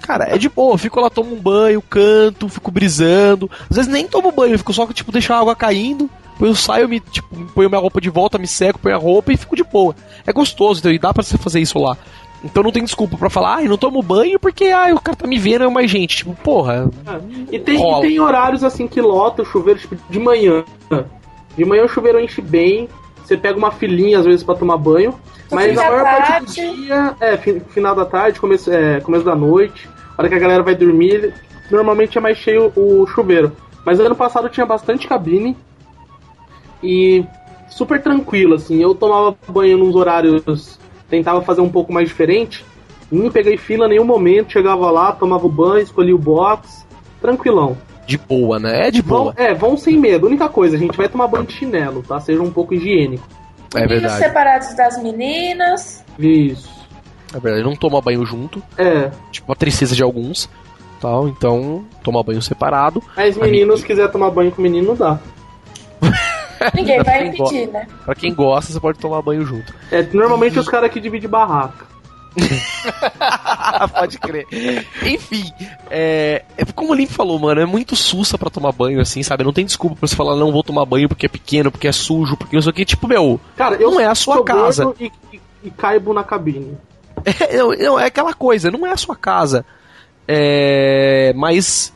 [SPEAKER 2] Cara, é de boa, fico lá, tomo um banho, canto, fico brisando. Às vezes nem tomo banho, eu fico só, tipo, deixar a água caindo. Depois eu saio, me, tipo, ponho minha roupa de volta, me seco, ponho a roupa e fico de boa. É gostoso, então, e dá pra você fazer isso lá. Então não tem desculpa pra falar, ai, não tomo banho porque, ai, o cara tá me vendo, é mais gente. Tipo, porra,
[SPEAKER 4] É. E tem, e tem horários assim que lota o chuveiro tipo, de manhã. De manhã o chuveiro enche bem. Você pega uma filinha às vezes pra tomar banho.
[SPEAKER 3] No
[SPEAKER 4] Mas a maior parte do dia, é, fi- final da tarde, começo, é, começo da noite, hora que a galera vai dormir, normalmente é mais cheio o chuveiro. Mas ano passado tinha bastante cabine e super tranquilo, assim. Eu tomava banho nos horários, tentava fazer um pouco mais diferente. Não peguei fila em nenhum momento, chegava lá, tomava o banho, escolhia o box, tranquilão.
[SPEAKER 2] de boa, né? É de
[SPEAKER 4] Vão,
[SPEAKER 2] boa.
[SPEAKER 4] é, vão sem medo. A única coisa, a gente vai tomar banho de chinelo, tá? Seja um pouco higiênico.
[SPEAKER 2] É
[SPEAKER 3] Meninos
[SPEAKER 2] verdade.
[SPEAKER 3] separados das meninas.
[SPEAKER 4] Isso.
[SPEAKER 2] É verdade, não toma banho junto,
[SPEAKER 4] É.
[SPEAKER 2] tipo a tristeza de alguns, tal, então toma banho separado.
[SPEAKER 4] Mas meninos, se quiser tomar banho com menino, dá.
[SPEAKER 3] Ninguém vai
[SPEAKER 2] Quem go-
[SPEAKER 3] impedir, né?
[SPEAKER 2] Pra quem gosta, você pode tomar banho junto.
[SPEAKER 4] É, normalmente os caras que dividem barraca. *laughs*
[SPEAKER 2] Pode crer. Enfim, é, é como o Limp falou, mano, é muito sussa pra tomar banho, assim, sabe? Não tem desculpa pra você falar, não vou tomar banho porque é pequeno, porque é sujo, porque não sei o que. Tipo, meu,
[SPEAKER 4] Cara, eu
[SPEAKER 2] Não é a sua casa.
[SPEAKER 4] E, e, e caibo na cabine. *laughs*
[SPEAKER 2] é, não, não, é aquela coisa, não é a sua casa. É. Mas.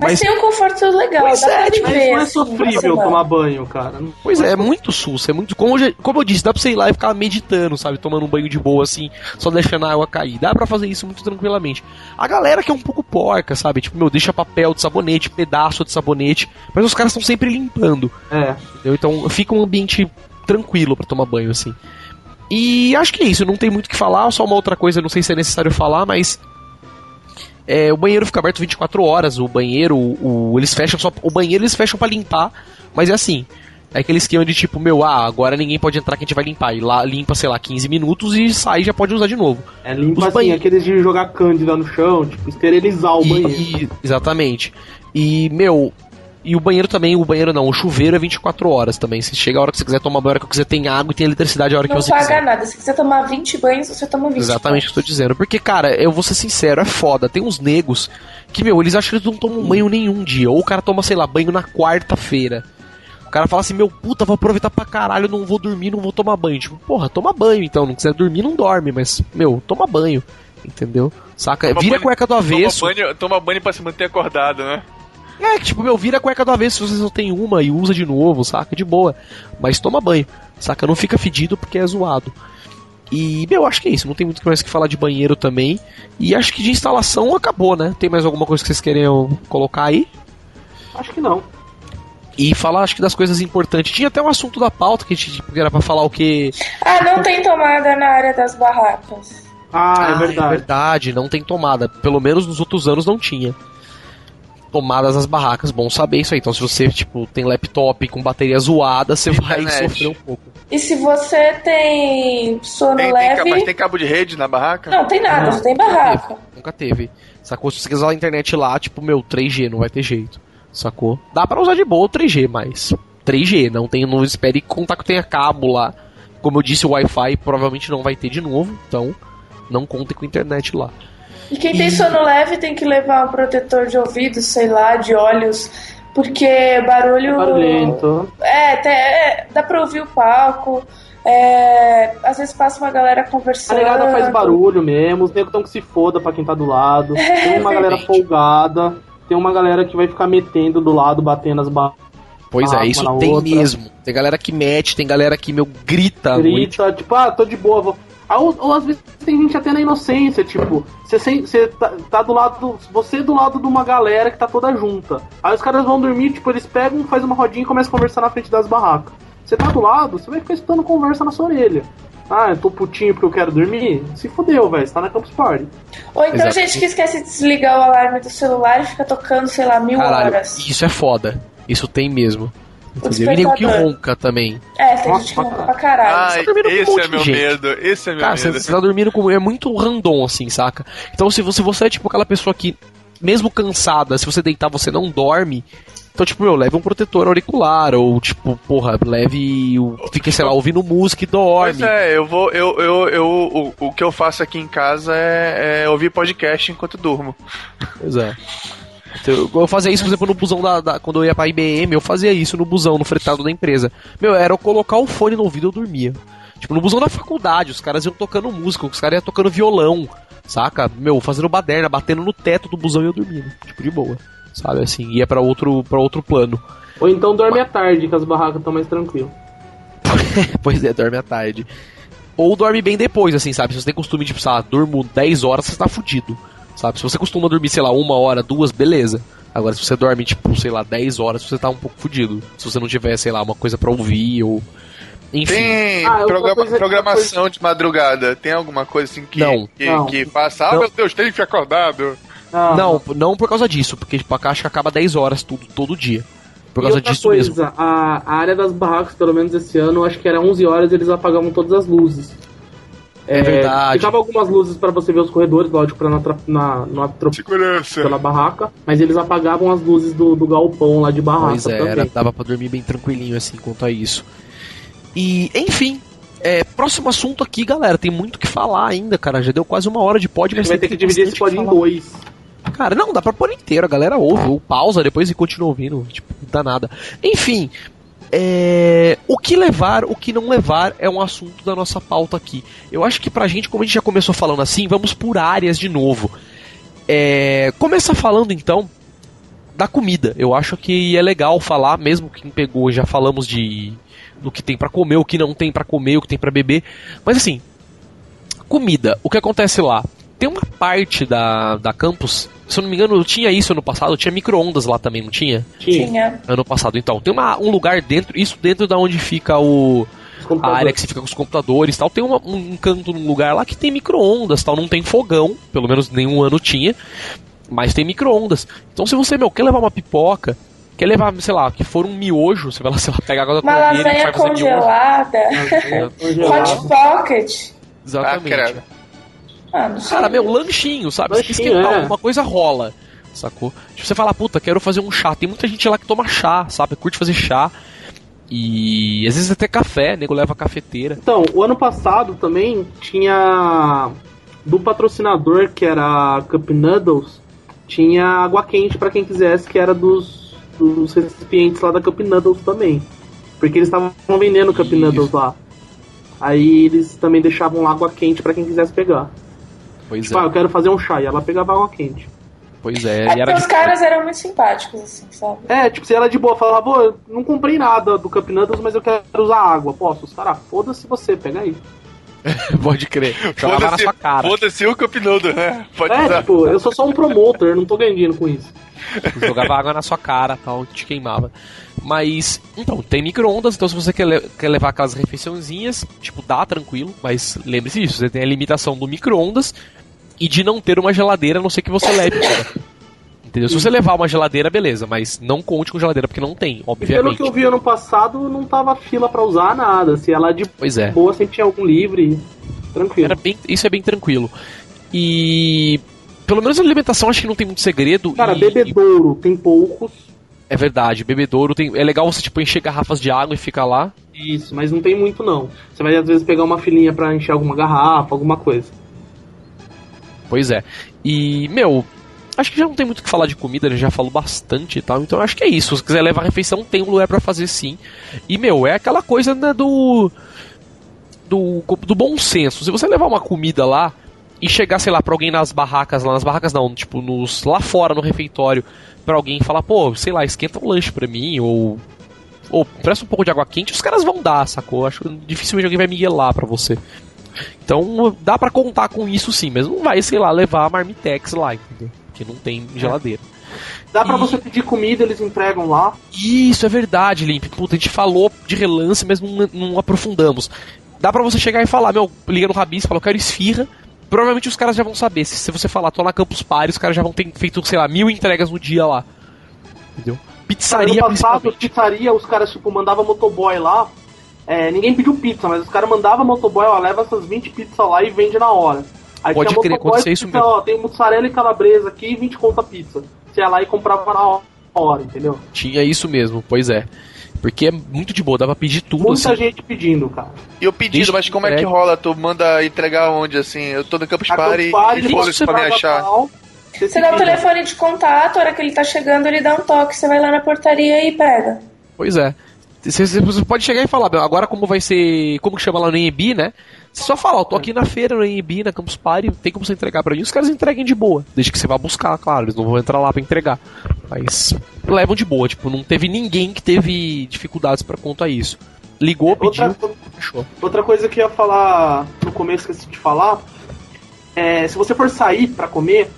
[SPEAKER 3] Mas,
[SPEAKER 2] Mas-
[SPEAKER 3] tem um conforto legal,
[SPEAKER 2] Pois
[SPEAKER 3] dá pra
[SPEAKER 2] é,
[SPEAKER 4] Mas
[SPEAKER 3] viver.
[SPEAKER 4] não é sofrível tomar banho, cara.
[SPEAKER 2] Pois é, é muito sussa, é muito. Como eu, como eu disse, dá pra você ir lá e ficar meditando, sabe? Tomando um banho de boa, assim, só deixando a água cair. Dá pra fazer isso muito tranquilamente. A galera que é um pouco porca, sabe? Tipo, meu, deixa papel de sabonete, pedaço de sabonete, mas os caras estão sempre limpando.
[SPEAKER 4] É.
[SPEAKER 2] Entendeu? Então fica um ambiente tranquilo pra tomar banho, assim. E acho que é isso, não tem muito o que falar, só uma outra coisa, não sei se é necessário falar, mas. É, o banheiro fica aberto 24 horas, o banheiro, o, o- eles fecham só. O banheiro eles fecham pra limpar, mas é assim. É aquele esquema de tipo, meu, ah, agora ninguém pode entrar que a gente vai limpar. E lá limpa, sei lá, 15 minutos e sai e já pode usar de novo.
[SPEAKER 4] É limpo
[SPEAKER 2] Os
[SPEAKER 4] assim,
[SPEAKER 2] banhe-
[SPEAKER 4] aqueles de jogar cândida no chão, tipo, esterilizar o banheiro.
[SPEAKER 2] E, exatamente. E, meu, e o banheiro também, o banheiro não, o chuveiro é 24 horas também. Você chega a hora que você quiser tomar banho, a hora que você tem água e tem eletricidade a hora
[SPEAKER 3] Não
[SPEAKER 2] que você
[SPEAKER 3] paga
[SPEAKER 2] quiser.
[SPEAKER 3] nada. Se quiser tomar 20 banhos, você toma 20.
[SPEAKER 2] Exatamente o que eu tô dizendo. Porque, cara, eu vou ser sincero, é foda. Tem uns negros que, meu, eles acham que eles não tomam banho nenhum dia. Ou o cara toma, sei lá, banho na quarta-feira. O cara fala assim, meu puta, vou aproveitar pra caralho, não vou dormir, não vou tomar banho. Tipo, porra, toma banho então. Não quiser dormir, não dorme, mas, meu, toma banho. Entendeu? Saca?
[SPEAKER 5] Toma
[SPEAKER 2] Vira a
[SPEAKER 5] banho-
[SPEAKER 2] cueca do avesso.
[SPEAKER 5] Toma banho, toma banho pra se manter acordado, né?
[SPEAKER 2] É, que, tipo, meu, vira a cueca do avesso se você só tem uma e usa de novo, saca? De boa. Mas toma banho, saca? Não fica fedido porque é zoado. E, meu, acho que é isso. Não tem muito mais o que falar de banheiro também. E acho que de instalação acabou, né? Tem mais alguma coisa que vocês queriam colocar aí?
[SPEAKER 4] Acho que não.
[SPEAKER 2] E falar, acho que das coisas importantes. Tinha até um assunto da pauta que a gente tipo, era pra falar o que.
[SPEAKER 3] Ah, não tem tomada na área das barracas.
[SPEAKER 4] Ah, é
[SPEAKER 2] É
[SPEAKER 4] verdade.
[SPEAKER 2] verdade, não tem tomada. Pelo menos nos outros anos não tinha. Tomadas nas barracas, bom saber isso aí. Então, se você, tipo, tem laptop com bateria zoada, você vai sofrer um pouco.
[SPEAKER 3] E se você tem sono
[SPEAKER 5] Tem, tem,
[SPEAKER 3] leve.
[SPEAKER 5] ca- mas tem cabo de rede na barraca?
[SPEAKER 3] Não, tem nada,
[SPEAKER 4] Não.
[SPEAKER 3] só tem barraca.
[SPEAKER 2] Nunca teve. Sacou? Se você quiser usar a internet lá, tipo, meu, 3G, não vai ter jeito. Sacou? Dá pra usar de boa o 3G, mas 3G, não tem, não espere contar que tenha cabo lá. Como eu disse, o Wi-Fi provavelmente não vai ter de novo, então não contem com a internet lá.
[SPEAKER 3] E quem tem
[SPEAKER 2] E-
[SPEAKER 3] sono leve tem que levar um protetor de ouvido, sei lá, de olhos, porque barulho.
[SPEAKER 4] Barulhento.
[SPEAKER 3] É, até, é, dá pra ouvir o palco. é, às vezes passa uma galera
[SPEAKER 4] A
[SPEAKER 3] conversando.
[SPEAKER 4] negada faz barulho mesmo, os negros estão que se foda pra quem tá do lado. Tem uma galera folgada, tem uma galera que vai ficar metendo do lado, batendo as barras.
[SPEAKER 2] Pois
[SPEAKER 4] Ah,
[SPEAKER 2] é, isso tem
[SPEAKER 4] outra.
[SPEAKER 2] mesmo. Tem galera que mete, tem galera que, meu, grita.
[SPEAKER 4] Grita, tipo, ah, tô de boa, vou, Ou, ou às vezes tem gente até na inocência, tipo, você, você tá, tá do lado. do- você do lado de uma galera que tá toda junta. Aí os caras vão dormir, tipo, eles pegam, fazem uma rodinha e começam a conversar na frente das barracas. Você tá do lado, você vai ficar escutando conversa na sua orelha. Ah, eu tô putinho porque eu quero dormir? Se fudeu, velho. Você tá na Campus Party.
[SPEAKER 3] Ou então
[SPEAKER 2] Exato.
[SPEAKER 3] gente que esquece de desligar o alarme do celular e fica tocando, sei lá, mil
[SPEAKER 2] Caralho,
[SPEAKER 3] horas.
[SPEAKER 2] isso é foda. Isso tem mesmo. Entendeu? E nego que ronca também.
[SPEAKER 3] É, tem
[SPEAKER 4] Nossa,
[SPEAKER 3] gente que ronca pra caralho.
[SPEAKER 5] Ai,
[SPEAKER 2] tá dormindo com um
[SPEAKER 5] esse
[SPEAKER 2] monte
[SPEAKER 5] é meu
[SPEAKER 2] gente.
[SPEAKER 5] medo. Esse é meu
[SPEAKER 2] Cara, você,
[SPEAKER 5] medo.
[SPEAKER 2] você tá dormindo com. É muito random, assim, saca? Então, se você, você é tipo aquela pessoa que, mesmo cansada, se você deitar, você não dorme. Então, tipo, meu, leve um protetor auricular. Ou, tipo, porra, leve. o- Fique, sei lá, ouvindo música e dorme.
[SPEAKER 5] Pois é, eu vou. Eu, eu, eu, o, o que eu faço aqui em casa é, é ouvir podcast enquanto durmo.
[SPEAKER 2] Pois é. Então, eu- fazia isso, por exemplo, no busão da, da- Quando eu ia pra IBM, eu fazia isso no busão, no fretado da empresa. Meu, era eu colocar o fone no ouvido e eu dormia. Tipo, no busão da faculdade, os caras iam tocando música, os caras iam tocando violão, saca? Meu, fazendo baderna, batendo no teto do busão e eu dormindo. Tipo, de boa. Sabe, assim, ia pra outro, pra outro plano.
[SPEAKER 4] Ou então dorme à tarde, que as barracas estão mais tranquilas. *laughs*
[SPEAKER 2] pois é, dorme à tarde. Ou dorme bem depois, assim, sabe? Se você tem costume de, sei lá, durmo 10 horas, você tá fudido. Sabe? Se você costuma dormir, sei lá, uma hora, duas, beleza. Agora, se você dorme, tipo, sei lá, 10 horas, você tá um pouco fudido. Se você não tiver, sei lá, uma coisa pra ouvir ou. Enfim.
[SPEAKER 5] Tem
[SPEAKER 4] Ah,
[SPEAKER 5] programa-
[SPEAKER 4] coisa-
[SPEAKER 5] programação de madrugada. Tem alguma coisa assim que,
[SPEAKER 2] Não.
[SPEAKER 5] que,
[SPEAKER 4] Não.
[SPEAKER 5] que passa? Ah,
[SPEAKER 2] Não.
[SPEAKER 5] meu Deus, tem que ficar acordado.
[SPEAKER 4] Ah,
[SPEAKER 2] Não, não por causa disso, porque tipo, a caixa acaba 10 horas tudo, todo dia. Por
[SPEAKER 4] E
[SPEAKER 2] causa
[SPEAKER 4] outra
[SPEAKER 2] disso
[SPEAKER 4] coisa,
[SPEAKER 2] mesmo.
[SPEAKER 4] A, a área das barracas, pelo menos esse ano, acho que era 11 horas eles apagavam todas as luzes.
[SPEAKER 2] É verdade.
[SPEAKER 4] Ficava algumas luzes pra você ver os corredores, lógico, pra não, na, não atropelar
[SPEAKER 5] Segurança.
[SPEAKER 4] pela barraca, mas eles apagavam as luzes do, do galpão lá de barraca
[SPEAKER 2] Pois é,
[SPEAKER 4] também.
[SPEAKER 2] era, dava pra dormir bem tranquilinho assim quanto a isso. E, enfim, é, próximo assunto aqui, galera. Tem muito o que falar ainda, cara. Já deu quase uma hora de pod, mas
[SPEAKER 4] vai ter que dividir esse pod em dois.
[SPEAKER 2] Cara, não, dá pra pôr inteiro, a galera ouve, ou pausa depois e continua ouvindo, tipo, não dá nada. Enfim, é, o que levar, o que não levar é um assunto da nossa pauta aqui. Eu acho que pra gente, como a gente já começou falando assim, vamos por áreas de novo. É, começar falando então da comida. Eu acho que é legal falar, mesmo quem pegou, já falamos de do que tem pra comer, o que não tem pra comer, o que tem pra beber. Mas assim, comida, o que acontece lá? Tem uma parte da, da campus, se eu não me engano, tinha isso ano passado, tinha micro-ondas lá também, não tinha?
[SPEAKER 4] Tinha.
[SPEAKER 2] Ano passado. Então, tem uma, um lugar dentro, isso dentro da onde fica o, a área que se fica com os computadores e tal. Tem uma- um canto num lugar lá que tem micro-ondas tal. Não tem fogão, pelo menos nenhum ano tinha. Mas tem micro-ondas. Então se você, meu, quer levar uma pipoca, quer levar, sei lá, que for um miojo, você vai lá, *laughs* sei lá, pega água da
[SPEAKER 3] Uma lasanha congelada. Hot pocket.
[SPEAKER 2] Exatamente.
[SPEAKER 5] Ah.
[SPEAKER 3] Ah.
[SPEAKER 2] Cara, meu, lanchinho, sabe? Se
[SPEAKER 4] Lanchinho,
[SPEAKER 2] esquentar
[SPEAKER 4] é.
[SPEAKER 2] alguma coisa rola. Sacou? Tipo, você fala, puta, quero fazer um chá. Tem muita gente lá que toma chá, sabe? Curte fazer chá. E às vezes até café, nego leva cafeteira.
[SPEAKER 4] Então, o ano passado também tinha do patrocinador que era Cup Noodles, tinha água quente pra quem quisesse, que era dos, dos recipientes lá da Cup Noodles também. Porque eles estavam vendendo Cup. Noodles lá. Aí eles também deixavam água quente pra quem quisesse pegar.
[SPEAKER 2] Pois
[SPEAKER 4] Tipo, ah,
[SPEAKER 2] é,
[SPEAKER 4] eu quero fazer um chá, e ela pegava água quente.
[SPEAKER 2] pois é.
[SPEAKER 3] É
[SPEAKER 2] E era
[SPEAKER 3] porque
[SPEAKER 2] de
[SPEAKER 3] os caras eram muito simpáticos, assim, sabe?
[SPEAKER 4] É, tipo, se ela de boa falava, pô, não comprei nada do Cup Noodles, mas eu quero usar água. Posso? Os caras, foda-se você, pega aí. *laughs*
[SPEAKER 2] Pode crer. Jogava na sua cara.
[SPEAKER 5] foda-se o Cup Noodle, né? Pode
[SPEAKER 4] É,
[SPEAKER 5] usar.
[SPEAKER 4] tipo, eu sou só um promotor, não tô ganhando com isso. *laughs*
[SPEAKER 2] Jogava água na sua cara tal, te queimava. Mas, então, tem micro-ondas, então se você quer, le- quer levar aquelas refeiçãozinhas, tipo, dá tranquilo, mas lembre-se disso, você tem a limitação do micro-ondas e de não ter uma geladeira, a não ser que você leve uma. Entendeu? Se você levar uma geladeira, beleza, mas não conte com geladeira, porque não tem,
[SPEAKER 4] E pelo
[SPEAKER 2] obviamente.
[SPEAKER 4] que eu vi ano passado, não tava fila pra usar nada. Se ela de
[SPEAKER 2] Pois é.
[SPEAKER 4] boa, sempre tinha algum livre. Tranquilo.
[SPEAKER 2] Era bem, isso é bem tranquilo. E. Pelo menos a alimentação acho que não tem muito segredo.
[SPEAKER 4] Cara,
[SPEAKER 2] e,
[SPEAKER 4] bebedouro tem poucos.
[SPEAKER 2] É verdade, bebedouro tem. É legal você tipo encher garrafas de água e ficar lá.
[SPEAKER 4] Isso, mas não tem muito não. Você vai às vezes pegar uma filinha pra encher alguma garrafa, alguma coisa.
[SPEAKER 2] Pois é. E, meu, acho que já não tem muito o que falar de comida, ele já falou bastante e tal. Então acho que é isso. Se quiser levar refeição, tem um lugar pra fazer sim. E, meu, é aquela coisa, né, do. Do, do bom senso. Se você levar uma comida lá e chegar, sei lá, pra alguém nas barracas, lá nas barracas não, tipo, nos lá fora no refeitório, pra alguém falar, pô, sei lá, esquenta um lanche pra mim, ou. Ou presta um pouco de água quente, os caras vão dar, sacou? Acho que dificilmente alguém vai miguelar pra você. Então dá pra contar com isso sim, mas não vai, sei lá, levar a Marmitex lá, entendeu? Que não tem geladeira.
[SPEAKER 4] Dá pra
[SPEAKER 2] E-
[SPEAKER 4] você pedir comida, eles entregam lá.
[SPEAKER 2] Isso é verdade, Limp. Puta, a gente falou de relance, mas não, não aprofundamos. Dá pra você chegar e falar, meu, liga no Rabis, fala, eu quero esfirra. Provavelmente os caras já vão saber. Se, se você falar, tô na Campus Party, os caras já vão ter feito, sei lá, mil entregas no dia lá. Entendeu?
[SPEAKER 4] Cara,
[SPEAKER 2] Pizzaria,
[SPEAKER 4] no passado, pizzaria, os caras, tipo, mandavam motoboy lá. É, ninguém pediu pizza, mas os caras mandavam motoboy, ó, leva essas 20 pizzas lá e vende na hora. Aí
[SPEAKER 2] Pode
[SPEAKER 4] tinha
[SPEAKER 2] crer,
[SPEAKER 4] motoboy
[SPEAKER 2] acontecer isso
[SPEAKER 4] dizia,
[SPEAKER 2] mesmo.
[SPEAKER 4] Ó, tem mussarela e calabresa aqui, 20 conta pizza. Você ia lá e comprava na hora, entendeu?
[SPEAKER 2] Tinha isso mesmo, pois é. Porque é muito de boa, dá pra pedir tudo
[SPEAKER 4] Muita
[SPEAKER 2] assim.
[SPEAKER 4] gente pedindo, cara.
[SPEAKER 5] E o pedido,
[SPEAKER 2] Desde
[SPEAKER 5] mas como é que
[SPEAKER 2] entregue.
[SPEAKER 5] rola? Tu manda entregar onde, assim? Eu tô no Campus Party
[SPEAKER 4] Party,
[SPEAKER 5] e foda-se pra me achar.
[SPEAKER 4] tal, você
[SPEAKER 3] Você
[SPEAKER 4] se
[SPEAKER 3] dá o telefone de contato, a hora que ele tá chegando, ele dá um toque, você vai lá na portaria e pega.
[SPEAKER 2] Pois é. Você, pode chegar e falar, "Meu, agora como vai ser. Como que chama lá no ENB, né? Você só fala, eu tô aqui na feira, no ENB, na Campus Party, tem como você entregar pra mim? Os caras entreguem de boa. Desde que você vá buscar, claro, eles não vão entrar lá pra entregar. Mas levam de boa, tipo, não teve ninguém que teve dificuldades pra conta isso. Ligou, pediu,
[SPEAKER 4] Outra,
[SPEAKER 2] fechou.
[SPEAKER 4] outra coisa que eu ia falar no começo, esqueci de falar. É, se você for sair pra comer,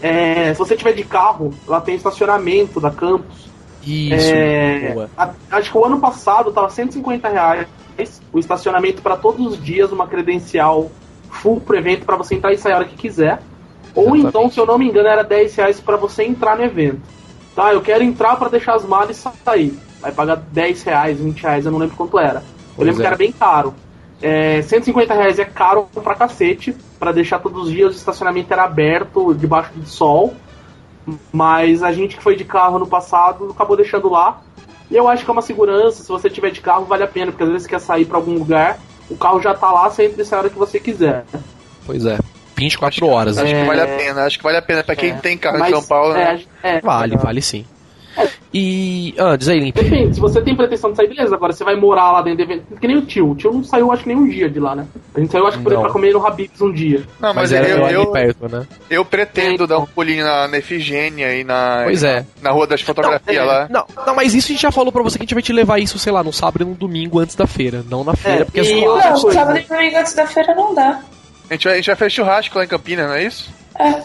[SPEAKER 4] é, se você tiver de carro, lá tem estacionamento da campus.
[SPEAKER 2] Isso,
[SPEAKER 4] É,
[SPEAKER 2] boa.
[SPEAKER 4] a- acho que o ano passado tava 150 reais o estacionamento para todos os dias, uma credencial full pro evento para você entrar e sair a hora que quiser. Ou
[SPEAKER 2] Exatamente.
[SPEAKER 4] então, se eu não me engano, era 10 reais para você entrar no evento. Tá, eu quero entrar para deixar as malas e sair. Vai pagar 10 reais, 20 reais, eu não lembro quanto era. Eu
[SPEAKER 2] Pois
[SPEAKER 4] lembro
[SPEAKER 2] é.
[SPEAKER 4] que era bem caro. É, 150 reais é caro pra cacete. Pra deixar todos os dias o estacionamento era aberto, debaixo do sol. Mas a gente que foi de carro no passado acabou deixando lá. E eu acho que é uma segurança, se você tiver de carro, vale a pena, porque às vezes você quer sair pra algum lugar, o carro já tá lá, você entra e sai a hora que você quiser.
[SPEAKER 2] Pois é. 24 horas,
[SPEAKER 5] Acho
[SPEAKER 2] né?
[SPEAKER 5] que vale a
[SPEAKER 4] É.
[SPEAKER 5] pena, acho que vale a pena. Pra quem
[SPEAKER 4] É.
[SPEAKER 5] tem carro
[SPEAKER 4] Mas,
[SPEAKER 5] em São Paulo, né?
[SPEAKER 4] é, é,
[SPEAKER 2] Vale, vale sim. E. Ah, diz aí, Limp.
[SPEAKER 4] Depende, se você tem pretensão de sair, beleza. Agora você vai morar lá dentro do evento. Que nem o tio. O tio não saiu, acho que nem um dia de lá, né? A gente saiu, acho que por pra comer no Habib's um dia.
[SPEAKER 5] Não,
[SPEAKER 2] Mas
[SPEAKER 5] mas,
[SPEAKER 2] era
[SPEAKER 5] eu, eu,
[SPEAKER 2] perto, né?
[SPEAKER 5] eu pretendo dar um pulinho na, na Efigênia e na,
[SPEAKER 2] Pois é.
[SPEAKER 5] na Rua das Fotografias
[SPEAKER 4] Não, é.
[SPEAKER 5] lá.
[SPEAKER 2] Não, não, mas isso a gente já falou pra você que a gente vai te levar isso, sei lá, no sábado e no domingo antes da feira. Não na feira,
[SPEAKER 4] É,
[SPEAKER 2] porque
[SPEAKER 4] e
[SPEAKER 2] é zoado.
[SPEAKER 3] Não, sábado e domingo antes da feira não dá.
[SPEAKER 5] A gente vai, a gente vai fazer churrasco lá em Campinas, não é isso?
[SPEAKER 3] É.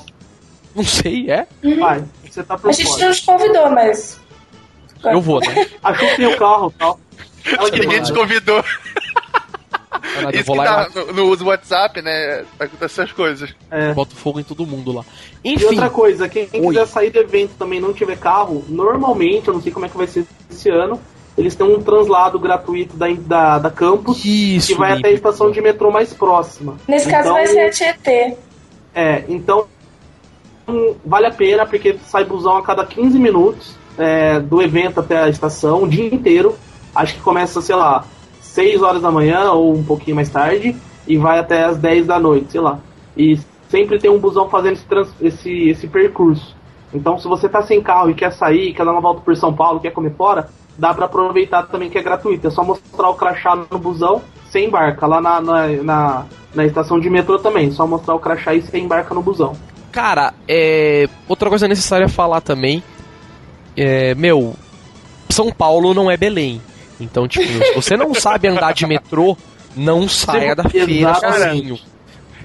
[SPEAKER 2] Não sei, é?
[SPEAKER 4] Vai, você tá por
[SPEAKER 3] A gente não te convidou, mas.
[SPEAKER 2] Eu vou, né?
[SPEAKER 4] Achou que tem o carro e tal. Ela
[SPEAKER 5] Que ninguém te convidou.
[SPEAKER 2] Nada, eu
[SPEAKER 5] Isso
[SPEAKER 2] vou
[SPEAKER 5] que
[SPEAKER 2] lá
[SPEAKER 5] dá no, no uso do WhatsApp, né? Acontece essas coisas.
[SPEAKER 4] É.
[SPEAKER 2] e boto fogo em todo mundo lá.
[SPEAKER 4] E
[SPEAKER 2] Enfim,
[SPEAKER 4] outra coisa, quem, quiser sair do evento também e não tiver carro, normalmente, eu não sei como é que vai ser esse ano, eles têm um translado gratuito da, da, da campus
[SPEAKER 2] isso.
[SPEAKER 4] que vai
[SPEAKER 2] Limp.
[SPEAKER 4] até a estação de metrô mais próxima.
[SPEAKER 3] Nesse caso
[SPEAKER 4] Então,
[SPEAKER 3] vai ser a Tietê.
[SPEAKER 4] É, então vale a pena porque sai busão a cada 15 minutos é, do evento até a estação, o dia inteiro. Acho que começa, sei lá, 6 horas da manhã ou um pouquinho mais tarde e vai até as 10 da noite, sei lá. E sempre tem um busão fazendo esse, trans- esse, esse percurso. Então, se você tá sem carro e quer sair, quer dar uma volta por São Paulo, quer comer fora, dá pra aproveitar também que é gratuito. É só mostrar o crachá no busão, você embarca. Lá na, na, na, na estação de metrô também, só mostrar o crachá e você embarca no busão.
[SPEAKER 2] Cara, é. Outra coisa necessária falar também. É. Meu. São Paulo não é Belém. Então, tipo, *laughs* se você não sabe andar de metrô, não saia da feira sozinho.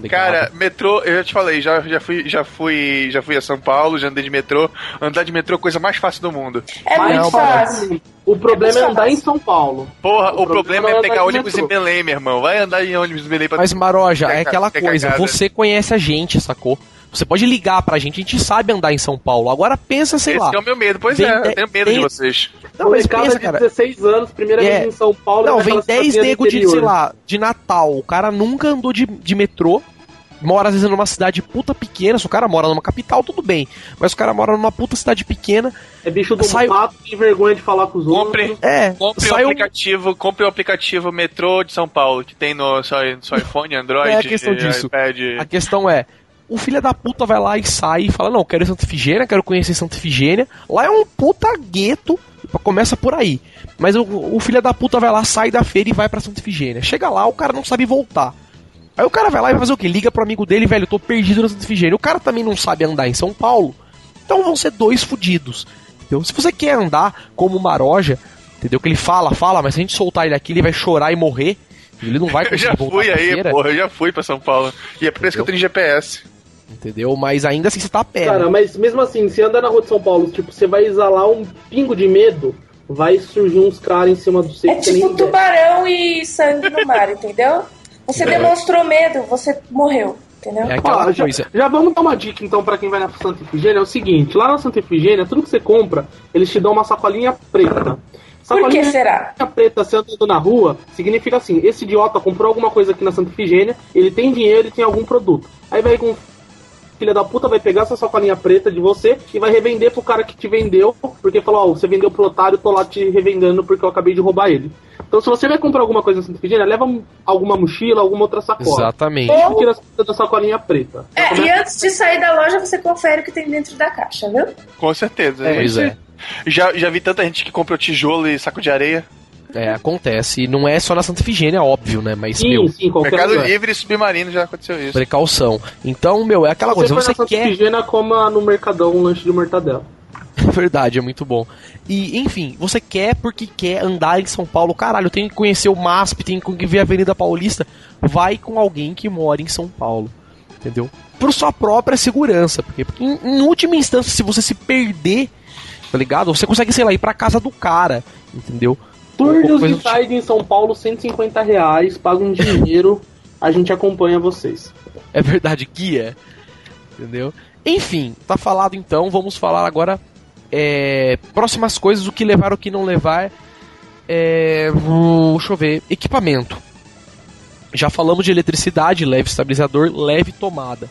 [SPEAKER 2] Ligado?
[SPEAKER 5] Cara, metrô, eu já te falei, já, já, fui, já, fui, já fui a São Paulo, já andei de metrô. Andar de metrô é a coisa mais fácil do mundo.
[SPEAKER 3] É
[SPEAKER 4] Mas
[SPEAKER 3] muito
[SPEAKER 4] não,
[SPEAKER 3] fácil.
[SPEAKER 4] O problema é,
[SPEAKER 3] muito
[SPEAKER 4] andar em. São Paulo.
[SPEAKER 5] Porra,
[SPEAKER 4] O
[SPEAKER 5] o, problema,
[SPEAKER 4] problema
[SPEAKER 5] é
[SPEAKER 4] é
[SPEAKER 5] pegar ônibus em. Belém, meu irmão. Vai andar em ônibus em Belém pra
[SPEAKER 2] Mas, Maroja, é aquela
[SPEAKER 5] que
[SPEAKER 2] coisa,
[SPEAKER 5] cagada.
[SPEAKER 2] você conhece a gente, sacou? Você pode ligar pra gente, a gente sabe andar em São Paulo. Agora pensa, sei
[SPEAKER 5] Esse
[SPEAKER 2] lá.
[SPEAKER 5] que é o meu medo. Pois
[SPEAKER 2] Vem
[SPEAKER 5] é, eu tenho medo
[SPEAKER 2] tem-
[SPEAKER 5] de vocês.
[SPEAKER 2] Não, mas pensa,
[SPEAKER 4] de
[SPEAKER 2] cara.
[SPEAKER 4] 16 anos, primeira
[SPEAKER 2] É.
[SPEAKER 4] vez em São Paulo.
[SPEAKER 2] Não,
[SPEAKER 4] naquela
[SPEAKER 2] vem 10
[SPEAKER 4] cidadezinha do
[SPEAKER 2] nego de, sei lá, de Natal. O cara nunca andou de, de metrô. Mora às vezes numa cidade puta pequena. Se o cara mora numa capital, tudo bem. Mas o cara mora numa puta cidade pequena.
[SPEAKER 4] É bicho do
[SPEAKER 2] Saiu-
[SPEAKER 4] mato, tem vergonha de falar com os
[SPEAKER 5] Compre,
[SPEAKER 4] outros.
[SPEAKER 2] É,
[SPEAKER 5] compre o aplicativo, compre o aplicativo Metrô de São Paulo, que tem no seu, no seu iPhone, Android,
[SPEAKER 2] É a questão disso.
[SPEAKER 5] iPad.
[SPEAKER 2] A questão é. O filho da puta vai lá e sai e fala: Não, quero ir Santa Ifigênia, quero conhecer Santa Ifigênia. Lá é um puta gueto. Começa por aí. Mas o, o filho da puta vai lá, sai da feira e vai pra Santa Ifigênia. Chega lá, o cara não sabe voltar. Aí o cara vai lá e vai fazer o quê? Liga pro amigo dele, velho, eu tô perdido na Santa Ifigênia. O cara também não sabe andar em São Paulo. Então vão ser dois fudidos. Entendeu? Se você quer andar como o Maroja, entendeu? Que ele fala, fala, mas se a gente soltar ele aqui, ele vai chorar e morrer. Ele não vai *laughs*
[SPEAKER 5] Eu
[SPEAKER 2] conseguir
[SPEAKER 5] já
[SPEAKER 2] voltar
[SPEAKER 5] fui aí, porra, eu já fui pra São Paulo. E é por isso que eu tenho GPS.
[SPEAKER 2] Entendeu? Mas ainda assim você tá a pé.
[SPEAKER 4] Cara,
[SPEAKER 2] né?
[SPEAKER 4] mas mesmo assim, se andar na rua de São Paulo, tipo, você vai exalar um pingo de medo, vai surgir uns caras em cima do você
[SPEAKER 3] É tipo
[SPEAKER 4] ideia.
[SPEAKER 3] tubarão e sangue no mar, *laughs* entendeu? Você demonstrou medo, você morreu, entendeu?
[SPEAKER 2] É
[SPEAKER 4] Ó, já, já vamos dar uma dica então pra quem vai na Santa Efigênia. É o seguinte: lá na Santa Efigênia, tudo que você compra, eles te dão uma sacolinha preta.
[SPEAKER 3] Por que
[SPEAKER 4] Sacolinha
[SPEAKER 3] será?
[SPEAKER 4] preta você andando na rua significa assim: esse idiota comprou alguma coisa aqui na Santa Efigênia, ele tem dinheiro e tem algum produto. Aí vai com. Filha da puta vai pegar essa sacolinha preta de você e vai revender pro cara que te vendeu, porque falou, ó, você vendeu pro otário, tô lá te revendendo porque eu acabei de roubar ele. Então se você vai comprar alguma coisa na Santa Efigênia, leva um- alguma mochila, alguma outra sacola.
[SPEAKER 2] Exatamente.
[SPEAKER 4] E tira as coisas da sacolinha preta.
[SPEAKER 3] É, e antes de sair da loja, você confere o que tem dentro da caixa, viu?
[SPEAKER 5] Com certeza.
[SPEAKER 4] É,
[SPEAKER 2] Pois é.
[SPEAKER 5] Já, já vi tanta gente que comprou tijolo e saco de areia.
[SPEAKER 2] É, acontece. E não é só na Santa Efigênia, óbvio, né? Mas,
[SPEAKER 4] Sim,
[SPEAKER 2] meu,
[SPEAKER 4] sim, qualquer
[SPEAKER 5] Mercado
[SPEAKER 4] lugar.
[SPEAKER 5] Livre e Submarino já aconteceu isso.
[SPEAKER 2] precaução. Então, meu, é aquela
[SPEAKER 4] Se
[SPEAKER 2] coisa, você
[SPEAKER 4] na Santa
[SPEAKER 2] quer.
[SPEAKER 4] Efigênia, coma no Mercadão um lanche de mortadela. *laughs*
[SPEAKER 2] Verdade, é muito bom. E, enfim, você quer porque quer andar em São Paulo, caralho, tem que conhecer o MASP, tem que ver a Avenida Paulista. Vai com alguém que mora em São Paulo, entendeu? Por sua própria segurança, porque, porque em, em última instância, se você se perder, tá ligado? Você consegue, sei lá, ir pra casa do cara, entendeu? Do tipo.
[SPEAKER 4] Inside em São Paulo, 150 reais, paga um dinheiro, a gente acompanha vocês.
[SPEAKER 2] É verdade, guia. Entendeu? Enfim, tá falado então. Vamos falar agora. é, próximas coisas, o que levar, o que não levar. É, vou- deixa eu ver. Equipamento. Já falamos de eletricidade, leve estabilizador, leve tomada.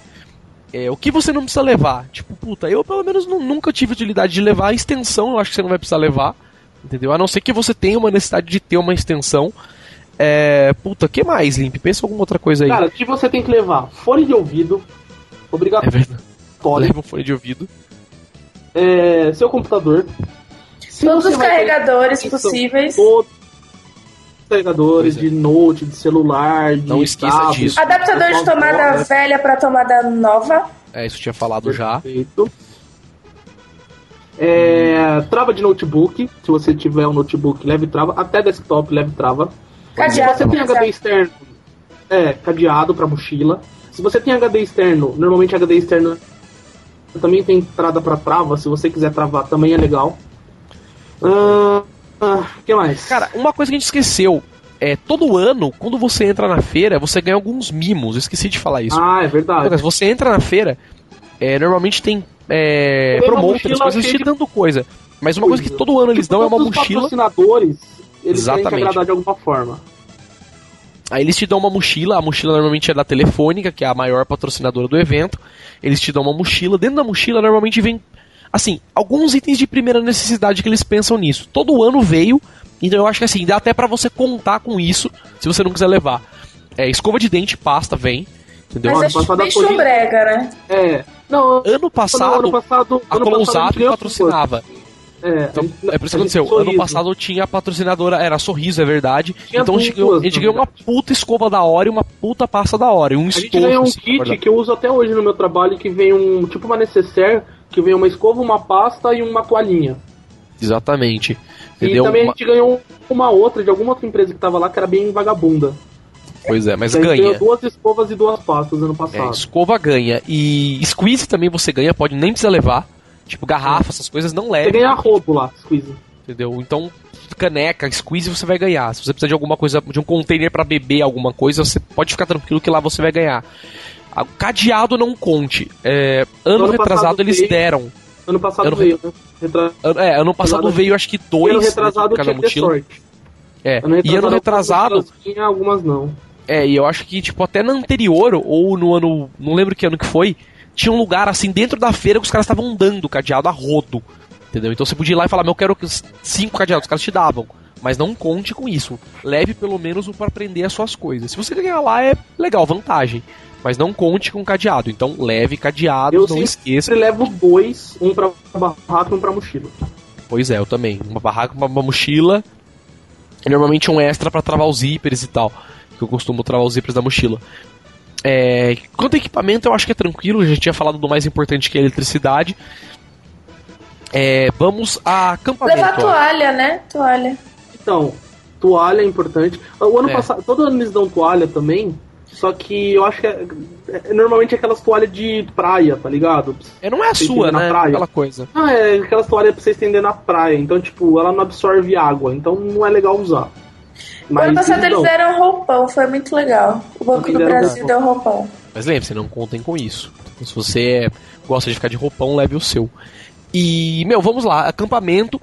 [SPEAKER 2] É, o que você não precisa levar? Tipo, puta, eu pelo menos nu- nunca tive utilidade de levar a extensão, eu acho que você não vai precisar levar. Entendeu? A não ser que você tenha uma necessidade de ter uma extensão. É, puta, que mais, Limp? Pensa em alguma outra coisa aí.
[SPEAKER 4] Cara, o que você tem que levar? Fone de ouvido,
[SPEAKER 2] é
[SPEAKER 4] obrigatório,
[SPEAKER 2] verdade. Leva um fone de ouvido.
[SPEAKER 4] é, seu computador. Se
[SPEAKER 3] Todos os
[SPEAKER 4] ter
[SPEAKER 3] carregadores
[SPEAKER 4] extensão,
[SPEAKER 3] possíveis.
[SPEAKER 4] Todos os carregadores
[SPEAKER 2] é.
[SPEAKER 4] de note, de celular, de
[SPEAKER 2] Não esqueça
[SPEAKER 4] tablet,
[SPEAKER 2] disso.
[SPEAKER 3] Adaptador de tomada velha pra tomada nova.
[SPEAKER 2] É, isso eu tinha falado já.
[SPEAKER 4] É, trava de notebook. Se você tiver um notebook, leve trava. Até desktop, leve trava.
[SPEAKER 3] Cadeado.
[SPEAKER 4] Se você tem HD externo, é cadeado para mochila. Se você tem HD externo, normalmente HD externo também tem entrada para trava. Se você quiser travar, também é legal. O que mais?
[SPEAKER 2] Cara, uma coisa que a gente esqueceu. É, todo ano, quando você entra na feira, você ganha alguns mimos. Eu esqueci de falar isso.
[SPEAKER 4] ah, é verdade.
[SPEAKER 2] Se você entra na feira, é, normalmente tem é, promoters,
[SPEAKER 4] mochila
[SPEAKER 2] coisas
[SPEAKER 4] cheia
[SPEAKER 2] te
[SPEAKER 4] de
[SPEAKER 2] dando coisa. Mas uma coisa que todo ano eles dão é uma
[SPEAKER 4] Todos os
[SPEAKER 2] mochila.
[SPEAKER 4] patrocinadores, eles querem te
[SPEAKER 2] Exatamente.
[SPEAKER 4] agradar de alguma forma.
[SPEAKER 2] Aí eles te dão uma mochila, a mochila normalmente é da Telefônica, que é a maior patrocinadora do evento. Eles te dão uma mochila, dentro da mochila normalmente vem, assim, alguns itens de primeira necessidade que eles pensam nisso. Todo ano veio, então eu acho que assim, dá até pra você contar com isso, se você não quiser levar. É, escova de dente, pasta, vem, entendeu?
[SPEAKER 3] Mas é bem chumbrega, né?
[SPEAKER 4] É. Não,
[SPEAKER 2] Ano
[SPEAKER 4] não,
[SPEAKER 2] passado,
[SPEAKER 4] ano
[SPEAKER 2] a
[SPEAKER 4] ano passado a
[SPEAKER 2] Close patrocinava.
[SPEAKER 4] É,
[SPEAKER 2] Então,
[SPEAKER 4] a gente-
[SPEAKER 2] é por isso que
[SPEAKER 4] a
[SPEAKER 2] aconteceu. Ano
[SPEAKER 4] sorriso.
[SPEAKER 2] passado tinha a patrocinadora, era Sorriso, é verdade.
[SPEAKER 4] Tinha
[SPEAKER 2] então a gente,
[SPEAKER 4] duas,
[SPEAKER 2] ganhou, a gente
[SPEAKER 4] na
[SPEAKER 2] ganhou uma puta escova da hora e uma puta pasta da hora. E um
[SPEAKER 4] A gente ganhou um
[SPEAKER 2] assim,
[SPEAKER 4] kit que eu uso até hoje no meu trabalho, que vem um tipo uma necessaire, que vem uma escova, uma pasta e uma toalhinha.
[SPEAKER 2] Exatamente.
[SPEAKER 4] E
[SPEAKER 2] Entendeu?
[SPEAKER 4] também a
[SPEAKER 2] Uma-
[SPEAKER 4] gente ganhou uma outra de alguma outra empresa que tava lá, que era bem vagabunda.
[SPEAKER 2] Pois é, mas ganha.
[SPEAKER 4] duas escovas e duas pastas ano
[SPEAKER 2] É,
[SPEAKER 4] passado.
[SPEAKER 2] escova ganha. E squeeze também você ganha, pode nem precisar levar. Tipo, garrafa, essas coisas não
[SPEAKER 4] Você
[SPEAKER 2] leva.
[SPEAKER 4] ganha roubo lá, squeeze.
[SPEAKER 2] Entendeu? Então, caneca, squeeze você vai ganhar. Se você precisar de alguma coisa, de um container pra beber alguma coisa, você pode ficar tranquilo que lá você vai ganhar. Cadeado não conte. É, ano,
[SPEAKER 4] Ano
[SPEAKER 2] retrasado eles
[SPEAKER 4] veio-
[SPEAKER 2] deram.
[SPEAKER 4] Ano passado
[SPEAKER 2] não-
[SPEAKER 4] veio, né? Retra...
[SPEAKER 2] Ano- É, ano passado
[SPEAKER 4] Ano-
[SPEAKER 2] veio acho que dois
[SPEAKER 4] ano retrasado
[SPEAKER 2] cada
[SPEAKER 4] tinha sorte.
[SPEAKER 2] É.
[SPEAKER 4] Ano
[SPEAKER 2] E ano retrasado,
[SPEAKER 4] tinha, algumas não.
[SPEAKER 2] É, e eu acho que, tipo, até no anterior, ou no ano. Não lembro que ano que foi, tinha um lugar assim dentro da feira que os caras estavam dando cadeado a rodo. Entendeu? Então você podia ir lá e falar, meu, eu quero cinco cadeados, os caras te davam. Mas não conte com isso. Leve pelo menos um pra aprender as suas coisas. Se você ganhar lá, é legal, vantagem. Mas não conte com cadeado. Então leve cadeado,
[SPEAKER 4] Eu
[SPEAKER 2] não
[SPEAKER 4] sempre
[SPEAKER 2] esqueça.
[SPEAKER 4] levo dois, um pra barraca e um pra mochila.
[SPEAKER 2] Pois é, eu também. Uma barraca, uma, uma mochila. E normalmente um extra pra travar os zippers e tal. Que eu costumo travar os zippers da mochila. É, quanto a equipamento, eu acho que é tranquilo. A gente tinha falado do mais importante que é a eletricidade. É, vamos a acampamento.
[SPEAKER 3] Levar toalha, né? Toalha.
[SPEAKER 4] Então, Toalha é importante. O ano
[SPEAKER 2] É.
[SPEAKER 4] passado, todo ano eles dão toalha também. Só que eu acho que é, é- normalmente é aquelas toalhas de praia, tá ligado?
[SPEAKER 2] É, não é a sua, né?
[SPEAKER 4] praia.
[SPEAKER 2] Aquela coisa.
[SPEAKER 4] Ah, é aquelas toalhas pra você estender na praia. Então, tipo, ela não absorve água. Então não é legal usar.
[SPEAKER 3] O ano passado eles deram roupão, foi muito legal. O Banco do Brasil deu roupão.
[SPEAKER 2] Mas lembre-se, não contem com isso. Então, se você gosta de ficar de roupão, leve o seu. E, meu, vamos lá. Acampamento,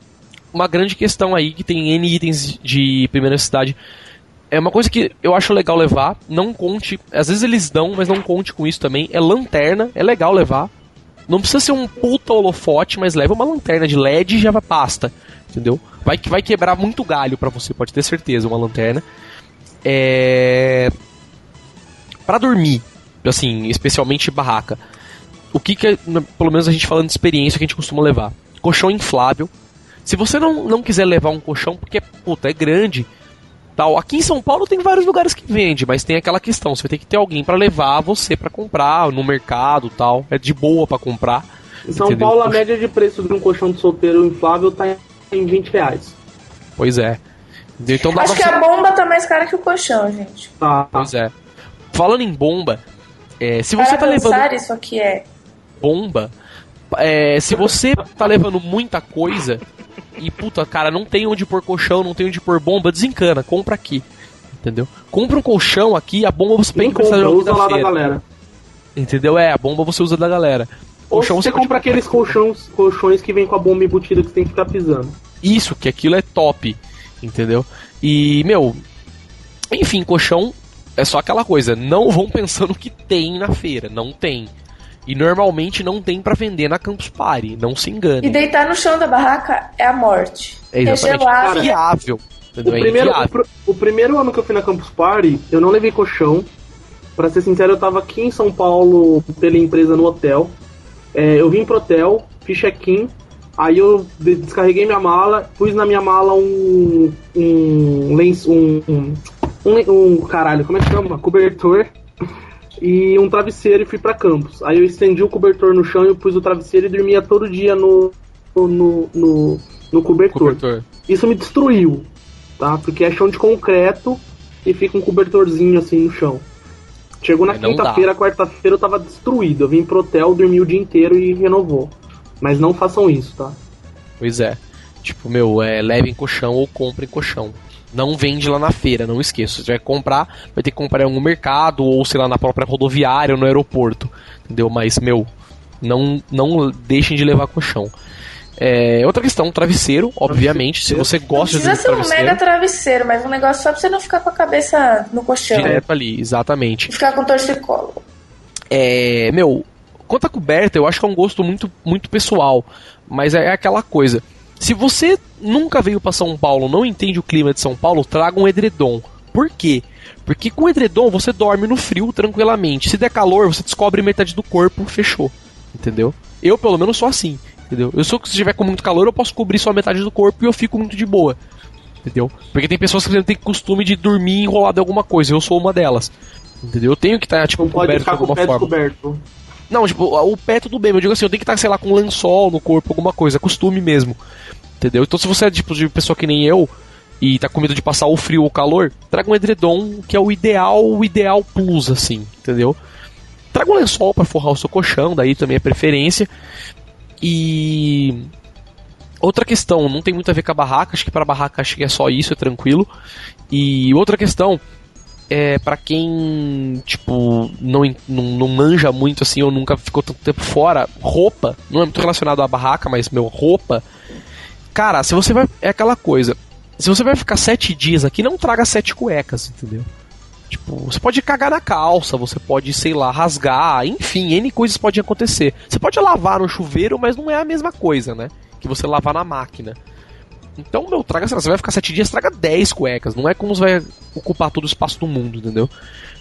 [SPEAKER 2] uma grande questão aí que tem N itens de primeira necessidade. É uma coisa que eu acho legal levar. Não conte. Às vezes eles dão, mas não conte com isso também. É lanterna, é legal levar. Não precisa ser um puta holofote, mas leva uma lanterna de LED e já vai pasta. Entendeu? Vai, que- vai quebrar muito galho pra você, pode ter certeza, uma lanterna. É. Pra dormir, assim, especialmente barraca. O que que, é, pelo menos a gente falando de experiência, que a gente costuma levar? Colchão inflável. Se você não, não quiser levar um colchão, porque, puta, é grande, tal. Aqui em São Paulo tem vários lugares que vende, mas tem aquela questão, você vai ter que ter alguém pra levar você pra comprar no mercado, tal. É de boa pra comprar.
[SPEAKER 4] Em São
[SPEAKER 2] entendeu?
[SPEAKER 4] Paulo, a média de preço de um colchão de solteiro inflável tá em 20 reais.
[SPEAKER 2] Pois é. Então
[SPEAKER 3] Acho que a bomba tá mais cara que o colchão, gente.
[SPEAKER 4] Tá.
[SPEAKER 2] Pois é. Falando em bomba, é, se
[SPEAKER 3] Para
[SPEAKER 2] você tá levando
[SPEAKER 3] isso aqui é.
[SPEAKER 2] bomba, é, se você tá levando muita coisa e puta, cara, não tem onde pôr colchão, não tem onde pôr bomba, desencana, compra aqui. Entendeu? Compra um colchão aqui, a bomba você tem que precisar
[SPEAKER 4] compra,
[SPEAKER 2] de
[SPEAKER 4] usa lá da galera.
[SPEAKER 2] Entendeu? É, a bomba você usa da galera.
[SPEAKER 4] Ou
[SPEAKER 2] Colchão
[SPEAKER 4] você
[SPEAKER 2] pode
[SPEAKER 4] compra aqueles colchões, colchões que vem com a bomba embutida que você tem que ficar pisando.
[SPEAKER 2] Isso, que aquilo é top, entendeu? E, meu, enfim, colchão é só aquela coisa, não vão pensando que tem na feira, não tem. E normalmente não tem pra vender na Campus Party, não se
[SPEAKER 3] E
[SPEAKER 2] engane.
[SPEAKER 3] deitar no chão da barraca é a morte.
[SPEAKER 2] É exatamente
[SPEAKER 3] gelado.
[SPEAKER 2] inviável.
[SPEAKER 4] O?
[SPEAKER 2] É
[SPEAKER 4] primeiro, o, o primeiro ano que eu fui na Campus Party, eu não levei colchão. Pra ser sincero, eu tava aqui em São Paulo pela empresa no hotel. É, eu vim pro hotel, fiz check-in, aí eu de- descarreguei minha mala, pus na minha mala um. um lenço. Um, um, um, um- caralho, como é que chama? Cobertor. E um travesseiro e fui pra campus. Aí eu estendi o cobertor no chão e pus o travesseiro e dormia todo dia no, no, no, no cobertor.
[SPEAKER 2] Cobertor.
[SPEAKER 4] Isso me destruiu, tá? Porque é chão de concreto e fica um cobertorzinho assim no chão. Chegou na
[SPEAKER 2] É,
[SPEAKER 4] quinta-feira, quarta-feira eu tava destruído. Eu vim pro hotel, dormi o dia inteiro e renovou. Mas não façam isso, tá?
[SPEAKER 2] Pois é. Tipo, meu, é, levem colchão ou comprem colchão. Não vende lá na feira, não esqueça. Se você vai comprar, vai ter que comprar em algum mercado ou, sei lá, na própria rodoviária ou no aeroporto. Entendeu? Mas, meu, não, não deixem de levar colchão. É, outra questão, travesseiro, obviamente. Se você gosta de
[SPEAKER 3] precisa
[SPEAKER 2] dormir
[SPEAKER 3] ser um
[SPEAKER 2] travesseiro,
[SPEAKER 3] mega travesseiro, mas um negócio só pra você não ficar com a cabeça no colchão.
[SPEAKER 2] direto ali, exatamente.
[SPEAKER 3] E ficar com torcicolo.
[SPEAKER 2] É, meu, quanto a coberta, eu acho que é um gosto muito, muito pessoal. Mas é aquela coisa. Se você nunca veio pra São Paulo, não entende o clima de São Paulo, traga um edredom. Por quê? Porque com edredom você dorme no frio tranquilamente. Se der calor, você descobre metade do corpo, fechou. Entendeu? Eu, pelo menos, sou assim. Entendeu? Eu sou que se tiver com muito calor, eu posso cobrir só metade do corpo e eu fico muito de boa. Entendeu? Porque tem pessoas que exemplo, têm costume de dormir enrolado em alguma coisa. Eu sou uma delas. Entendeu? Eu tenho que estar, tipo,
[SPEAKER 4] Não pode
[SPEAKER 2] coberto de alguma
[SPEAKER 4] pé
[SPEAKER 2] forma.
[SPEAKER 4] descoberto.
[SPEAKER 2] Não, tipo, o pé tudo bem, eu digo assim, eu tenho que estar, sei lá, com lençol no corpo, alguma coisa, costume mesmo. Entendeu? Então se você é tipo de pessoa que nem eu e tá com medo de passar o frio ou o calor, traga um edredom, que é o ideal, o ideal plus, assim, entendeu? Traga um lençol pra forrar o seu colchão, daí também é preferência. E outra questão, não tem muito a ver com a barraca, acho que para barraca acho que é só isso, é tranquilo. E outra questão, é para quem, tipo, não, não, não manja muito assim, ou nunca ficou tanto tempo fora, roupa, não é muito relacionado à barraca, mas, meu, roupa. Cara, se você vai. É aquela coisa. Se você vai ficar sete dias aqui, não traga sete cuecas, entendeu? Tipo, você pode cagar na calça, você pode, sei lá, rasgar, enfim, N coisas podem acontecer. Você pode lavar no chuveiro, mas não é a mesma coisa, né? Que você lavar na máquina. Então, meu, traga, você vai ficar sete dias, traga 10 cuecas. Não é como você vai ocupar todo o espaço do mundo, entendeu?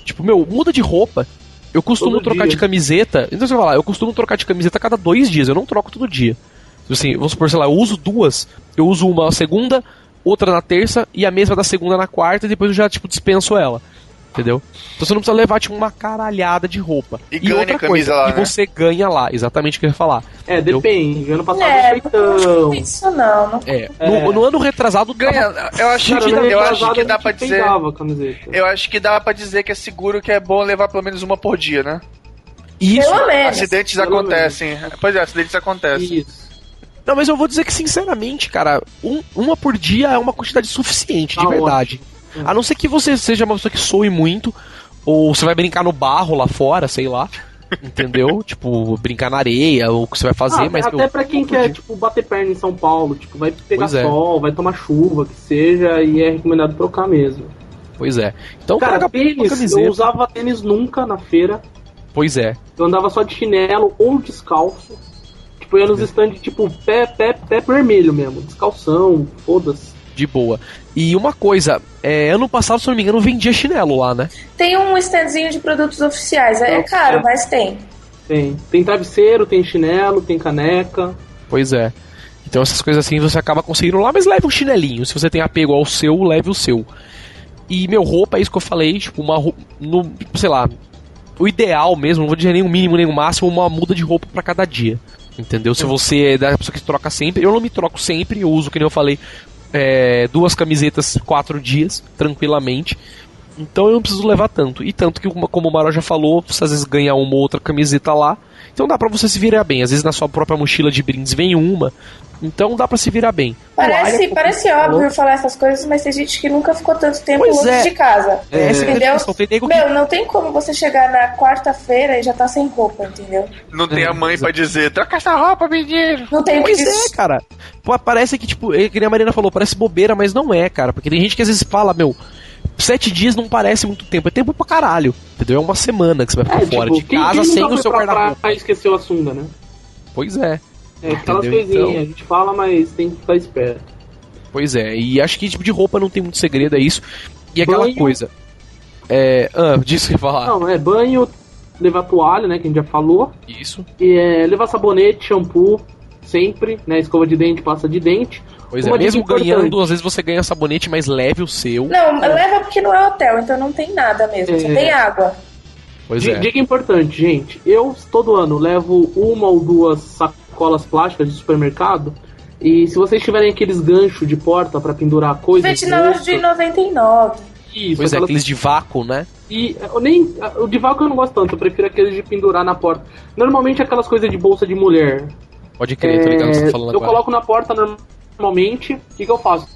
[SPEAKER 2] Tipo, meu, muda de roupa. Eu costumo
[SPEAKER 4] Todo
[SPEAKER 2] trocar
[SPEAKER 4] dia.
[SPEAKER 2] de camiseta. Então você vai falar, eu costumo trocar de camiseta a cada dois dias, eu não troco todo dia. Tipo Assim, vamos supor, sei lá, eu uso duas. Eu uso uma na segunda, outra na terça e a mesma da segunda na quarta e depois eu já, tipo, dispenso ela. Entendeu? Então você não precisa levar, tipo, uma caralhada de roupa.
[SPEAKER 5] E ganha
[SPEAKER 2] outra
[SPEAKER 5] camisa
[SPEAKER 2] coisa,
[SPEAKER 5] lá,
[SPEAKER 2] e
[SPEAKER 5] né?
[SPEAKER 2] você ganha lá, exatamente o que eu ia falar.
[SPEAKER 4] É,
[SPEAKER 2] Entendeu?
[SPEAKER 4] depende. Ano passado
[SPEAKER 3] É,
[SPEAKER 4] foi tão.
[SPEAKER 3] isso não, não.
[SPEAKER 2] É,
[SPEAKER 4] É.
[SPEAKER 2] No, no ano retrasado
[SPEAKER 5] Ganha, eu acho
[SPEAKER 4] Cara,
[SPEAKER 5] que, eu acho que dá pra dizer. Eu acho que dá pra dizer que é seguro que é bom levar pelo menos uma por dia, né?
[SPEAKER 2] Isso.
[SPEAKER 3] Pelo menos.
[SPEAKER 5] Acidentes
[SPEAKER 4] Pelo
[SPEAKER 5] acontecem. Pois é, acidentes acontecem.
[SPEAKER 4] Isso.
[SPEAKER 2] Não, mas eu vou dizer que, sinceramente, cara, um- uma por dia é uma quantidade suficiente, de
[SPEAKER 4] Tá
[SPEAKER 2] verdade.
[SPEAKER 4] ótimo.
[SPEAKER 2] A não ser que você seja uma pessoa que soe muito, ou você vai brincar no barro lá fora, sei lá. Entendeu? *laughs* tipo, brincar na areia, ou o que você vai fazer,
[SPEAKER 4] Ah,
[SPEAKER 2] mas.
[SPEAKER 4] até
[SPEAKER 2] meu,
[SPEAKER 4] pra quem quer,
[SPEAKER 2] dia.
[SPEAKER 4] tipo, bater perna em São Paulo, tipo, vai pegar
[SPEAKER 2] Pois é.
[SPEAKER 4] sol, vai tomar chuva, que seja, e é recomendado trocar mesmo.
[SPEAKER 2] Pois é. Então,
[SPEAKER 4] Cara,
[SPEAKER 2] uma
[SPEAKER 4] tênis, eu usava tênis nunca na feira.
[SPEAKER 2] Pois é.
[SPEAKER 4] Eu andava só de chinelo ou descalço. Tipo, eu ia nos stands, tipo, pé, pé, pé vermelho mesmo. Descalção, foda-se.
[SPEAKER 2] De boa. E uma coisa, é, ano passado, se não me engano, vendia chinelo lá, né?
[SPEAKER 3] Tem um standzinho de produtos oficiais. É,
[SPEAKER 4] É,
[SPEAKER 3] caro, mas tem.
[SPEAKER 4] Tem. Tem travesseiro, tem chinelo, tem caneca.
[SPEAKER 2] Pois é. Então essas coisas assim você acaba conseguindo lá, mas leve um chinelinho. Se você tem apego ao seu, leve o seu. E meu roupa, é isso que eu falei, tipo, uma roupa. No, sei lá. O ideal mesmo, não vou dizer nem o mínimo nem o máximo, uma muda de roupa pra cada dia. Entendeu? Se você é da pessoa que troca sempre, eu não me troco sempre, eu uso, que nem eu falei, é, duas camisetas quatro dias, tranquilamente. Então eu não preciso levar tanto. E tanto que, como o Maró já falou, você às vezes ganha uma ou outra camiseta lá. Então dá pra você se virar bem. Às vezes na sua própria mochila de brindes vem uma. Então dá pra se virar bem.
[SPEAKER 3] Parece,
[SPEAKER 2] Toalha,
[SPEAKER 3] parece óbvio
[SPEAKER 2] falou,
[SPEAKER 3] falar essas coisas, mas tem gente que nunca ficou tanto tempo
[SPEAKER 2] Pois
[SPEAKER 3] longe
[SPEAKER 2] é.
[SPEAKER 3] de casa.
[SPEAKER 2] É, é
[SPEAKER 3] entendeu?
[SPEAKER 2] que-
[SPEAKER 3] Meu, não tem como você chegar na quarta-feira e já tá sem roupa, entendeu?
[SPEAKER 5] Não tem
[SPEAKER 2] É,
[SPEAKER 5] a mãe pra dizer, troca essa roupa, menino.
[SPEAKER 3] Não tem o que
[SPEAKER 2] Pois
[SPEAKER 3] dizer.
[SPEAKER 2] é, cara. Pô, parece que, tipo, é que nem a Marina falou, parece bobeira, mas não é, cara. Porque tem gente que às vezes fala, meu, sete dias não parece muito tempo. É tempo pra caralho. Entendeu? É uma semana que você vai ficar
[SPEAKER 4] É,
[SPEAKER 2] fora
[SPEAKER 4] tipo,
[SPEAKER 2] de
[SPEAKER 4] quem,
[SPEAKER 2] casa
[SPEAKER 4] quem
[SPEAKER 2] sem o seu guarda-roupa.
[SPEAKER 4] e esqueceu a sunga, né?
[SPEAKER 2] Pois é.
[SPEAKER 4] É, aquelas
[SPEAKER 2] Entendeu?
[SPEAKER 4] coisinhas,
[SPEAKER 2] Então-
[SPEAKER 4] a gente fala, mas tem que ficar esperto.
[SPEAKER 2] Pois é. E acho que tipo de roupa não tem muito segredo, é isso. E aquela
[SPEAKER 4] Banho.
[SPEAKER 2] coisa. É. Ah, *laughs* disso que eu ia falar.
[SPEAKER 4] Não, é banho, levar toalha, né, que a gente já falou.
[SPEAKER 2] Isso.
[SPEAKER 4] E é, levar sabonete, shampoo, sempre, né, escova de dente, pasta de dente.
[SPEAKER 2] Pois é.
[SPEAKER 4] Uma
[SPEAKER 2] Mesmo ganhando, às vezes você ganha sabonete, mas leve o seu.
[SPEAKER 3] Não, leva porque não é hotel, então não tem nada mesmo. Só
[SPEAKER 4] É.
[SPEAKER 3] tem água.
[SPEAKER 2] Pois
[SPEAKER 4] Di-
[SPEAKER 2] é.
[SPEAKER 4] Dica importante, gente. Eu todo ano levo uma ou duas sacolas plásticas de supermercado. E se vocês tiverem aqueles ganchos de porta pra pendurar coisas.
[SPEAKER 3] Vende na loja de 99.
[SPEAKER 4] Isso,
[SPEAKER 2] Pois é,
[SPEAKER 4] aquelas-
[SPEAKER 2] aqueles de vácuo, né?
[SPEAKER 4] E eu nem. O de vácuo eu não gosto tanto, eu prefiro aqueles de pendurar na porta. Normalmente aquelas coisas de bolsa de mulher.
[SPEAKER 2] Pode crer, tô ligado o que você tá falando
[SPEAKER 4] É, eu
[SPEAKER 2] agora.
[SPEAKER 4] coloco na porta normalmente. O que, que eu faço?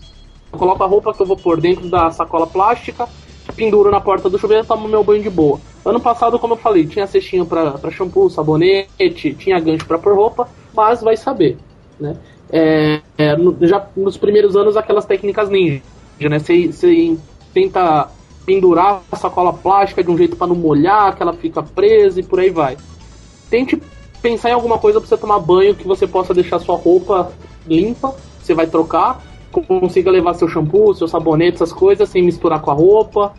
[SPEAKER 4] Eu coloco a roupa que eu vou pôr dentro da sacola plástica, penduro na porta do chuveiro e tomo meu banho de boa. Ano passado, como eu falei, tinha cestinha pra, pra shampoo, sabonete, tinha gancho pra pôr roupa, mas vai saber, né? É, é, no- já nos primeiros anos, aquelas técnicas ninja, né? Você tenta pendurar a sacola plástica de um jeito pra não molhar, que ela fica presa e por aí vai. Tente pensar em alguma coisa pra você tomar banho que você possa deixar sua roupa limpa, você vai trocar, consiga levar seu shampoo, seu sabonete, essas coisas, sem misturar com a roupa.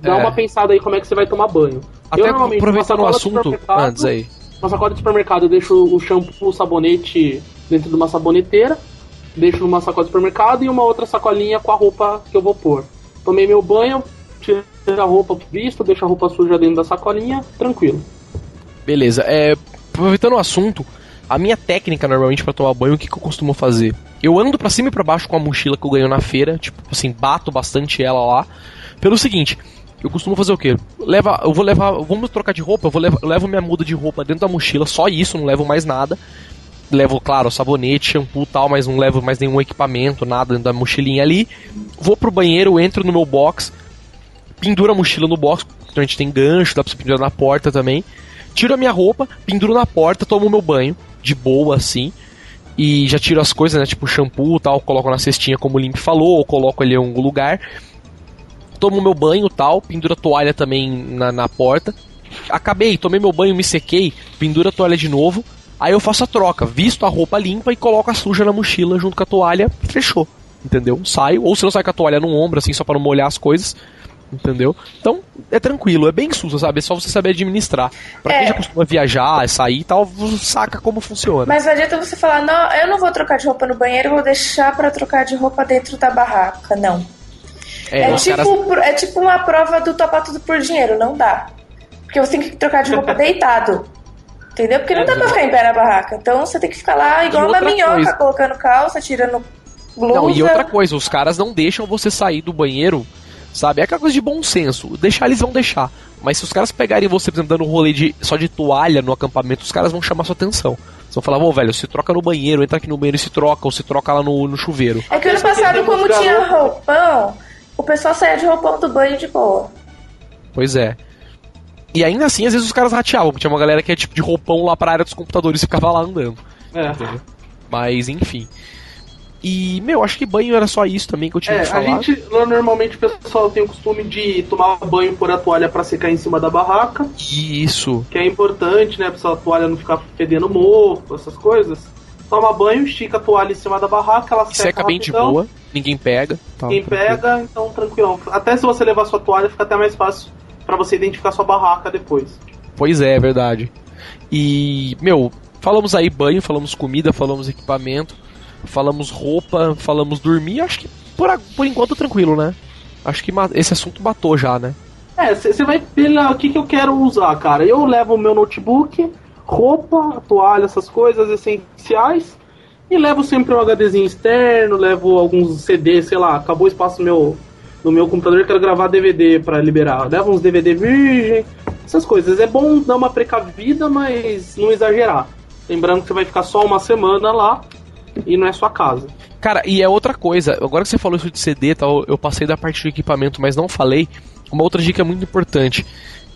[SPEAKER 4] Dá
[SPEAKER 2] É.
[SPEAKER 4] uma pensada aí como é que você vai tomar banho.
[SPEAKER 2] Até
[SPEAKER 4] eu normalmente
[SPEAKER 2] aproveitando o assunto. Antes aí.
[SPEAKER 4] na sacola de supermercado eu deixo o shampoo, o sabonete dentro de uma saboneteira, deixo numa sacola de supermercado e uma outra sacolinha com a roupa que eu vou pôr. Tomei meu banho, tiro a roupa visto, deixo a roupa suja dentro da sacolinha, tranquilo.
[SPEAKER 2] Beleza. É, aproveitando o assunto, a minha técnica normalmente pra tomar banho, o que, que eu costumo fazer? Eu ando pra cima e pra baixo com a mochila que eu ganho na feira, tipo assim, bato bastante ela lá. Pelo seguinte, eu costumo fazer o quê? Leva, eu vou levar, vamos trocar de roupa, eu vou levar, eu levo minha muda de roupa dentro da mochila, só isso, não levo mais nada. Levo, claro, sabonete, shampoo tal, mas não levo mais nenhum equipamento, nada dentro da mochilinha ali. Vou pro banheiro, entro no meu box, penduro a mochila no box, então a gente tem gancho, dá pra você pendurar na porta também. Tiro a minha roupa, penduro na porta, tomo meu banho, de boa assim. E já tiro as coisas, né? Tipo shampoo tal, coloco na cestinha como o Limp falou, ou coloco ali em algum lugar. Tomo meu banho tal, penduro a toalha também na, na porta. Acabei, tomei meu banho, me sequei, penduro a toalha de novo. Aí eu faço a troca, visto a roupa limpa e coloco a suja na mochila junto com a toalha, fechou. Entendeu? Saio, ou se não sai com a toalha no ombro, assim, só para não molhar as coisas. Entendeu? Então, é tranquilo, é bem susto, sabe? É só você saber administrar. Pra quem
[SPEAKER 3] É.
[SPEAKER 2] já costuma viajar, sair e tal, saca como funciona.
[SPEAKER 3] Mas não adianta você falar, não, eu não vou trocar de roupa no banheiro, vou deixar pra trocar de roupa dentro da barraca. Não.
[SPEAKER 2] É,
[SPEAKER 3] É, tipo,
[SPEAKER 2] caras.
[SPEAKER 3] é tipo uma prova do topar tudo por dinheiro, não dá. Porque você tem que trocar de roupa *laughs* deitado. Entendeu? Porque não dá pra ficar em pé na barraca. Então você tem que ficar lá igual uma minhoca,
[SPEAKER 2] coisa.
[SPEAKER 3] colocando calça, tirando blusa.
[SPEAKER 2] Não, e outra coisa, os caras não deixam você sair do banheiro, sabe? É aquela coisa de bom senso. Deixar eles vão deixar. Mas se os caras pegarem você, por exemplo, dando um rolê de, só de toalha no acampamento, os caras vão chamar sua atenção. Eles vão falar, ô velho, se troca no banheiro, entra aqui no banheiro e se troca, ou se troca lá no, no chuveiro.
[SPEAKER 3] É que ano passado, como tinha roupão, o pessoal saía de roupão do banho de boa.
[SPEAKER 2] Pois é. E ainda assim, às vezes os caras rateavam, porque tinha uma galera que é tipo de roupão lá pra área dos computadores e ficava lá andando.
[SPEAKER 4] É.
[SPEAKER 2] Mas, enfim. E, meu, acho que banho era só isso também que eu tinha
[SPEAKER 4] É,
[SPEAKER 2] que
[SPEAKER 4] a
[SPEAKER 2] falar.
[SPEAKER 4] gente, normalmente o pessoal tem o costume de tomar banho por a toalha pra secar em cima da barraca,
[SPEAKER 2] Isso.
[SPEAKER 4] que é importante, né, pra a toalha não ficar fedendo mofo, essas coisas. Toma banho, estica a toalha em cima da barraca, ela seca,
[SPEAKER 2] seca bem de
[SPEAKER 4] rapidão,
[SPEAKER 2] boa, ninguém pega. tá,
[SPEAKER 4] Quem
[SPEAKER 2] tranquilo.
[SPEAKER 4] pega, então tranquilão. Até se você levar sua toalha, fica até mais fácil pra você identificar sua barraca depois.
[SPEAKER 2] Pois é, é verdade. E, meu, falamos aí banho, falamos comida, falamos equipamento, falamos roupa, falamos dormir. Acho que por, por enquanto tranquilo, né? Acho que esse assunto matou já, né?
[SPEAKER 4] É, você vai pela o que, que eu quero usar, cara. Eu levo o meu notebook, roupa, toalha, essas coisas essenciais. E levo sempre um HDzinho externo, levo alguns CDs, sei lá, acabou o espaço no meu, no meu computador, quero gravar DVD pra liberar. Levo uns DVD virgem, essas coisas. É bom dar uma precavida, mas não exagerar. Lembrando que você vai ficar só uma semana lá e não é sua casa.
[SPEAKER 2] Cara, e é outra coisa, agora que você falou isso de CD tal, eu passei da parte do equipamento, mas não falei. Uma outra dica muito importante.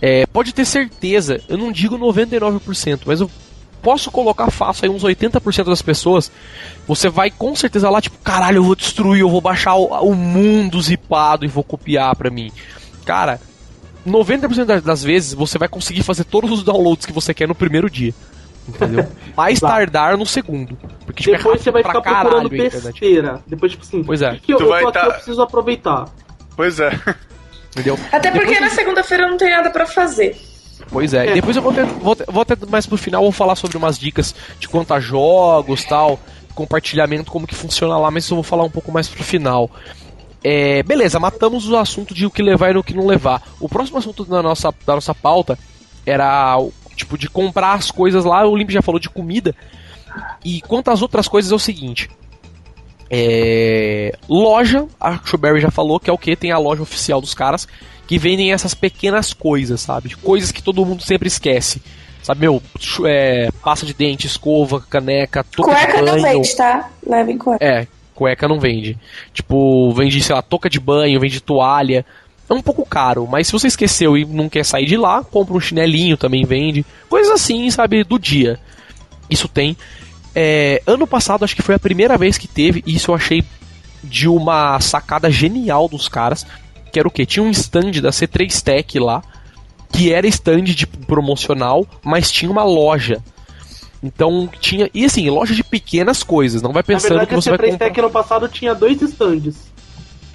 [SPEAKER 2] É, pode ter certeza, eu não digo 99%, mas eu posso colocar fácil aí uns 80% das pessoas. Você vai com certeza lá, tipo, caralho, eu vou destruir, eu vou baixar o, o mundo zipado e vou copiar pra mim. Cara, 90% das- das vezes você vai conseguir fazer todos os downloads que você quer no primeiro dia. Entendeu? *laughs* Mais tardar no segundo. Porque tipo, é
[SPEAKER 4] Depois você vai ficar
[SPEAKER 2] pra
[SPEAKER 4] procurando besteira. Depois, tipo assim,
[SPEAKER 2] Pois é.
[SPEAKER 4] o que eu,
[SPEAKER 5] Tu
[SPEAKER 4] eu
[SPEAKER 5] vai
[SPEAKER 4] tô aqui,
[SPEAKER 5] tá-
[SPEAKER 4] eu preciso aproveitar.
[SPEAKER 5] Pois é.
[SPEAKER 2] Entendeu?
[SPEAKER 3] Até porque
[SPEAKER 2] Depois-
[SPEAKER 3] na segunda-feira eu não tenho nada pra fazer.
[SPEAKER 2] Pois é,
[SPEAKER 4] É.
[SPEAKER 2] depois eu vou, ter, vou, até mais pro final, vou falar sobre umas dicas de quanto a jogos tal, compartilhamento, como que funciona lá, mas isso eu vou falar um pouco mais pro final. É, beleza, matamos o assunto de o que levar e o que não levar. O próximo assunto da nossa, da nossa pauta era o tipo de comprar as coisas lá, o Limp já falou de comida. E quanto às outras coisas é o seguinte. É, loja, a Shuberry já falou que é o que? Tem a loja oficial dos caras que vendem essas pequenas coisas, sabe? Coisas que todo mundo sempre esquece. Sabe, meu, é, pasta de dente, escova, caneca, touca
[SPEAKER 3] Cueca
[SPEAKER 2] de
[SPEAKER 3] não
[SPEAKER 2] banho.
[SPEAKER 3] vende, tá? Levem cueca.
[SPEAKER 2] É, cueca não vende. Tipo, vende, sei lá, touca de banho, vende toalha. É um pouco caro, mas se você esqueceu e não quer sair de lá, compra um chinelinho, também vende. Coisas assim, sabe, do dia. Isso tem. É, ano passado, acho que foi a primeira vez que teve, e isso eu achei de uma sacada genial dos caras. Que era o quê? Tinha um stand da C3 Tech lá, que era stand de promocional, mas tinha uma loja. Então tinha. E assim, loja de pequenas coisas, não vai pensando
[SPEAKER 4] verdade,
[SPEAKER 2] que
[SPEAKER 4] a
[SPEAKER 2] você vai
[SPEAKER 4] C3
[SPEAKER 2] comprar.
[SPEAKER 4] Tech ano passado tinha dois stands.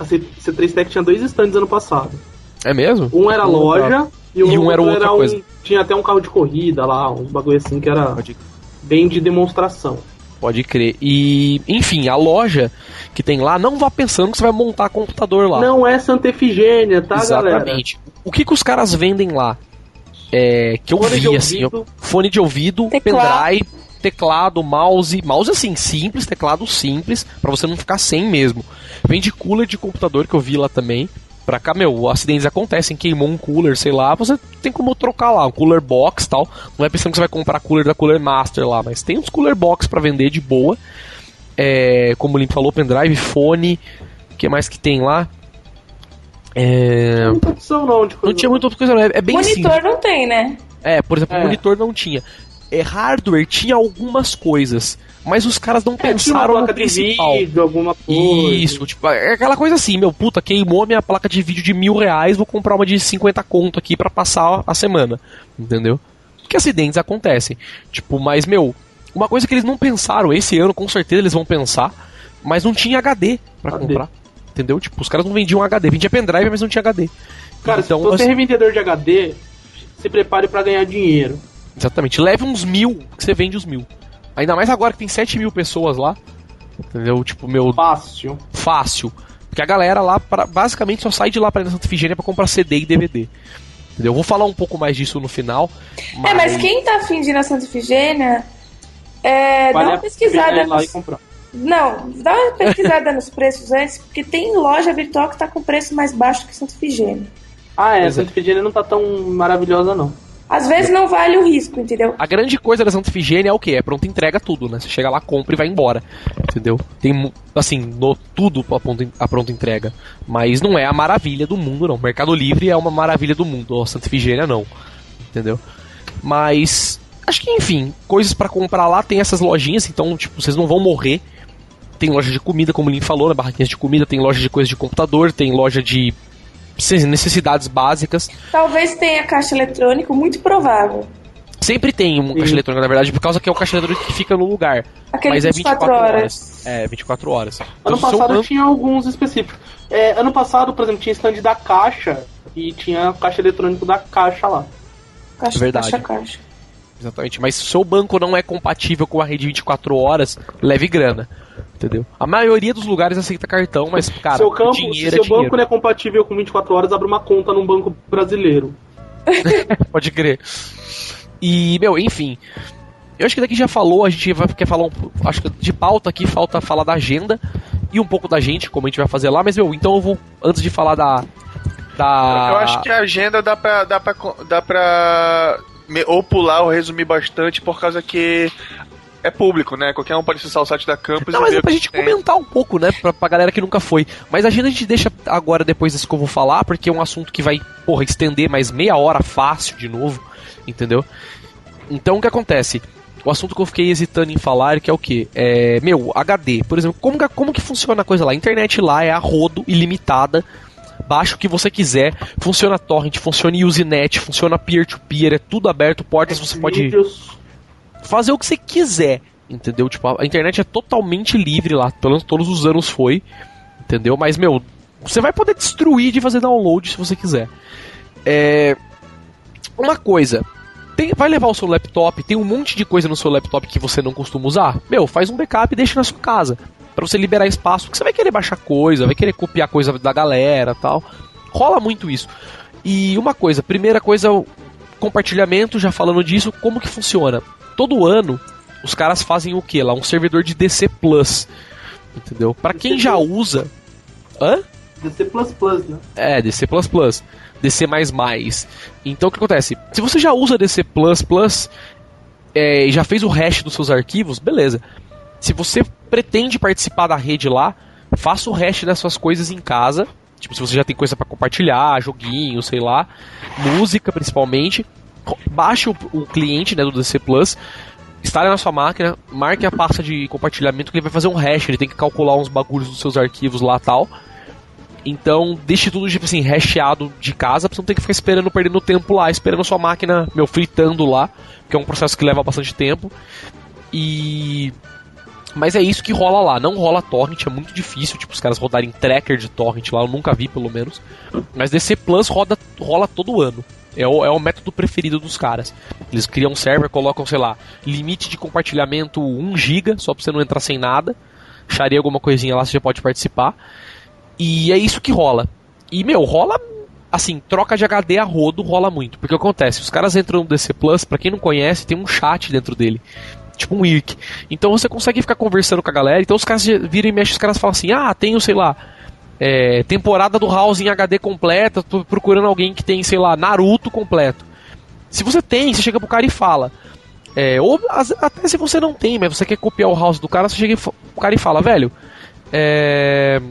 [SPEAKER 4] A C- C3 Tech tinha dois stands ano passado.
[SPEAKER 2] É mesmo?
[SPEAKER 4] Um era
[SPEAKER 2] Um
[SPEAKER 4] loja e,
[SPEAKER 2] E
[SPEAKER 4] o
[SPEAKER 2] um era
[SPEAKER 4] outro
[SPEAKER 2] outra
[SPEAKER 4] um-
[SPEAKER 2] coisa.
[SPEAKER 4] Tinha até um carro de corrida lá, uns bagulho assim que era
[SPEAKER 2] Pode,
[SPEAKER 4] bem de demonstração.
[SPEAKER 2] pode crer. E, enfim, a loja que tem lá, não vá pensando que você vai montar computador lá.
[SPEAKER 4] Não é Santa Efigênia, tá, galera?
[SPEAKER 2] Exatamente. O que, que os caras vendem lá? É, que eu
[SPEAKER 4] Fone
[SPEAKER 2] vi, assim, ó, fone de ouvido,
[SPEAKER 3] Teclado.
[SPEAKER 2] pendrive, teclado, mouse. Mouse assim, simples, teclado simples, pra você não ficar sem mesmo. Vende cooler de computador que eu vi lá também. Pra cá, meu, acidentes acontecem, queimou um cooler, sei lá, você tem como trocar lá, um cooler box tal. Não é pensando que você vai comprar cooler da Cooler Master lá, mas tem uns cooler box pra vender de boa. É, como o Limp falou, pendrive, fone. O que mais que tem lá? É,
[SPEAKER 4] Não tem muita opção não de
[SPEAKER 2] não tinha muita outra coisa, não. É, é bem simples.
[SPEAKER 3] Monitor não tem, né?
[SPEAKER 2] É, por exemplo,
[SPEAKER 4] É.
[SPEAKER 2] o monitor não tinha. É, hardware tinha algumas coisas, mas os caras não
[SPEAKER 4] É, tinha uma
[SPEAKER 2] pensaram no
[SPEAKER 4] placa de
[SPEAKER 2] principal.
[SPEAKER 4] vídeo, alguma coisa.
[SPEAKER 2] Isso, tipo, é aquela coisa assim, meu, puta, queimou a minha placa de vídeo de mil reais, vou comprar uma de 50 conto aqui pra passar a semana, entendeu? Que acidentes acontecem. Tipo, mas, meu, uma coisa que eles não pensaram, esse ano com certeza eles vão pensar, mas não tinha HD pra
[SPEAKER 4] HD.
[SPEAKER 2] comprar, entendeu? Tipo, os caras não vendiam HD, vendia pendrive, mas não tinha HD.
[SPEAKER 4] Cara,
[SPEAKER 2] então,
[SPEAKER 4] se você é
[SPEAKER 2] assim,
[SPEAKER 4] revendedor de HD, se prepare pra ganhar dinheiro.
[SPEAKER 2] Exatamente. Leve uns mil que você vende os mil. Ainda mais agora que tem 7 mil pessoas lá. Entendeu? Tipo, meu,
[SPEAKER 4] Fácil.
[SPEAKER 2] fácil. Porque a galera lá pra- basicamente só sai de lá pra ir na Santa Efigênia pra comprar CD e DVD. Entendeu? Eu vou falar um pouco mais disso no final.
[SPEAKER 3] É, mas quem tá afim de ir na Santa Efigênia, é,
[SPEAKER 4] Vale
[SPEAKER 3] dá uma pesquisada nos-. Não, dá uma pesquisada *laughs* nos preços antes, porque tem loja virtual que tá com preço mais baixo que Santa Efigênia.
[SPEAKER 4] Ah, é,
[SPEAKER 2] Pois é.
[SPEAKER 4] Santa Efigênia não tá tão maravilhosa, não.
[SPEAKER 3] Às vezes não vale o risco, entendeu?
[SPEAKER 2] A grande coisa da Santa Efigênia é o que? É pronta entrega tudo, né? Você chega lá, compra e vai embora. Entendeu? Tem, assim, no, tudo a pronta, a pronta entrega. Mas não é a maravilha do mundo, não. Mercado Livre é uma maravilha do mundo. A Santa Efigênia, não. Entendeu? Mas, acho que, enfim, coisas pra comprar lá tem essas lojinhas, então, tipo, vocês não vão morrer. Tem loja de comida, como o Lin falou, né? Barraquinhas de comida, tem loja de coisa de computador, tem loja de necessidades básicas.
[SPEAKER 3] Talvez tenha caixa eletrônico, muito provável.
[SPEAKER 2] Sempre tem um caixa
[SPEAKER 4] Sim.
[SPEAKER 2] eletrônico, na verdade, por causa que é o caixa eletrônico que fica no lugar.
[SPEAKER 3] Aquele
[SPEAKER 2] Mas é
[SPEAKER 3] 24
[SPEAKER 2] 24 horas.
[SPEAKER 3] horas.
[SPEAKER 2] É, 24 horas.
[SPEAKER 4] Ano
[SPEAKER 2] Então, seu
[SPEAKER 4] passado tinha alguns específicos. É, ano passado, por exemplo, tinha stand da Caixa e tinha caixa eletrônico da Caixa lá.
[SPEAKER 3] Caixa,
[SPEAKER 2] Verdade.
[SPEAKER 3] caixa, caixa.
[SPEAKER 2] Exatamente. Mas se o seu banco não é compatível com a rede 24 horas, leve grana. Entendeu? A maioria dos lugares aceita cartão, mas, cara,
[SPEAKER 4] seu campo, se
[SPEAKER 2] dinheiro
[SPEAKER 4] seu
[SPEAKER 2] é dinheiro.
[SPEAKER 4] banco não é compatível com 24 horas, abre uma conta num banco brasileiro. *laughs*
[SPEAKER 2] Pode crer. E, meu, enfim. Eu acho que daqui já falou, a gente vai quer falar um, acho que de pauta aqui falta falar da agenda e um pouco da gente, como a gente vai fazer lá, mas meu, então eu vou antes de falar da da
[SPEAKER 5] Eu acho que a agenda dá pra. dá pra. dá pra me- ou pular ou resumir bastante por causa que é público, né? Qualquer um pode acessar o site da campus
[SPEAKER 2] Não,
[SPEAKER 5] e
[SPEAKER 2] mas
[SPEAKER 5] ver
[SPEAKER 2] é
[SPEAKER 5] o
[SPEAKER 2] pra
[SPEAKER 5] que
[SPEAKER 2] gente
[SPEAKER 5] tem.
[SPEAKER 2] comentar um pouco, né? Pra, pra galera que nunca foi. Mas a agenda a gente deixa agora, depois desse que eu vou falar, porque é um assunto que vai, porra, estender mais meia hora fácil de novo, entendeu? Então o que acontece? O assunto que eu fiquei hesitando em falar, que é o quê? É, meu, HD. Por exemplo, como, que- como que funciona a coisa lá? A internet lá é a rodo, ilimitada. Baixa o que você quiser. Funciona torrent, funciona Usenet, funciona peer-to-peer, é tudo aberto, portas você pode
[SPEAKER 4] Vídeos.
[SPEAKER 2] Fazer o que você quiser, entendeu? Tipo, a internet é totalmente livre lá, pelo menos todos os anos foi, entendeu? Mas, meu, você vai poder destruir de fazer download se você quiser. É... Uma coisa, tem- vai levar o seu laptop, tem um monte de coisa no seu laptop que você não costuma usar? Meu, faz um backup e deixa na sua casa, Pra você liberar espaço, porque você vai querer baixar coisa, vai querer copiar coisa da galera tal. Rola muito isso. E uma coisa, primeira coisa, compartilhamento, já falando disso, como que funciona? Todo ano, os caras fazem o que lá? Um servidor de DC Plus. Entendeu? Pra quem já usa. Hã?
[SPEAKER 4] DC++, né?
[SPEAKER 2] É, DC DC. Então o que acontece? Se você já usa DC é, e já fez o hash dos seus arquivos, beleza. Se você pretende participar da rede lá, faça o hash das suas coisas em casa. Tipo, se você já tem coisa pra compartilhar, joguinho, sei lá, música principalmente, baixe o, o cliente né, do DC Plus, instale na sua máquina, marque a pasta de compartilhamento que ele vai fazer um hash, ele tem que calcular uns bagulhos dos seus arquivos lá tal. Então, deixe tudo, tipo assim, hasheado de casa, pra você não ter que ficar esperando, perdendo tempo lá, esperando a sua máquina, meu, fritando lá, que é um processo que leva bastante tempo. E. Mas é isso que rola lá, não rola torrent, é muito difícil, tipo, os caras rodarem tracker de torrent lá, eu nunca vi pelo menos. Mas DC Plus roda, rola todo ano. É o, é o método preferido dos caras. Eles criam um server, colocam, sei lá, limite de compartilhamento 1 GB, só pra você não entrar sem nada. Acharia alguma coisinha lá, você já pode participar. E é isso que rola. E, meu, rola. Assim, troca de HD a rodo rola muito. Porque acontece, os caras entram no DC Plus, pra quem não conhece, tem um chat dentro dele. Tipo um IRC. Então você consegue ficar conversando com a galera. Então os caras viram e mexem, os caras falam assim: ah, tenho, sei lá. é, temporada do House em HD completa, tô procurando alguém que tem, sei lá, Naruto completo. Se você tem, você chega pro cara e fala. É, ou até se você não tem, mas você quer copiar o house do cara, você chega pro cara e fala, velho. É.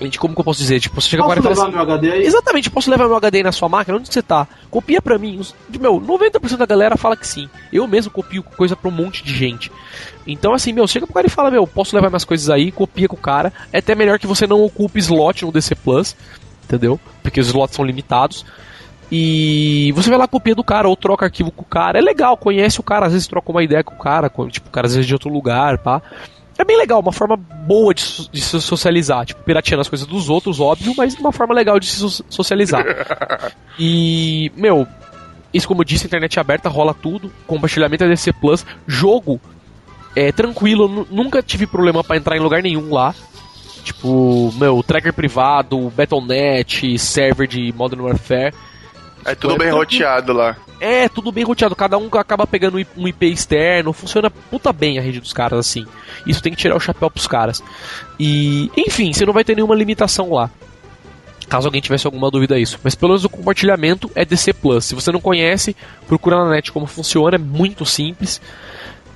[SPEAKER 2] Gente, como que eu posso dizer? Tipo, você chega
[SPEAKER 4] Posso
[SPEAKER 2] cara e fala assim,
[SPEAKER 4] meu HD aí?
[SPEAKER 2] Exatamente, posso levar meu HD aí na sua máquina? Onde você tá? Copia pra mim. Meu, 90% da galera fala que sim. Eu mesmo copio coisa pra um monte de gente. Então, assim, meu, chega pro cara e fala, meu, posso levar minhas coisas aí, copia com o cara. É até melhor que você não ocupe slot no DC Plus, entendeu? Porque os slots são limitados. E você vai lá, copia do cara, ou troca arquivo com o cara. É legal, conhece o cara, às vezes troca uma ideia com o cara, tipo, o cara às vezes de outro lugar, pá. É bem legal, uma forma boa de, de se socializar. Tipo, pirateando as coisas dos outros, óbvio, mas uma forma legal de se so- socializar. *laughs* e, meu, isso como eu disse, internet aberta, rola tudo. Compartilhamento é DC Plus. Jogo é tranquilo, nu- nunca tive problema pra entrar em lugar nenhum lá. Tipo, meu, tracker privado, Battle.net, server de Modern Warfare.
[SPEAKER 5] É tudo bem roteado lá.
[SPEAKER 2] É, tudo bem roteado, cada um acaba pegando um IP externo, funciona puta bem a rede dos caras assim. Isso tem que tirar o chapéu pros caras. E, enfim, você não vai ter nenhuma limitação lá. Caso alguém tivesse alguma dúvida a isso. Mas pelo menos o compartilhamento é DC Plus. Se você não conhece, procura na net como funciona, é muito simples.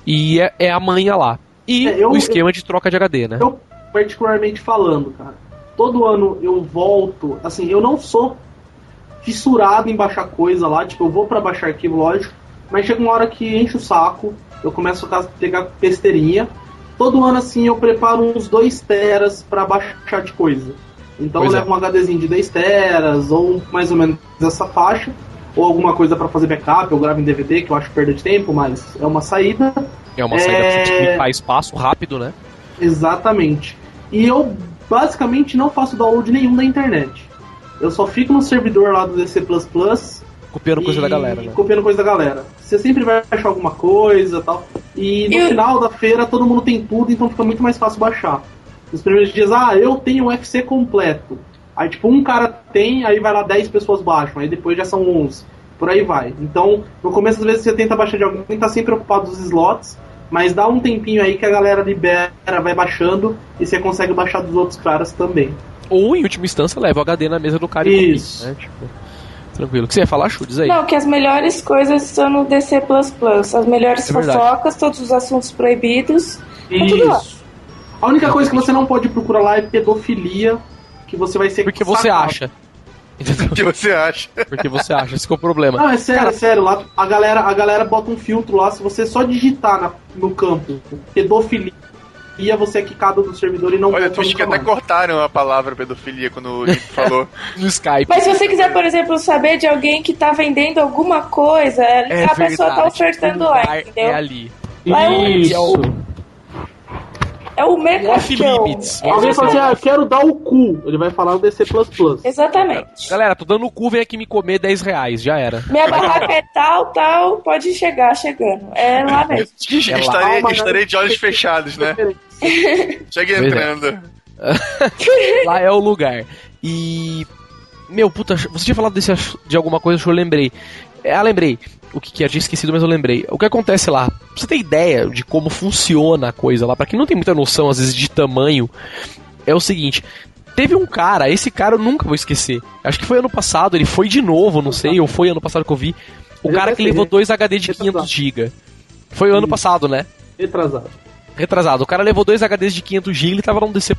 [SPEAKER 2] E é, é a manha lá. E
[SPEAKER 4] É, eu-
[SPEAKER 2] o esquema de troca de HD, né?
[SPEAKER 4] Eu, particularmente falando, cara, todo ano eu volto, assim, eu não sou fissurado em baixar coisa lá, tipo, eu vou pra baixar arquivo, lógico, mas chega uma hora que enche o saco, eu começo a pegar besteirinha. Todo ano, assim, eu preparo uns 2 teras pra baixar de coisa. Então
[SPEAKER 2] Pois
[SPEAKER 4] eu
[SPEAKER 2] é.
[SPEAKER 4] levo um HDzinho de 10 teras, ou mais ou menos essa faixa, ou alguma coisa pra fazer backup, eu gravo em DVD, que eu acho perda de tempo, mas é uma saída.
[SPEAKER 2] É uma saída pra
[SPEAKER 4] É.
[SPEAKER 2] você limpar espaço rápido, né?
[SPEAKER 4] Exatamente. E eu basicamente não faço download nenhum da internet. Eu só fico no servidor lá do DC
[SPEAKER 2] Copiando coisa
[SPEAKER 4] e
[SPEAKER 2] da galera, né?
[SPEAKER 4] Copiando coisa da galera. Você sempre vai achar alguma coisa e tal. E no
[SPEAKER 3] Eu-
[SPEAKER 4] final da feira todo mundo tem tudo, então fica muito mais fácil baixar. Nos primeiros dias, ah, eu tenho o UFC completo. Aí, tipo, um cara tem, aí vai lá 10 pessoas baixam, aí depois já são 11. Por aí vai. Então, no começo, às vezes, você tenta baixar de alguém, tá sempre ocupado dos slots, mas dá um tempinho aí que a galera libera, vai baixando, e você consegue baixar dos outros caras também.
[SPEAKER 2] Ou, em última instância, leva o HD na mesa do cara e copia,
[SPEAKER 4] Isso.
[SPEAKER 2] né? Tipo, tranquilo. O que você ia falar, Chu? Diz aí.
[SPEAKER 3] Não, que as melhores coisas estão no DC As melhores
[SPEAKER 2] É
[SPEAKER 3] fofocas, todos os assuntos proibidos. Tá tudo lá.
[SPEAKER 4] Isso. A única coisa que você não pode procurar lá é pedofilia, que você vai ser
[SPEAKER 2] Porque você
[SPEAKER 4] sacado.
[SPEAKER 2] acha. *laughs* Entendeu?
[SPEAKER 5] O que você acha?
[SPEAKER 2] Porque você acha, esse que é o problema.
[SPEAKER 4] Não, é sério, é sério. Lá a galera, a galera bota um filtro lá. Se você só digitar na- no campo pedofilia, você é quicado do servidor e não
[SPEAKER 5] Olha, tu acha que até cortaram a palavra pedofilia quando o Nick *laughs* falou.
[SPEAKER 2] No Skype.
[SPEAKER 3] Mas se você quiser, por exemplo, saber de alguém que tá vendendo alguma coisa,
[SPEAKER 2] É
[SPEAKER 3] a pessoa tá
[SPEAKER 2] verdade,
[SPEAKER 3] ofertando
[SPEAKER 2] o
[SPEAKER 3] lá,
[SPEAKER 2] lugar
[SPEAKER 3] entendeu?
[SPEAKER 2] É ali.
[SPEAKER 3] Lá é
[SPEAKER 4] Isso.
[SPEAKER 2] É o
[SPEAKER 3] mercadão.
[SPEAKER 2] off-limits.
[SPEAKER 4] Alguém fala assim, ah, eu quero dar o cu. Ele vai falar o DC.
[SPEAKER 3] Exatamente.
[SPEAKER 2] Galera, tô dando o cu, vem aqui me comer 10 reais, já era.
[SPEAKER 3] Minha barraca é tal, tal, pode chegar chegando. É lá *laughs* mesmo.
[SPEAKER 2] É lá.
[SPEAKER 5] estarei,
[SPEAKER 4] Calma,
[SPEAKER 5] estarei de olhos fechados, né? Chega
[SPEAKER 2] Pois é.
[SPEAKER 5] entrando. *laughs*
[SPEAKER 2] Lá é o lugar. E. Meu, puta, você tinha falado desse, de alguma coisa que eu lembrei. É, ah, lembrei. O que, que eu tinha esquecido, mas eu lembrei. O que acontece lá? Pra você ter ideia de como funciona a coisa lá, pra quem não tem muita noção, às vezes, de tamanho, é o seguinte. Teve um cara, esse cara eu nunca vou esquecer. Acho que foi ano passado, ele foi de novo, não sei, ou foi ano passado que eu vi. O
[SPEAKER 4] Ele
[SPEAKER 2] cara que levou dois HD de
[SPEAKER 4] Retrasado.
[SPEAKER 2] 500 GB. Foi ano
[SPEAKER 4] Isso.
[SPEAKER 2] passado, né?
[SPEAKER 4] Retrasado.
[SPEAKER 2] retrasado. O cara levou dois HDs de 500 GB, ele tava lá no DC++.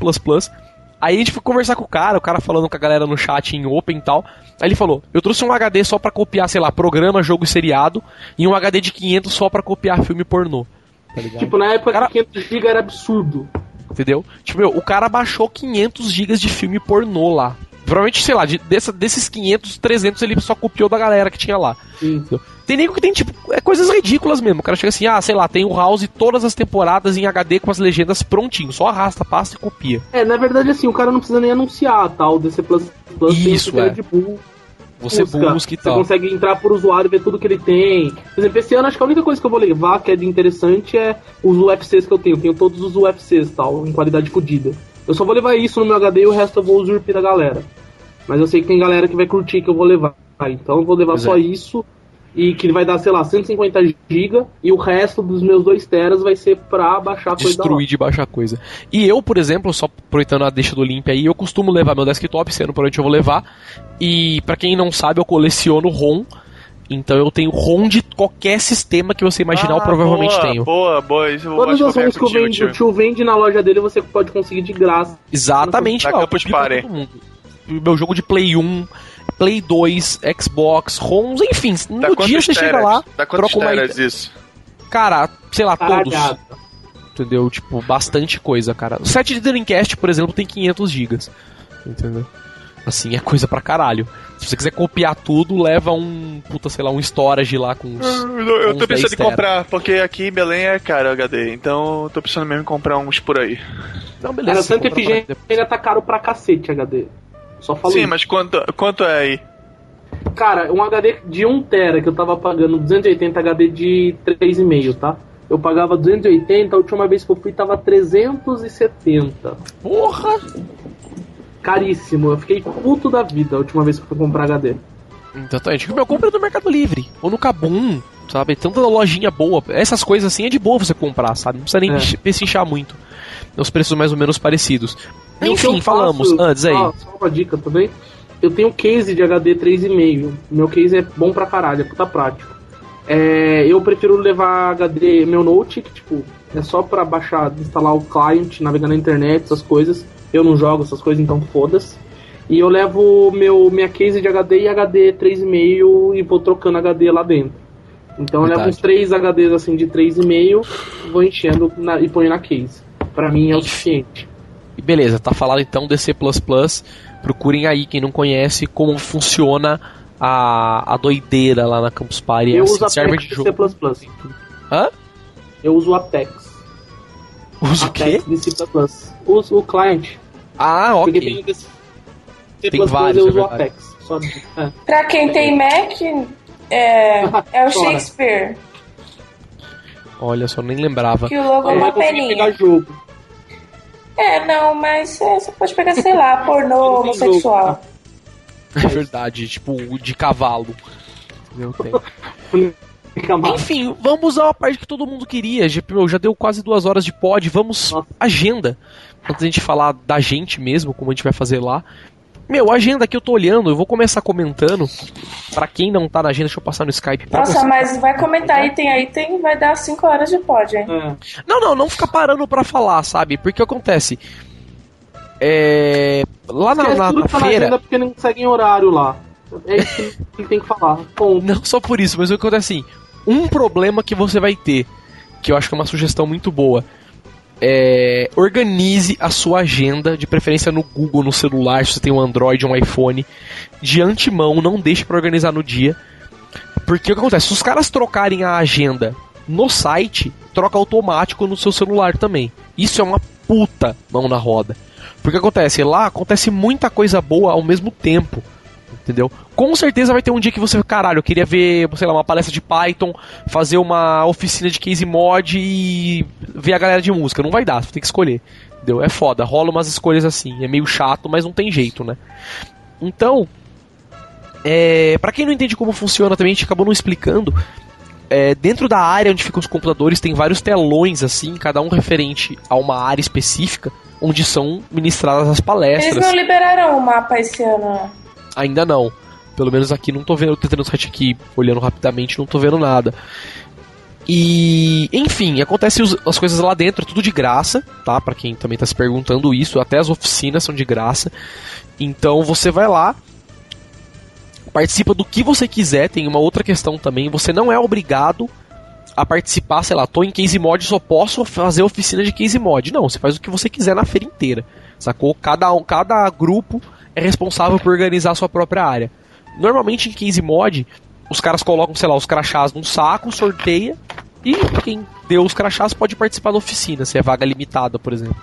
[SPEAKER 2] Aí a gente foi conversar com o cara, o cara falando com a galera no chat em open e tal. Aí ele falou: "Eu trouxe um HD só pra copiar, sei lá, programa, jogo e seriado, e um HD de 500 só pra copiar filme pornô". Tá ligado?
[SPEAKER 4] Tipo, na época
[SPEAKER 2] Cara-
[SPEAKER 4] que 500GB era absurdo.
[SPEAKER 2] Entendeu? Tipo, meu, o cara baixou 500 GB de filme pornô lá. Provavelmente, sei lá, de, dessa- desses 500, 300 ele só copiou da galera que tinha lá.
[SPEAKER 4] Sim.
[SPEAKER 2] Tem nego que tem, tipo, é coisas ridículas mesmo. O cara chega assim, ah, sei lá, tem o House todas as temporadas em HD com as legendas prontinho. Só arrasta, passa e copia.
[SPEAKER 4] É, na verdade, assim, o cara não precisa nem anunciar, tá? O DC Plus Plus tem
[SPEAKER 2] Isso,
[SPEAKER 4] critério
[SPEAKER 2] é.
[SPEAKER 4] de bu-
[SPEAKER 2] Você busca e
[SPEAKER 4] Você
[SPEAKER 2] tal.
[SPEAKER 4] consegue entrar por usuário e ver tudo que ele tem. Por exemplo, esse ano acho que a única coisa que eu vou levar que é de interessante é os UFCs que eu tenho. Eu tenho todos os UFCs tal, em qualidade fodida. Eu só vou levar isso no meu HD e o resto eu vou usurpar da galera. Mas eu sei que tem galera que vai curtir que eu vou levar. Então eu vou levar
[SPEAKER 2] Pois
[SPEAKER 4] só
[SPEAKER 2] é.
[SPEAKER 4] isso. E que vai dar, sei lá, 150 GB. E o resto dos meus 2 teras vai ser pra baixar coisa.
[SPEAKER 2] Destruir de baixar coisa. E eu, por exemplo, só aproveitando a deixa do Limp aí, eu costumo levar meu desktop, sendo por onde eu vou levar. E pra quem não sabe, eu coleciono ROM. Então eu tenho ROM de qualquer sistema que você imaginar, eu
[SPEAKER 5] Ah,
[SPEAKER 2] provavelmente
[SPEAKER 5] boa,
[SPEAKER 2] tenho.
[SPEAKER 5] Boa, boa. Isso eu vou
[SPEAKER 4] Todas as
[SPEAKER 5] que eu
[SPEAKER 4] ROMs que o, vende,
[SPEAKER 5] tio.
[SPEAKER 4] o tio vende na loja dele você pode conseguir de graça.
[SPEAKER 2] Exatamente, lá, eu. Meu jogo de Play 1, Play 2, Xbox, ROMs, enfim.
[SPEAKER 5] Dá
[SPEAKER 2] no dia você chega
[SPEAKER 5] teras?
[SPEAKER 2] lá,
[SPEAKER 5] Dá
[SPEAKER 2] troca uma
[SPEAKER 5] teras isso?
[SPEAKER 2] Cara, sei lá, todos. Entendeu? Tipo, bastante coisa, cara. O set de Dreamcast, por exemplo, tem 500 GB. Entendeu? Assim, é coisa pra caralho. Se você quiser copiar tudo, leva um, puta, sei lá, um storage lá com uns...
[SPEAKER 5] Eu, eu
[SPEAKER 2] uns
[SPEAKER 5] tô
[SPEAKER 2] 10
[SPEAKER 5] pensando em comprar, porque aqui em Belém é caro HD, então eu tô pensando mesmo em comprar uns por aí.
[SPEAKER 2] Não,
[SPEAKER 4] Cara,
[SPEAKER 2] beleza.
[SPEAKER 4] Santa
[SPEAKER 2] você compra
[SPEAKER 4] Efigênia ainda tá caro pra cacete HD. Só falou
[SPEAKER 5] Sim,
[SPEAKER 4] isso.
[SPEAKER 5] mas quanto, quanto é aí?
[SPEAKER 4] Cara, um HD de 1 tera que eu tava pagando 280 HD de 3,5, tá? eu pagava 280, a última vez que eu fui tava 370.
[SPEAKER 2] Porra!
[SPEAKER 4] Caríssimo, eu fiquei puto da vida a última vez que eu fui comprar HD.
[SPEAKER 2] Exatamente. Meu, compra no Mercado Livre. Ou no Kabum, sabe? Tanta lojinha boa. Essas coisas assim é de boa você comprar, sabe? Não precisa nem
[SPEAKER 4] É.
[SPEAKER 2] pechinchar muito. Os preços mais ou menos parecidos.
[SPEAKER 4] E o que
[SPEAKER 2] Enfim,
[SPEAKER 4] eu
[SPEAKER 2] falamos.
[SPEAKER 4] faço-
[SPEAKER 2] Antes aí.
[SPEAKER 4] Ah, só uma dica também. Eu tenho case de HD 3,5. Meu case é bom pra caralho, é puta prático. É, eu prefiro levar HD meu Note, que tipo, é só pra baixar, instalar o client, navegar na internet, essas coisas. Eu não jogo essas coisas, então foda-se. E eu levo meu, minha case de HD e HD 3,5 e vou trocando HD lá dentro. Então eu levo
[SPEAKER 2] Verdade.
[SPEAKER 4] uns 3 HDs assim de 3,5 vou enchendo na- e ponho na case. Pra mim é o suficiente.
[SPEAKER 2] Beleza, tá falado então DC. Procurem aí, quem não conhece, como funciona a, a doideira lá na Campus Party.
[SPEAKER 4] Eu
[SPEAKER 2] assim,
[SPEAKER 4] uso
[SPEAKER 2] server
[SPEAKER 4] Apex
[SPEAKER 2] de
[SPEAKER 4] de
[SPEAKER 2] jogo.
[SPEAKER 4] C++.
[SPEAKER 2] Hã?
[SPEAKER 4] Eu uso o Apex.
[SPEAKER 2] Usa o quê?
[SPEAKER 4] Apex de C++. Uso o client.
[SPEAKER 2] Ah,
[SPEAKER 4] Porque
[SPEAKER 2] ok.
[SPEAKER 4] tem o de C++,
[SPEAKER 2] Tem vários,
[SPEAKER 4] eu
[SPEAKER 2] é
[SPEAKER 4] uso o
[SPEAKER 2] verdade.
[SPEAKER 4] Apex. Só, é.
[SPEAKER 3] Pra quem tem Mac, é, é o. *laughs* Shakespeare.
[SPEAKER 2] Olha só, nem lembrava.
[SPEAKER 3] Que o logo é uma
[SPEAKER 4] pegar
[SPEAKER 3] peninha.
[SPEAKER 4] jogo.
[SPEAKER 3] É, não, mas é, você pode pegar, sei lá, pornô *laughs* homossexual.
[SPEAKER 2] É verdade, tipo, o de cavalo. Eu tenho. Enfim, vamos a uma parte que todo mundo queria. Já, meu, já deu quase duas horas de pod. Vamos agenda. Antes da gente falar da gente mesmo, como a gente vai fazer lá. Meu, a agenda que eu tô olhando, eu vou começar comentando. Pra quem não tá na agenda, deixa eu passar no Skype pra
[SPEAKER 3] Nossa,
[SPEAKER 2] você.
[SPEAKER 3] mas vai comentar item a item, vai dar 5 horas de pod, hein?
[SPEAKER 4] É.
[SPEAKER 2] Não, não, não fica parando pra falar, sabe? Porque acontece. É. Lá na, na-
[SPEAKER 4] tudo
[SPEAKER 2] na
[SPEAKER 4] que tá na
[SPEAKER 2] feira.
[SPEAKER 4] agenda porque não segue horário lá. É isso que ele *laughs* tem que falar. Ponto.
[SPEAKER 2] Não só por isso, mas o que acontece assim, um problema que você vai ter, que eu acho que é uma sugestão muito boa, é organize a sua agenda, de preferência no Google, no celular, se você tem um Android, um iPhone, de antemão, não deixe pra organizar no dia. Porque o que acontece? Se os caras trocarem a agenda no site, troca automático no seu celular também. Isso é uma puta mão na roda. Porque acontece, lá acontece muita coisa boa ao mesmo tempo. Entendeu? Com certeza vai ter um dia que você, caralho, eu queria ver, sei lá, uma palestra de Python, fazer uma oficina de case mod e ver a galera de música. Não vai dar, você tem que escolher. Entendeu? É foda, rola umas escolhas assim. É meio chato, mas não tem jeito, né? Então, é, para quem não entende como funciona também, a gente acabou não explicando. É, dentro da área onde ficam os computadores tem vários telões assim, cada um referente a uma área específica, onde são ministradas as palestras.
[SPEAKER 3] Eles não liberaram o mapa esse ano, né?
[SPEAKER 2] Ainda não. Pelo menos aqui não tô vendo, eu tentando o site aqui, olhando rapidamente, não tô vendo nada. E, enfim, acontece os- as coisas lá dentro, tudo de graça, tá? Pra quem também tá se perguntando isso, até as oficinas são de graça. Então você vai lá, participa do que você quiser. Tem uma outra questão também, você não é obrigado a participar, sei lá, tô em case mod, só posso fazer oficina de case mod. Não, você faz o que você quiser na feira inteira. Sacou? Cada, um, cada grupo é responsável por organizar a sua própria área. Normalmente em case mod, os caras colocam, sei lá, os crachás num saco, sorteia, e quem deu os crachás pode participar da oficina, se é vaga limitada, por exemplo.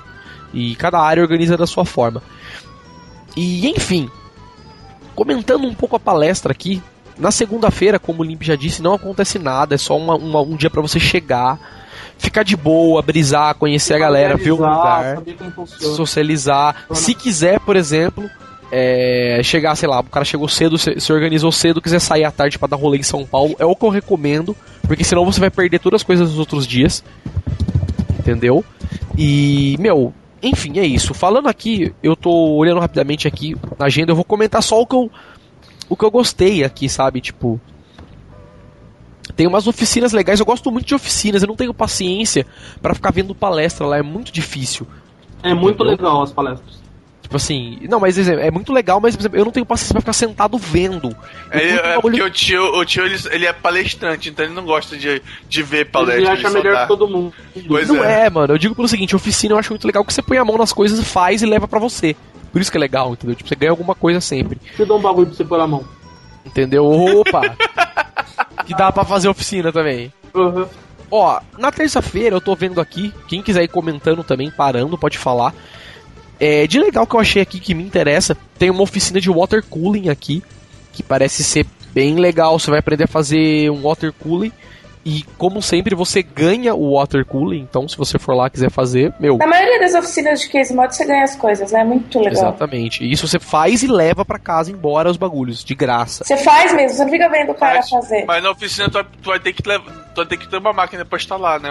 [SPEAKER 2] E cada área organiza da sua forma. E enfim, comentando um pouco a palestra aqui, na segunda-feira, como o Limp já disse, não acontece nada, é só uma- uma- um dia pra você chegar, ficar de boa, brisar, conhecer a galera, ver o lugar socializar. Se quiser, por exemplo, é, chegar, sei lá, o cara chegou cedo, se, organizou cedo, quiser sair à tarde pra dar rolê em São Paulo, é o que eu recomendo, porque senão você vai perder todas as coisas dos outros dias. Entendeu? E, meu, enfim, é isso. Falando aqui, eu tô olhando rapidamente aqui na agenda, eu vou comentar só o que eu o que eu gostei aqui, sabe? Tipo, tem umas oficinas legais, eu gosto muito de oficinas, eu não tenho paciência pra ficar vendo palestra lá, é muito difícil.
[SPEAKER 4] É muito
[SPEAKER 2] Entendeu?
[SPEAKER 4] legal as palestras.
[SPEAKER 2] Tipo assim, não, mas exemplo, é muito legal, mas por exemplo, eu não tenho paciência pra ficar sentado vendo. Eu
[SPEAKER 5] Ele,
[SPEAKER 2] curto
[SPEAKER 5] é
[SPEAKER 2] bagulho-
[SPEAKER 5] porque o tio, o tio ele, ele é palestrante, então ele não gosta de, de ver
[SPEAKER 4] Ele
[SPEAKER 5] palestra.
[SPEAKER 4] acha
[SPEAKER 5] ele
[SPEAKER 4] melhor que todo mundo.
[SPEAKER 5] Pois
[SPEAKER 2] Não
[SPEAKER 5] é.
[SPEAKER 2] é, mano, eu digo pelo seguinte, oficina eu acho muito legal que você põe a mão nas coisas, faz e leva pra você. Por isso que é legal, entendeu? Tipo, você ganha alguma coisa sempre.
[SPEAKER 4] Deixa eu dar um bagulho pra você pôr a mão.
[SPEAKER 2] Entendeu? Opa! *laughs* que dá pra fazer oficina também.
[SPEAKER 4] Uhum.
[SPEAKER 2] Ó, na terça-feira eu tô vendo aqui, quem quiser ir comentando também, parando, pode falar. É, de legal que eu achei aqui que me interessa, tem uma oficina de water cooling aqui, que parece ser bem legal. Você vai aprender a fazer um water cooling E como sempre, você ganha o water cooling. Então, se você for lá e quiser fazer, meu.
[SPEAKER 3] Na maioria das oficinas de case mod você ganha as coisas, né? Muito legal.
[SPEAKER 2] Exatamente. E isso você faz e leva pra casa embora os bagulhos, de graça.
[SPEAKER 3] Você faz mesmo, você não fica vendo o cara
[SPEAKER 5] Mas,
[SPEAKER 3] fazer.
[SPEAKER 5] mas na oficina tu vai, tu vai ter que levar, tu vai ter que ter uma máquina pra instalar, né?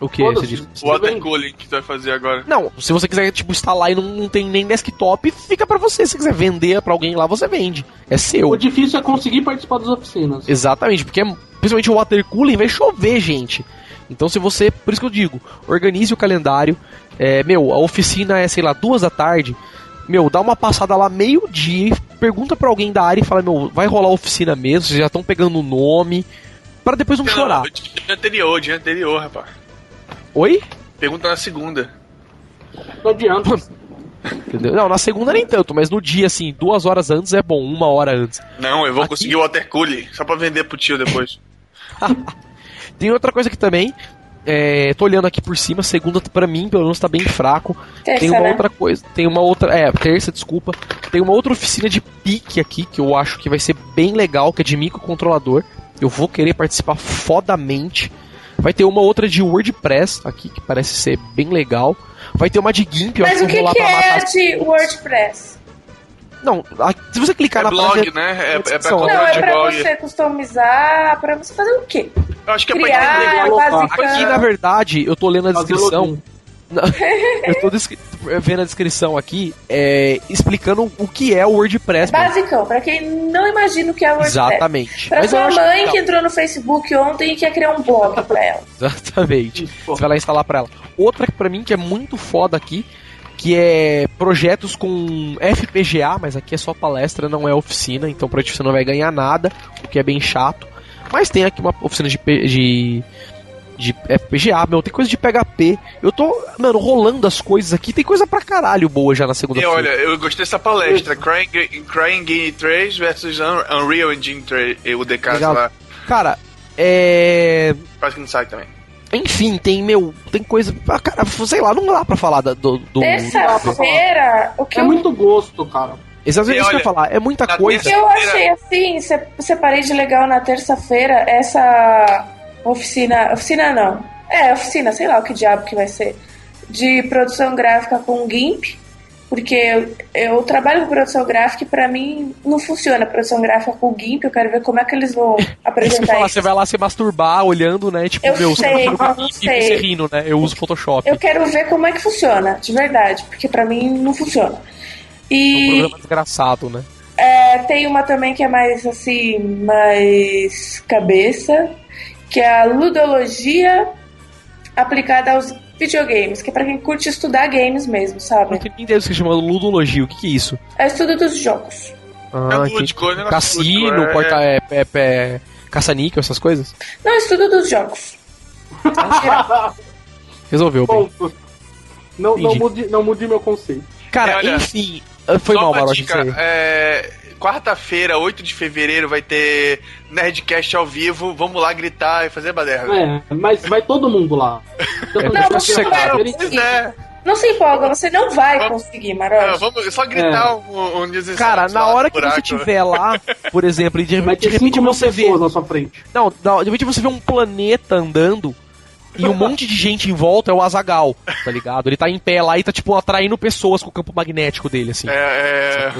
[SPEAKER 5] O,
[SPEAKER 2] que você diz?
[SPEAKER 5] o water cooling que tu vai fazer agora.
[SPEAKER 2] Não, se você quiser, tipo, instalar e não, não tem nem desktop, fica pra você. Se quiser vender pra alguém lá, você vende. É seu.
[SPEAKER 4] O difícil é conseguir participar das oficinas.
[SPEAKER 2] Exatamente, porque é- principalmente o water cooling vai chover, gente. Então se você, por isso que eu digo, organize o calendário. É, meu, a oficina é, sei lá, duas da tarde. Meu, dá uma passada lá meio-dia, pergunta pra alguém da área e fala, meu, vai rolar a oficina mesmo, vocês já estão pegando o nome, Pra depois não chorar.
[SPEAKER 5] Não, dia anterior, dia anterior, rapaz.
[SPEAKER 2] Oi?
[SPEAKER 5] Pergunta na segunda.
[SPEAKER 4] Não adianta.
[SPEAKER 2] Entendeu? Não, na segunda nem tanto, mas no dia, assim, duas horas antes é bom, uma hora antes.
[SPEAKER 5] Não, eu vou
[SPEAKER 2] Aqui-
[SPEAKER 5] conseguir o water só pra vender pro tio depois. *laughs*
[SPEAKER 2] Tem outra coisa aqui também. É, tô olhando aqui por cima, segunda pra mim, pelo menos tá bem fraco.
[SPEAKER 3] Terça,
[SPEAKER 2] tem uma
[SPEAKER 3] né?
[SPEAKER 2] outra coisa, tem uma outra, é, terça, desculpa. Tem uma outra oficina de pique aqui que eu acho que vai ser bem legal, que é de microcontrolador. Eu vou querer participar fodamente. Vai ter uma outra de WordPress aqui que parece ser bem legal. Vai ter uma de GIMP, eu
[SPEAKER 3] Mas
[SPEAKER 2] acho
[SPEAKER 3] o
[SPEAKER 2] que
[SPEAKER 3] que,
[SPEAKER 2] pra
[SPEAKER 3] é de WordPress?
[SPEAKER 2] Não, a- se você clicar
[SPEAKER 5] É
[SPEAKER 2] na
[SPEAKER 5] blog,
[SPEAKER 2] página-
[SPEAKER 5] né? É, é pra
[SPEAKER 2] descrição.
[SPEAKER 3] Não, é pra
[SPEAKER 5] blog.
[SPEAKER 3] você customizar, pra você fazer o quê?
[SPEAKER 5] Eu acho que é pra
[SPEAKER 3] Criar,
[SPEAKER 5] entender.
[SPEAKER 4] colocar.
[SPEAKER 2] Aqui, na verdade, eu tô lendo a
[SPEAKER 4] Fazer login. *laughs*
[SPEAKER 2] Eu tô vendo a descrição aqui, é, explicando o que é o WordPress.
[SPEAKER 3] Basicão, pra quem não imagina o que é WordPress.
[SPEAKER 2] Exatamente.
[SPEAKER 3] Pra
[SPEAKER 2] Mas
[SPEAKER 3] sua mãe
[SPEAKER 2] legal.
[SPEAKER 3] que entrou no Facebook ontem e quer criar um blog pra ela. *laughs*
[SPEAKER 2] Exatamente. Você vai lá instalar pra ela. Outra que pra mim que é muito foda aqui, que é projetos com FPGA, mas aqui é só palestra, não é oficina, então pra ti você não vai ganhar nada, o que é bem chato. Mas tem aqui uma oficina de, P- de, de FPGA, meu, tem coisa de PHP. Eu tô, mano, rolando as coisas aqui, tem coisa pra caralho boa já na
[SPEAKER 5] E
[SPEAKER 2] segunda-feira.
[SPEAKER 5] olha, eu gostei dessa palestra. Crying, Crying Game 3 versus Un- Unreal Engine 3, o DK lá.
[SPEAKER 2] Cara, é.
[SPEAKER 5] Quase que não sai também.
[SPEAKER 2] Enfim, tem, meu, tem coisa. Ah, cara, sei lá, não dá pra falar do. do
[SPEAKER 3] Terça-feira, o que
[SPEAKER 4] É
[SPEAKER 3] eu,
[SPEAKER 4] muito gosto, cara.
[SPEAKER 2] Exatamente
[SPEAKER 5] E
[SPEAKER 2] isso que eu ia falar. É muita coisa.
[SPEAKER 3] que eu achei assim, se- separei de legal na terça-feira essa oficina. Oficina não. É, oficina, sei lá o que diabo que vai ser. De produção gráfica com GIMP. Porque eu, eu trabalho com produção gráfica e pra mim não funciona a produção gráfica com GIMP. Eu quero ver como é que eles vão
[SPEAKER 2] É *laughs* isso eu
[SPEAKER 3] apresentar
[SPEAKER 2] falar,
[SPEAKER 3] isso.
[SPEAKER 2] você vai lá se masturbar olhando, né? Tipo,
[SPEAKER 3] Eu
[SPEAKER 2] meu,
[SPEAKER 3] sei,
[SPEAKER 2] você tá
[SPEAKER 3] eu
[SPEAKER 2] e
[SPEAKER 3] sei.
[SPEAKER 2] você rindo, né? Eu uso Photoshop.
[SPEAKER 3] Eu quero ver como é que funciona, de verdade, porque pra mim não funciona.
[SPEAKER 2] É um
[SPEAKER 3] E
[SPEAKER 2] programa desgraçado, né?
[SPEAKER 3] é, tem uma também que é mais assim, mais cabeça, que é a ludologia aplicada aos videogames, que é pra quem curte estudar games mesmo,
[SPEAKER 2] Eu
[SPEAKER 3] sabe?
[SPEAKER 2] não tenho nem ideia do que chama ludologia. O que, que é isso?
[SPEAKER 3] É estudo dos jogos.
[SPEAKER 2] Ah,
[SPEAKER 5] É lúdico, é um negócio
[SPEAKER 2] Cassino,
[SPEAKER 5] lúdico, é-
[SPEAKER 2] porta, é, é, é, caça-níquel, essas coisas?
[SPEAKER 3] Não, é estudo dos jogos.
[SPEAKER 2] Resolveu, bem.
[SPEAKER 4] Ponto. Não, não, mude, não mude meu conceito.
[SPEAKER 2] Cara,
[SPEAKER 5] É, olha,
[SPEAKER 2] enfim. Ah, Foi
[SPEAKER 5] Só
[SPEAKER 2] mal, Maroja,
[SPEAKER 5] dica,
[SPEAKER 2] isso aí.
[SPEAKER 5] é, Quarta-feira, 8 de fevereiro, vai ter Nerdcast ao vivo. Vamos lá gritar e fazer baderna.
[SPEAKER 4] É, mas vai todo mundo lá. *laughs* Então,
[SPEAKER 2] É,
[SPEAKER 4] você vai-
[SPEAKER 5] Pois é.
[SPEAKER 3] Não se empolga, você não vai
[SPEAKER 5] Vamos-
[SPEAKER 3] conseguir,
[SPEAKER 5] É,
[SPEAKER 3] Maroja.
[SPEAKER 5] vamos só gritar um, um desses
[SPEAKER 2] Cara, na hora que você estiver lá, *laughs* por exemplo, e de, de repente
[SPEAKER 4] 5 mil
[SPEAKER 2] você vê.
[SPEAKER 4] na sua frente.
[SPEAKER 2] Não, não, de repente você vê um planeta andando e um monte de gente em volta é o Azagal, tá ligado? Ele tá em pé lá e tá, tipo, atraindo pessoas com o campo magnético dele, assim.
[SPEAKER 5] É, é...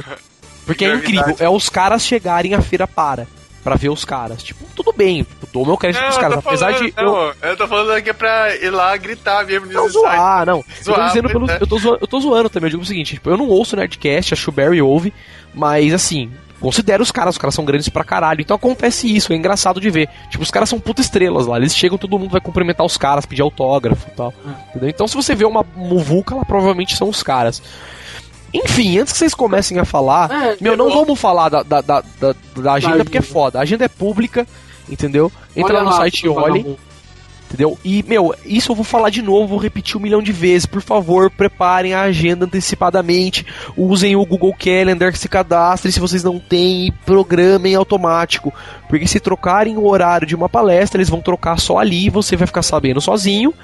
[SPEAKER 2] Porque é incrível, é os caras chegarem à feira para. Pra ver os caras. Tipo, tudo bem, tipo, dou meu crédito
[SPEAKER 5] Não,
[SPEAKER 2] pros
[SPEAKER 5] eu
[SPEAKER 2] caras. Apesar
[SPEAKER 5] falando,
[SPEAKER 2] de. eu,
[SPEAKER 5] não, eu tô falando aqui pra ir lá gritar mesmo
[SPEAKER 2] Não, zoar, não. eu tô
[SPEAKER 5] Zoar,
[SPEAKER 2] dizendo
[SPEAKER 5] pois
[SPEAKER 2] pelo. Eu tô, zoando, eu tô zoando também. Eu digo o seguinte: tipo, eu não ouço Nerdcast, a Shuberry ouve, mas assim. Considero os caras, os caras são grandes pra caralho. Então acontece isso, é engraçado de ver. Tipo, os caras são puta estrelas lá. Eles chegam, todo mundo vai cumprimentar os caras, pedir autógrafo e tal. Entendeu? Então, se você vê uma muvuca, lá provavelmente são os caras. Enfim, antes que vocês comecem a falar,
[SPEAKER 4] É,
[SPEAKER 2] meu, não vamos falar da, da, da, da, da agenda porque é
[SPEAKER 4] agenda.
[SPEAKER 2] foda. A agenda é pública, entendeu? Entra
[SPEAKER 4] Olha
[SPEAKER 2] lá no
[SPEAKER 4] lá,
[SPEAKER 2] site e olhem. Entendeu? E, meu, isso eu vou falar de novo, vou repetir um milhão de vezes. Por favor, preparem a agenda antecipadamente. Usem o Google Calendar, se cadastrem se vocês não têm e programem automático. Porque se trocarem o horário de uma palestra, eles vão trocar só ali você vai ficar sabendo sozinho.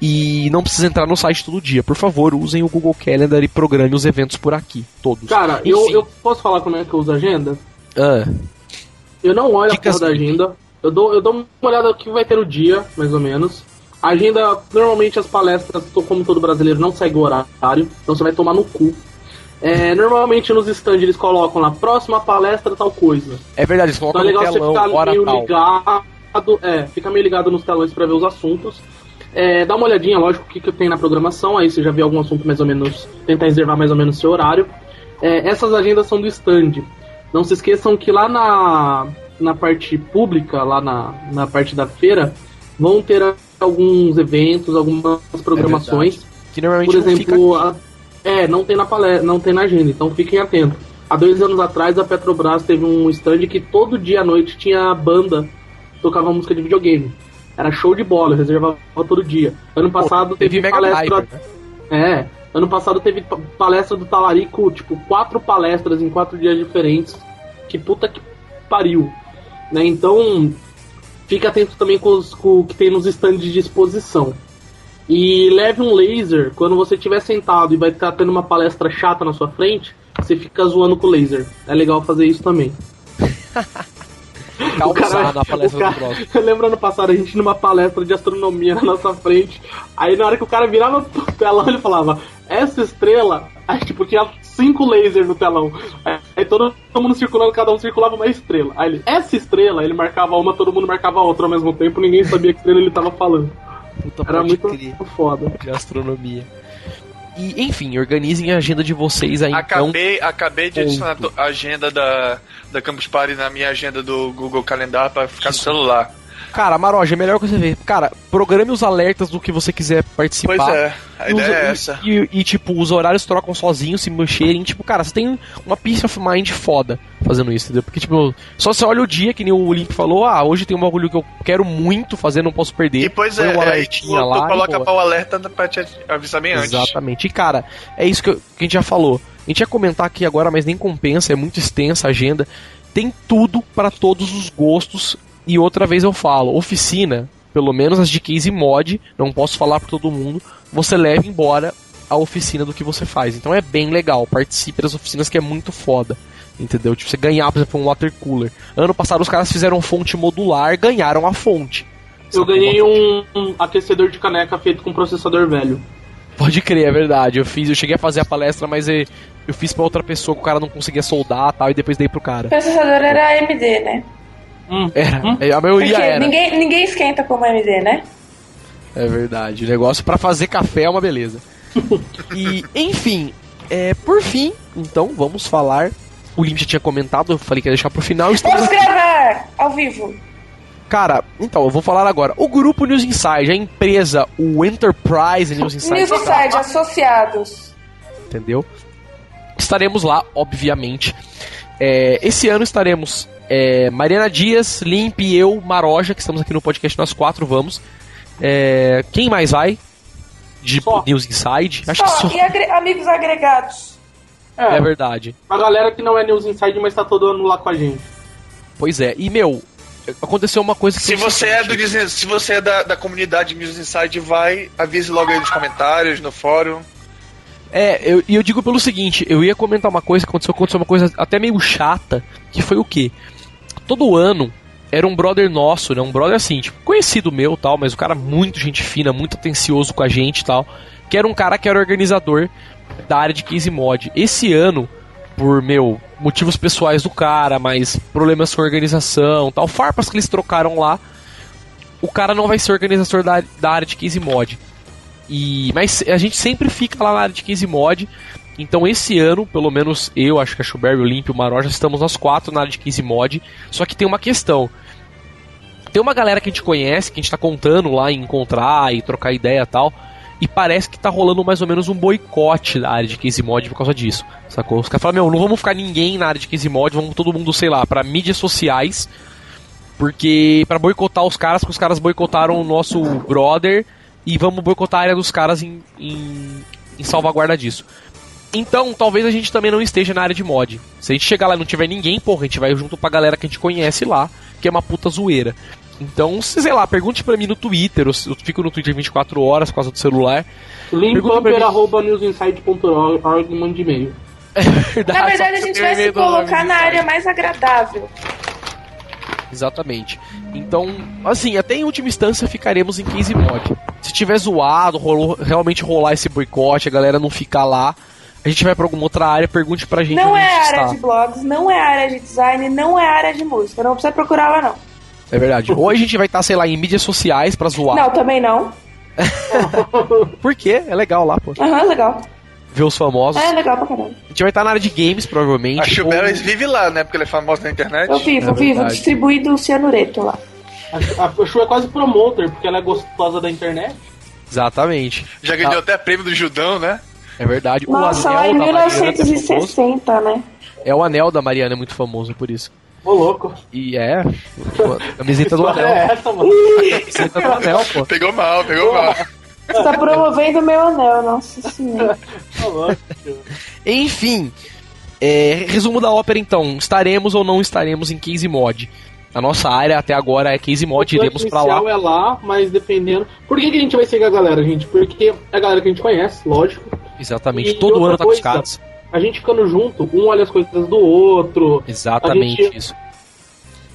[SPEAKER 2] E não precisa entrar no site todo dia. Por favor, usem o Google Calendar e programe os eventos por aqui. Todos.
[SPEAKER 4] Cara, eu, eu posso falar como é que eu uso a agenda?
[SPEAKER 2] Ah,
[SPEAKER 4] Eu não olho
[SPEAKER 2] Dicas
[SPEAKER 4] a porra da agenda. Eu dou, eu dou uma olhada no que vai ter no dia, mais ou menos. A agenda, normalmente as palestras, como todo brasileiro, não segue o horário, então você vai tomar no cu. É, normalmente nos stands eles colocam lá, próxima palestra, tal coisa.
[SPEAKER 2] É verdade, eles
[SPEAKER 4] Então
[SPEAKER 2] colocam
[SPEAKER 4] é
[SPEAKER 2] no
[SPEAKER 4] legal você
[SPEAKER 2] telão,
[SPEAKER 4] ficar
[SPEAKER 2] hora
[SPEAKER 4] meio
[SPEAKER 2] tal.
[SPEAKER 4] ligado. É, fica meio ligado nos telões pra ver os assuntos. É, dá uma olhadinha, lógico, o que, que tem na programação, aí você já vê algum assunto mais ou menos. Tentar reservar mais ou menos seu horário. É, essas agendas são do stand. Não se esqueçam que lá na, na parte pública, lá na, na parte da feira, vão ter alguns eventos, algumas programações.
[SPEAKER 2] Que normalmente
[SPEAKER 4] Por
[SPEAKER 2] não
[SPEAKER 4] exemplo, a- é, não tem na palestra, não tem na agenda, então fiquem atentos. Há dois anos atrás a Petrobras teve um stand que todo dia à noite tinha banda tocava música de videogame. Era show de bola, eu reservava todo dia. Ano passado teve,
[SPEAKER 2] Mega
[SPEAKER 4] palestra.
[SPEAKER 2] Driver, né?
[SPEAKER 4] É, ano passado teve pa- palestra do Talarico, tipo, quatro palestras em quatro dias diferentes. Que puta que pariu. Né? Então, fique atento também com, os, com o que tem nos stands de exposição. E leve um laser quando você estiver sentado e vai estar tendo uma palestra chata na sua frente, você fica zoando com o laser. É legal fazer isso também.
[SPEAKER 2] Causar na palestra
[SPEAKER 4] o cara-
[SPEAKER 2] do próximo. *laughs*
[SPEAKER 4] Lembro ano passado a gente numa palestra de astronomia na nossa frente. Aí na hora que o cara virava *laughs* pro telão, ele falava: Essa estrela. Aí tipo, tinha cinco lasers no telão. Aí, todo, todo mundo circulando, cada um circulava uma estrela. Aí ele, essa estrela, ele marcava uma, todo mundo marcava outra ao mesmo tempo, ninguém sabia que estrela ele tava falando.
[SPEAKER 2] Puta,
[SPEAKER 4] Era muito
[SPEAKER 2] crer,
[SPEAKER 4] foda.
[SPEAKER 2] de astronomia. E, enfim, organizem a agenda de vocês aí, então.
[SPEAKER 5] Acabei, acabei de adicionar a agenda da, da Campus Party na minha agenda do Google Calendar pra ficar no celular.
[SPEAKER 2] Cara, Maroja, é melhor que você ver. Cara, programe os alertas do que você quiser participar.
[SPEAKER 5] Pois é, a
[SPEAKER 2] E os-
[SPEAKER 5] ideia é
[SPEAKER 2] e-
[SPEAKER 5] essa.
[SPEAKER 2] E, e, tipo, os horários trocam sozinhos, se mexerem. Tipo, cara, você tem uma peace of mind foda fazendo isso, entendeu? Porque, tipo, só você olha o dia, que nem o Link falou, ah, hoje tem um bagulho que eu quero muito fazer, não posso perder.
[SPEAKER 5] E pois
[SPEAKER 2] Põe
[SPEAKER 5] é,
[SPEAKER 2] um
[SPEAKER 5] aí tu, tu
[SPEAKER 2] lá. e
[SPEAKER 5] coloca
[SPEAKER 2] boa.
[SPEAKER 5] pra o alerta pra te avisar bem antes.
[SPEAKER 2] Exatamente. E, cara, é isso que, eu- que a gente já falou. A gente ia comentar aqui agora, mas nem compensa, é muito extensa a agenda. Tem tudo para todos os gostos. E outra vez eu falo, oficina, pelo menos as de case mod, não posso falar para todo mundo, você leva embora a oficina do que você faz. Então é bem legal, participe das oficinas que é muito foda. Entendeu? Tipo, você ganhar, por exemplo, um water cooler. Ano passado os caras fizeram fonte modular, ganharam a fonte.
[SPEAKER 4] Eu ganhei um, um aquecedor de caneca feito com processador velho.
[SPEAKER 2] Pode crer, é verdade. Eu fiz, eu cheguei a fazer a palestra, mas eh, eu fiz pra outra pessoa que o cara não conseguia soldar tal, e depois dei pro
[SPEAKER 3] O
[SPEAKER 2] cara.
[SPEAKER 3] processador era AMD, né?
[SPEAKER 4] Hum.
[SPEAKER 2] Era, é, a maioria
[SPEAKER 3] Porque
[SPEAKER 2] era.
[SPEAKER 3] ninguém, ninguém esquenta como AMD, né?
[SPEAKER 2] É verdade. O negócio pra fazer café é uma beleza. e, enfim, é, por fim, então vamos falar. O Limp já tinha comentado, eu falei que ia deixar pro final.
[SPEAKER 3] Vamos
[SPEAKER 2] aqui.
[SPEAKER 3] gravar ao vivo.
[SPEAKER 2] Cara, então, eu vou falar agora. O grupo News Inside, a empresa, o Enterprise News Inside.
[SPEAKER 3] News Inside, associados.
[SPEAKER 2] entendeu? Estaremos lá, obviamente. É, esse ano estaremos é, Mariana Dias, Limp e eu, Maroja, que estamos aqui no podcast, nós quatro vamos. É, quem mais vai? De
[SPEAKER 4] Só.
[SPEAKER 2] News Inside? Acho
[SPEAKER 3] Só,
[SPEAKER 2] que
[SPEAKER 3] e
[SPEAKER 2] só.
[SPEAKER 3] agre- amigos agregados.
[SPEAKER 4] É,
[SPEAKER 2] É verdade.
[SPEAKER 4] a galera que não é News Inside, mas tá todo ano lá com a gente.
[SPEAKER 2] Pois é. E, meu, aconteceu uma coisa que
[SPEAKER 5] Se você é, do, se você é da, da comunidade News Inside, vai, avise logo aí nos comentários, no fórum.
[SPEAKER 2] É, eu- e eu, digo pelo seguinte, eu ia comentar uma coisa que aconteceu, aconteceu uma coisa até meio chata, que foi o quê? Todo ano era um brother nosso, né? Um brother assim, tipo, conhecido meu tal, mas o cara muito gente fina, muito atencioso com a gente tal. Que era um cara que era organizador da área de 15 mod. Esse ano, por, meu, motivos pessoais do cara, mas problemas com organização tal, farpas que eles trocaram lá, o cara não vai ser organizador da, da área de 15 mod. E, mas a gente sempre fica lá na área de 15 mod. Então esse ano, pelo menos eu, acho que a Shuberry, o Limp o Maroja, estamos nós quatro na área de 15 mod. Só que tem uma questão. Tem uma galera que a gente conhece, que a gente tá contando lá em encontrar e trocar ideia e tal. E parece que tá rolando mais ou menos um boicote da área de 15 mod por causa disso. Sacou? Os caras falam, meu, não vamos ficar ninguém na área de 15 mod, vamos todo mundo, sei lá, pra mídias sociais. Porque. para boicotar os caras, porque os caras boicotaram o nosso brother. E vamos boicotar a área dos caras em, em, em salvaguarda disso. Então, talvez a gente também não esteja na área de mod. Se a gente chegar lá e não tiver ninguém, porra, a gente vai junto pra galera que a gente conhece lá, que é uma puta zoeira. Então, se, sei lá, pergunte pra mim no Twitter, eu, eu fico no Twitter 24 horas por causa do celular.
[SPEAKER 4] Limpamper.newsinside.org mande e-mail. *laughs*
[SPEAKER 3] Na verdade, a gente vai se colocar na área mais agradável.
[SPEAKER 2] Exatamente. Então, assim, até em última instância ficaremos em case mod. Se tiver zoado, rolou, realmente rolar esse boicote, a galera não ficar lá, a gente vai pra alguma outra área, pergunte pra gente
[SPEAKER 3] Não
[SPEAKER 2] onde
[SPEAKER 3] é
[SPEAKER 2] a
[SPEAKER 3] área
[SPEAKER 2] está.
[SPEAKER 3] de blogs, não é área de design, não é área de música. Não precisa procurar lá, não.
[SPEAKER 2] É verdade. Ou a gente vai estar, sei lá, em mídias sociais pra zoar.
[SPEAKER 3] Não, também não. *laughs*
[SPEAKER 2] Por quê? É legal lá, pô.
[SPEAKER 3] Aham, legal.
[SPEAKER 2] Ver os famosos.
[SPEAKER 3] É legal pra caramba.
[SPEAKER 2] A gente vai estar na área de games, provavelmente.
[SPEAKER 5] A Shuberry
[SPEAKER 2] ou-
[SPEAKER 5] vive lá, né? Porque ele é famoso na internet.
[SPEAKER 3] Eu vivo,
[SPEAKER 2] É
[SPEAKER 3] vivo,
[SPEAKER 2] verdade.
[SPEAKER 3] distribuindo o cianureto lá.
[SPEAKER 4] A, a Chu é quase promoter, porque ela é gostosa da internet.
[SPEAKER 2] Exatamente.
[SPEAKER 5] Já ganhou até prêmio do Judão, né?
[SPEAKER 2] É verdade.
[SPEAKER 3] Nossa,
[SPEAKER 2] o
[SPEAKER 3] lá
[SPEAKER 2] anel
[SPEAKER 3] em
[SPEAKER 2] da Mariana é famoso.
[SPEAKER 3] 1960, né?
[SPEAKER 2] É o anel da Mariana, é muito famoso por isso.
[SPEAKER 4] Ô, louco.
[SPEAKER 2] E é. A camiseta do
[SPEAKER 4] Qual *laughs* é
[SPEAKER 2] anel.
[SPEAKER 4] essa, mano?
[SPEAKER 2] Camiseta do anel, pô.
[SPEAKER 5] Pegou mal, pegou mal.
[SPEAKER 3] Você tá promovendo meu anel, nossa senhora.
[SPEAKER 2] Enfim. é, resumo da ópera então. Estaremos ou não estaremos em Case Mod. A nossa área até agora é Case Mod,
[SPEAKER 4] O plano
[SPEAKER 2] iremos pra lá.
[SPEAKER 4] é lá, mas dependendo. Por que, que a gente vai seguir a galera, gente? Porque é a galera que a gente conhece, lógico.
[SPEAKER 2] Exatamente.
[SPEAKER 4] E
[SPEAKER 2] Todo ano tá com os caras.
[SPEAKER 4] A gente ficando junto, um olha as coisas do outro,
[SPEAKER 2] Exatamente
[SPEAKER 4] gente-
[SPEAKER 2] isso.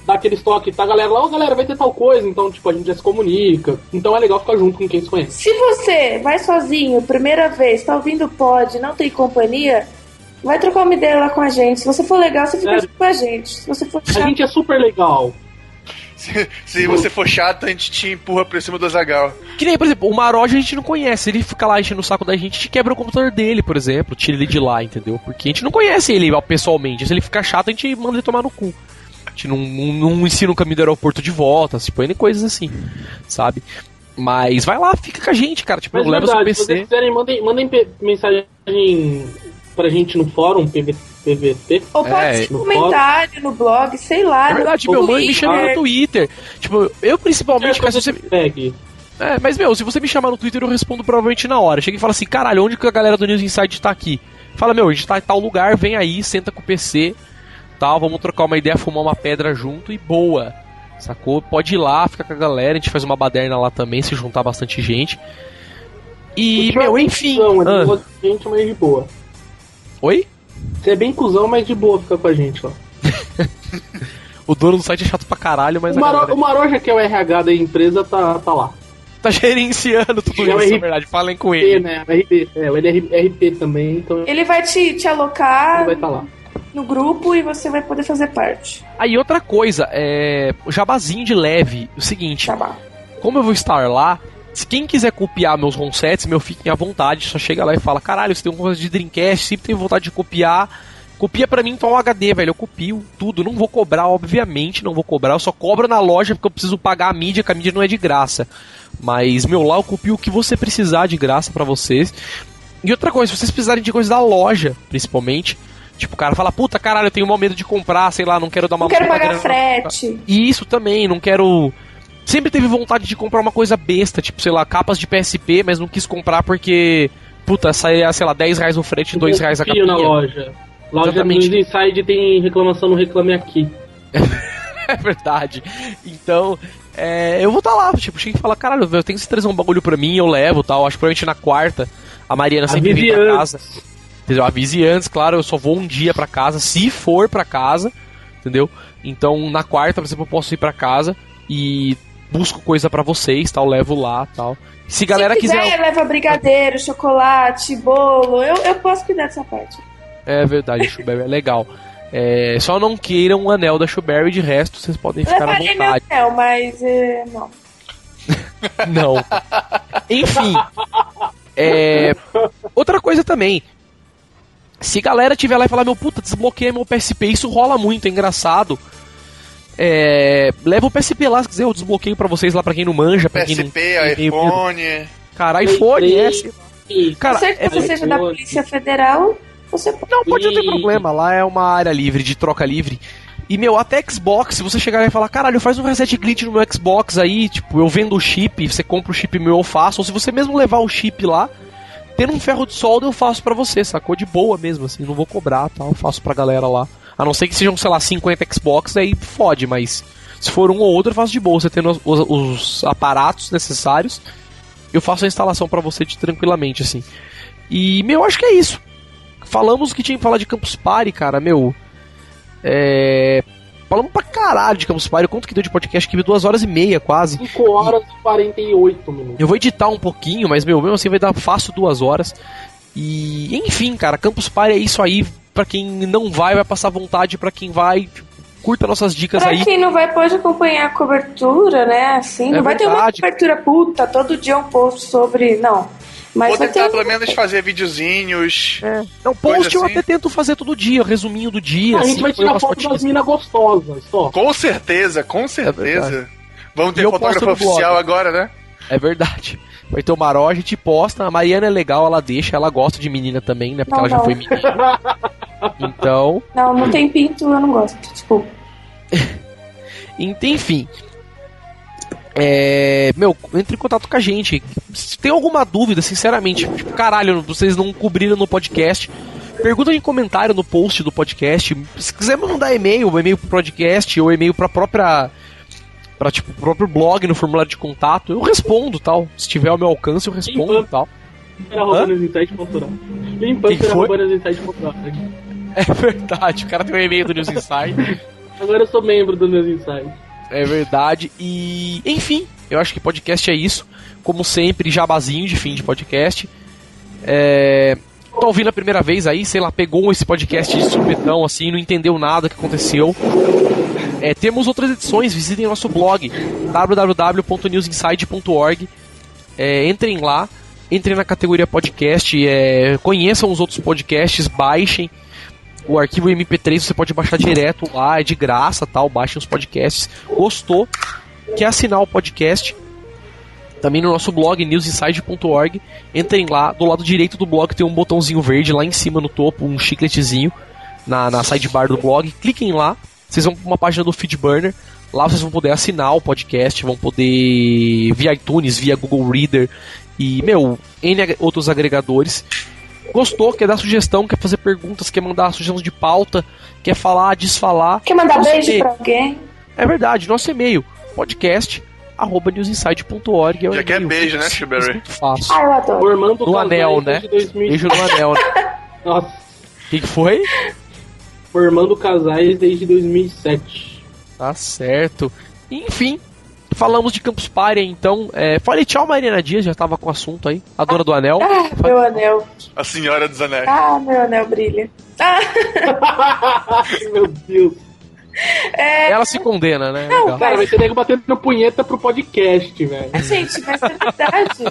[SPEAKER 4] dá aquele estoque, tá, galera? Lá, ó, galera, vai ter tal coisa, então, tipo, a gente já se comunica. Então é legal ficar junto com quem se conhece.
[SPEAKER 3] Se você vai sozinho, primeira vez, tá ouvindo pod, não tem companhia, vai trocar uma ideia lá com a gente. Se você for legal, você fica junto com a gente. Se você for
[SPEAKER 4] A
[SPEAKER 3] chato,
[SPEAKER 4] gente é super legal.
[SPEAKER 5] Se, se você for chato, a gente te empurra pra cima do Azagal.
[SPEAKER 2] Que nem, por exemplo, o Maroja a gente não conhece. Ele fica lá enchendo o saco da gente, a gente quebra o computador dele, por exemplo. Tira ele de lá, entendeu? Porque a gente não conhece ele pessoalmente. Se ele ficar chato, a gente manda ele tomar no cu. A gente não, não, não ensina o caminho do aeroporto de volta, tipo, N coisas assim, sabe? Mas vai lá, fica com a gente, cara. Tipo,
[SPEAKER 4] Mas
[SPEAKER 2] leva seu
[SPEAKER 4] verdade, se vocês
[SPEAKER 2] PC.
[SPEAKER 4] quiserem, mandem, mandem mensagem pra gente no fórum PV, PVT.
[SPEAKER 3] ou pode
[SPEAKER 2] É,
[SPEAKER 3] ser
[SPEAKER 4] no
[SPEAKER 3] comentário no blog, sei lá.
[SPEAKER 2] É verdade,
[SPEAKER 3] no
[SPEAKER 2] meu, mãe me chama no Twitter. Tipo, eu principalmente, cara, se você,
[SPEAKER 4] Pegue.
[SPEAKER 2] É, mas meu, se você me chamar no Twitter, eu respondo provavelmente na hora. Chega e fala assim, caralho, onde que a galera do News Insight tá aqui? Fala, meu, a gente tá em tal lugar, vem aí, senta com o PC, tal, vamos trocar uma ideia, fumar uma pedra junto e boa. Sacou? Pode ir lá, fica com a galera, a gente faz uma baderna lá também, se juntar bastante gente. E,
[SPEAKER 4] é
[SPEAKER 2] meu, enfim.
[SPEAKER 4] É
[SPEAKER 2] Ah,
[SPEAKER 4] gente, mas de boa.
[SPEAKER 2] Oi?
[SPEAKER 4] Você é bem cuzão, mas de boa ficar com a gente, ó. *laughs*
[SPEAKER 2] O dono do site é chato pra caralho, mas
[SPEAKER 4] O, Maro,
[SPEAKER 2] galera
[SPEAKER 4] o Maroja, que é o RH da empresa, tá, tá lá.
[SPEAKER 2] tá gerenciando tudo
[SPEAKER 4] É o
[SPEAKER 2] isso, na
[SPEAKER 4] RP,
[SPEAKER 2] verdade. Falem com
[SPEAKER 4] RP,
[SPEAKER 2] ele.
[SPEAKER 4] né? RP. É, ele é RP também, então ele
[SPEAKER 3] Ele vai te, te alocar
[SPEAKER 4] vai estar lá.
[SPEAKER 3] no grupo e você vai poder fazer parte.
[SPEAKER 2] Aí outra coisa, é. O jabazinho de leve, o seguinte.
[SPEAKER 3] Tá bom.
[SPEAKER 2] como eu vou estar lá, se quem quiser copiar meus ROM sets, meu, fiquem à vontade. Só chega lá e fala: caralho, você tem uma coisa de Dreamcast, sempre tenho vontade de copiar. Copia pra mim então um HD, velho. Eu copio tudo. Não vou cobrar, obviamente, não vou cobrar. Eu só cobro na loja porque eu preciso pagar a mídia, que a mídia não é de graça. Mas, meu, lá eu copio o que você precisar de graça pra vocês. E outra coisa, se vocês precisarem de coisa da loja, principalmente. Tipo, o cara fala, puta caralho, eu tenho maior medo de comprar, sei lá, não quero dar uma
[SPEAKER 3] Não quero pagar
[SPEAKER 2] grana
[SPEAKER 3] frete.
[SPEAKER 2] e isso também, não quero. Sempre teve vontade de comprar uma coisa besta, tipo, sei lá, capas de PSP, mas não quis comprar porque. Puta, saia, sei lá, 10 reais no frete, 2 reais a capinha.
[SPEAKER 4] na loja. Loja
[SPEAKER 2] Exatamente.
[SPEAKER 4] do Inside tem reclamação no Reclame Aqui. *laughs*
[SPEAKER 2] É verdade. Então, é, eu vou estar lá, tipo, chega e fala, caralho, eu tenho que trazer um bagulho pra mim, eu levo tal. Acho que provavelmente na quarta a Mariana sempre
[SPEAKER 4] Avise
[SPEAKER 2] vem pra
[SPEAKER 4] antes.
[SPEAKER 2] casa. Entendeu? Avise antes, claro, eu só vou um dia pra casa, se for pra casa, entendeu? Então, na quarta, por exemplo, eu posso ir pra casa e busco coisa pra vocês, tal, levo lá, tal. Se galera
[SPEAKER 3] Se quiser,
[SPEAKER 2] quiser,
[SPEAKER 3] leva brigadeiro, chocolate, bolo. Eu, eu posso cuidar dessa parte.
[SPEAKER 2] é verdade, Shuberry é legal. É, só não queiram o anel da Shuberry, de resto vocês podem ficar à
[SPEAKER 3] Levarei meu
[SPEAKER 2] vontade.
[SPEAKER 3] anel, mas é, não. *laughs*
[SPEAKER 2] Não. Enfim. É, outra coisa também. Se galera tiver lá e falar, meu puta, desbloqueia meu PSP, isso rola muito, é engraçado. É, leva o PSP lá, se quiser, eu desbloqueio pra vocês lá, pra quem não manja, pra quem não.
[SPEAKER 5] PSP, iPhone.
[SPEAKER 2] Cara, iPhone, é. Cara,
[SPEAKER 3] que
[SPEAKER 2] é,
[SPEAKER 3] você seja da. Polícia Federal, você pode.
[SPEAKER 2] não, pode não ter problema, lá é uma área livre, de troca livre. E, meu, até Xbox, se você chegar lá e falar, caralho, faz um reset glitch no meu Xbox aí, tipo, eu vendo o chip, você compra o chip meu, eu faço, ou se você mesmo levar o chip lá, tendo um ferro de solda, eu faço pra você, sacou? De boa mesmo, assim, não vou cobrar, tal, eu faço pra galera lá. A não ser que sejam, sei lá, 50 Xbox, aí fode, mas se for um ou outro, eu faço de boa. Você tendo os, os- os aparatos necessários, eu faço a instalação pra você tranquilamente, assim. E, meu, acho que é isso. Falamos que tinha que falar de Campus Party, cara, meu. É. Falamos pra caralho de Campus Party. Quanto que deu de podcast aqui? Duas horas e meia, quase.
[SPEAKER 4] 5 horas e 48 minutos.
[SPEAKER 2] Eu vou editar um pouquinho, mas, meu, mesmo assim vai dar fácil duas horas. E, enfim, cara, Campus Party é isso aí. Pra quem não vai, vai passar vontade. Pra quem vai, curta nossas dicas
[SPEAKER 3] Pra
[SPEAKER 2] aí.
[SPEAKER 3] quem não vai, pode acompanhar a cobertura, né? Assim,
[SPEAKER 2] É
[SPEAKER 3] não vai ter uma cobertura puta, todo dia um post sobre. Não. Mas
[SPEAKER 5] Vou tentar
[SPEAKER 3] ter.
[SPEAKER 5] pelo menos fazer videozinhos.
[SPEAKER 2] É. Não, post
[SPEAKER 5] Coisa
[SPEAKER 2] eu
[SPEAKER 5] assim.
[SPEAKER 2] até tento fazer todo dia, resuminho do dia.
[SPEAKER 4] a
[SPEAKER 2] assim,
[SPEAKER 4] gente vai tirar foto
[SPEAKER 2] fotinhas.
[SPEAKER 4] das minas gostosas, só.
[SPEAKER 5] Com certeza, com certeza.
[SPEAKER 2] verdade.
[SPEAKER 5] Vamos ter fotógrafo oficial
[SPEAKER 2] blog.
[SPEAKER 5] agora, né?
[SPEAKER 2] É verdade. Vai ter o Maró, a gente posta. A Mariana é legal, ela deixa, ela gosta de menina também, né? Porque
[SPEAKER 3] Não,
[SPEAKER 2] ela já
[SPEAKER 3] não.
[SPEAKER 2] foi menina. *laughs* Então,
[SPEAKER 3] Não, não tem pinto, eu não gosto. Desculpa. *laughs*
[SPEAKER 2] enfim. É, meu, entre em contato com a gente. Se tem alguma dúvida, sinceramente, tipo, caralho, vocês não cobriram no podcast. Pergunta em comentário no post do podcast. Se quiser mandar e-mail, ou e-mail pro podcast, ou e-mail pra própria. Pra, tipo, o próprio blog no formulário de contato, eu respondo tal. Se tiver ao meu alcance, eu respondo tal.
[SPEAKER 4] Era roubando as insights.org. Limpando era roubando as.
[SPEAKER 2] É verdade, o cara tem um e-mail do News Inside.
[SPEAKER 4] Agora eu sou membro do News Insight.
[SPEAKER 2] É verdade. E, enfim, eu acho que podcast é isso. Como sempre, jabazinho de fim de podcast. É. Tá ouvindo a primeira vez aí, sei lá, pegou esse podcast de supetão assim, não entendeu nada que aconteceu. É, temos outras edições, visitem nosso blog www.newsinside.org. É, entrem lá, entrem na categoria podcast, é, conheçam os outros podcasts, baixem o arquivo MP3 você pode baixar direto lá, é de graça, tal, baixem os podcasts. Gostou? Quer assinar o podcast? Também no nosso blog newsinside.org. Entrem lá, do lado direito do blog tem um botãozinho verde lá em cima no topo, um chicletezinho na, na sidebar do blog. Cliquem lá, vocês vão para uma página do Feedburner. Lá vocês vão poder assinar o podcast, vão poder via iTunes, via Google Reader e, meu, N outros agregadores. Gostou, quer dar sugestão, quer fazer perguntas, quer mandar sugestão de pauta, quer falar, desfalar.
[SPEAKER 3] Quer mandar
[SPEAKER 2] Nosso
[SPEAKER 3] beijo
[SPEAKER 2] e-mail.
[SPEAKER 3] pra alguém?
[SPEAKER 2] É verdade, nosso e-mail, podcast arroba newsinside.org. É
[SPEAKER 5] Já quer beijo, né,
[SPEAKER 2] Simples,
[SPEAKER 5] Shuberry?
[SPEAKER 2] Muito fácil.
[SPEAKER 3] Ah, eu adoro.
[SPEAKER 4] Formando
[SPEAKER 2] No
[SPEAKER 4] casais
[SPEAKER 2] anel, né?
[SPEAKER 4] desde 2000.
[SPEAKER 2] Beijo no *laughs* anel, né?
[SPEAKER 4] Nossa,
[SPEAKER 2] O que, que foi?
[SPEAKER 4] formando casais desde 2007.
[SPEAKER 2] Tá certo. Enfim, falamos de Campus Party, então. É, fale tchau, Mariana Dias, já tava com o assunto aí. A dona do anel.
[SPEAKER 3] Ah, meu anel.
[SPEAKER 5] A senhora dos anéis.
[SPEAKER 3] Ah, meu anel brilha. Ah, *laughs*
[SPEAKER 4] Meu Deus.
[SPEAKER 3] é.
[SPEAKER 2] Ela se condena, né?
[SPEAKER 3] Não,
[SPEAKER 2] Legal.
[SPEAKER 4] Cara, vai ter nego batendo punheta pro podcast, velho.
[SPEAKER 3] Gente, mas é verdade.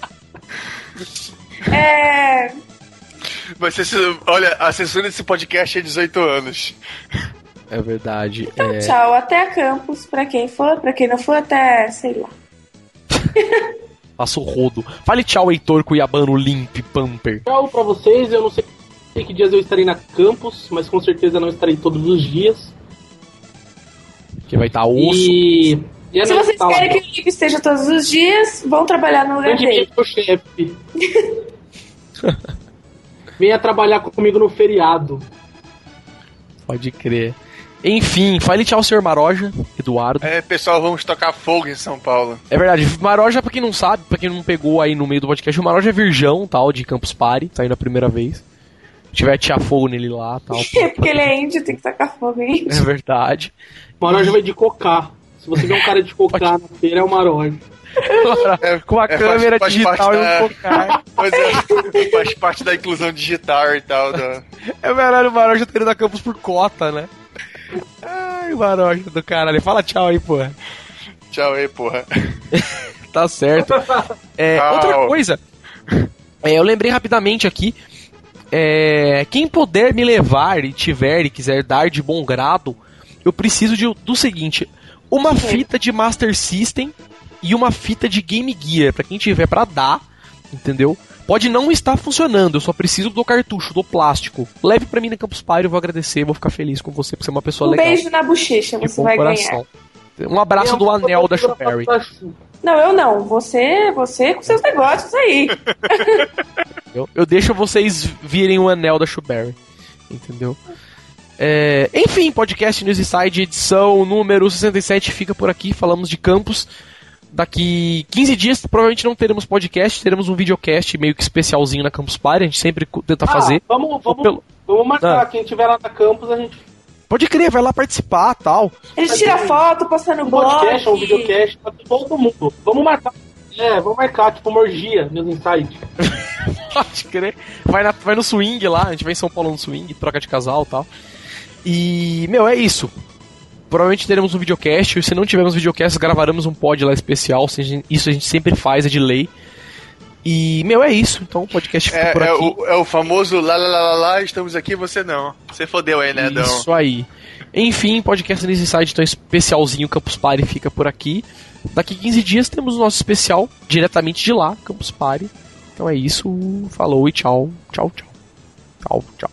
[SPEAKER 3] *laughs* É.
[SPEAKER 5] Vai ser, se- olha, a censura desse podcast é 18 anos.
[SPEAKER 2] É verdade.
[SPEAKER 3] Então,
[SPEAKER 2] é...
[SPEAKER 3] tchau. Até a campus. Pra quem for, pra quem não for, até, sei lá. *laughs*
[SPEAKER 2] Passa o rodo. Fale tchau, Heitor Cuiabano Limp Pamper.
[SPEAKER 4] Tchau pra vocês. Eu não sei que dias eu estarei na campus, mas com certeza não estarei todos os dias.
[SPEAKER 2] Que vai estar osso.
[SPEAKER 4] E. e é
[SPEAKER 3] Se vocês
[SPEAKER 4] tá lá.
[SPEAKER 3] querem que o Lipe esteja todos os dias, vão trabalhar no lugar
[SPEAKER 4] Grande
[SPEAKER 3] dele.
[SPEAKER 4] meu chefe. *laughs* Venha trabalhar comigo no feriado.
[SPEAKER 2] Pode crer. Enfim, fale tchau, senhor Maroja, Eduardo.
[SPEAKER 5] É, pessoal, vamos tocar fogo em São Paulo.
[SPEAKER 2] É verdade, Maroja, pra quem não sabe, pra quem não pegou aí no meio do podcast, o Maroja é virgão, tal, de Campus Party, tá indo a primeira vez. Se tiver tia fogo nele lá, tal. *laughs*
[SPEAKER 3] É porque ele é índio, tem que tacar fogo em índio.
[SPEAKER 2] É verdade.
[SPEAKER 4] Maroja vai de cocá. Se você vê um cara de cocá na feira, é o Maroja. *laughs*
[SPEAKER 5] É,
[SPEAKER 2] Com a
[SPEAKER 5] é, faz-
[SPEAKER 2] câmera
[SPEAKER 5] faz
[SPEAKER 2] digital
[SPEAKER 5] parte
[SPEAKER 2] e um focar. *laughs*
[SPEAKER 5] Pois é, faz parte da inclusão digital e tal. Da...
[SPEAKER 2] É verdade, o Maroja tá indo da Campus por cota, né? Ai, Maroja do caralho. Fala tchau aí, porra.
[SPEAKER 5] Tchau aí, porra. *laughs*
[SPEAKER 2] Tá certo. É, outra coisa, é, eu lembrei rapidamente aqui. é, quem puder me levar e tiver e quiser dar de bom grado, eu preciso de- do seguinte: uma fita de Master System e uma fita de Game Gear. Pra quem tiver pra dar, entendeu? Pode não estar funcionando, eu só preciso do cartucho, do plástico. Leve pra mim na Campus Party, eu vou agradecer, vou ficar feliz com você, por ser uma pessoa
[SPEAKER 3] Um
[SPEAKER 2] legal.
[SPEAKER 3] beijo na bochecha, você vai ganhar.
[SPEAKER 2] coração. Um abraço do anel da Shuberry.
[SPEAKER 3] Não, eu não. Você, você com seus negócios aí. *laughs*
[SPEAKER 2] Eu, eu deixo vocês virem o anel da Shuberry. Entendeu? É, enfim, podcast News Inside, edição número 67, fica por aqui. Falamos de campus. Daqui 15 dias, provavelmente não teremos podcast, teremos um videocast meio que especialzinho na Campus Party. A gente sempre tenta fazer.
[SPEAKER 4] Ah, vamos, vamos,
[SPEAKER 2] Pelo-
[SPEAKER 4] vamos marcar.
[SPEAKER 2] Ah.
[SPEAKER 4] Quem tiver lá na campus, a gente
[SPEAKER 2] Pode crer, vai lá participar tal.
[SPEAKER 3] A gente tira foto, posta no
[SPEAKER 4] Um
[SPEAKER 3] blog.
[SPEAKER 4] podcast, um videocast pra todo mundo. Vamos marcar. É, vamos marcar, tipo, uma orgia nos insights. *laughs*
[SPEAKER 2] Pode crer. Vai, na- vai no swing lá, a gente vai em São Paulo no swing, troca de casal e tal. E, meu, é isso. Provavelmente teremos um videocast, e se não tivermos videocast, gravaremos um pod lá especial. Isso a gente sempre faz, é de lei. E, meu, é isso. Então o podcast fica
[SPEAKER 5] É,
[SPEAKER 2] por
[SPEAKER 5] é
[SPEAKER 2] aqui.
[SPEAKER 5] o, é o famoso lá, lá, lá, lá, lá, estamos aqui, você não. Você fodeu aí, né, Dão?
[SPEAKER 2] Isso aí. Enfim, podcast nesse site, então especialzinho Campus Party fica por aqui. Daqui 15 dias temos o nosso especial diretamente de lá, Campus Party. Então é isso. Falou e tchau. Tchau, tchau. Tchau, tchau.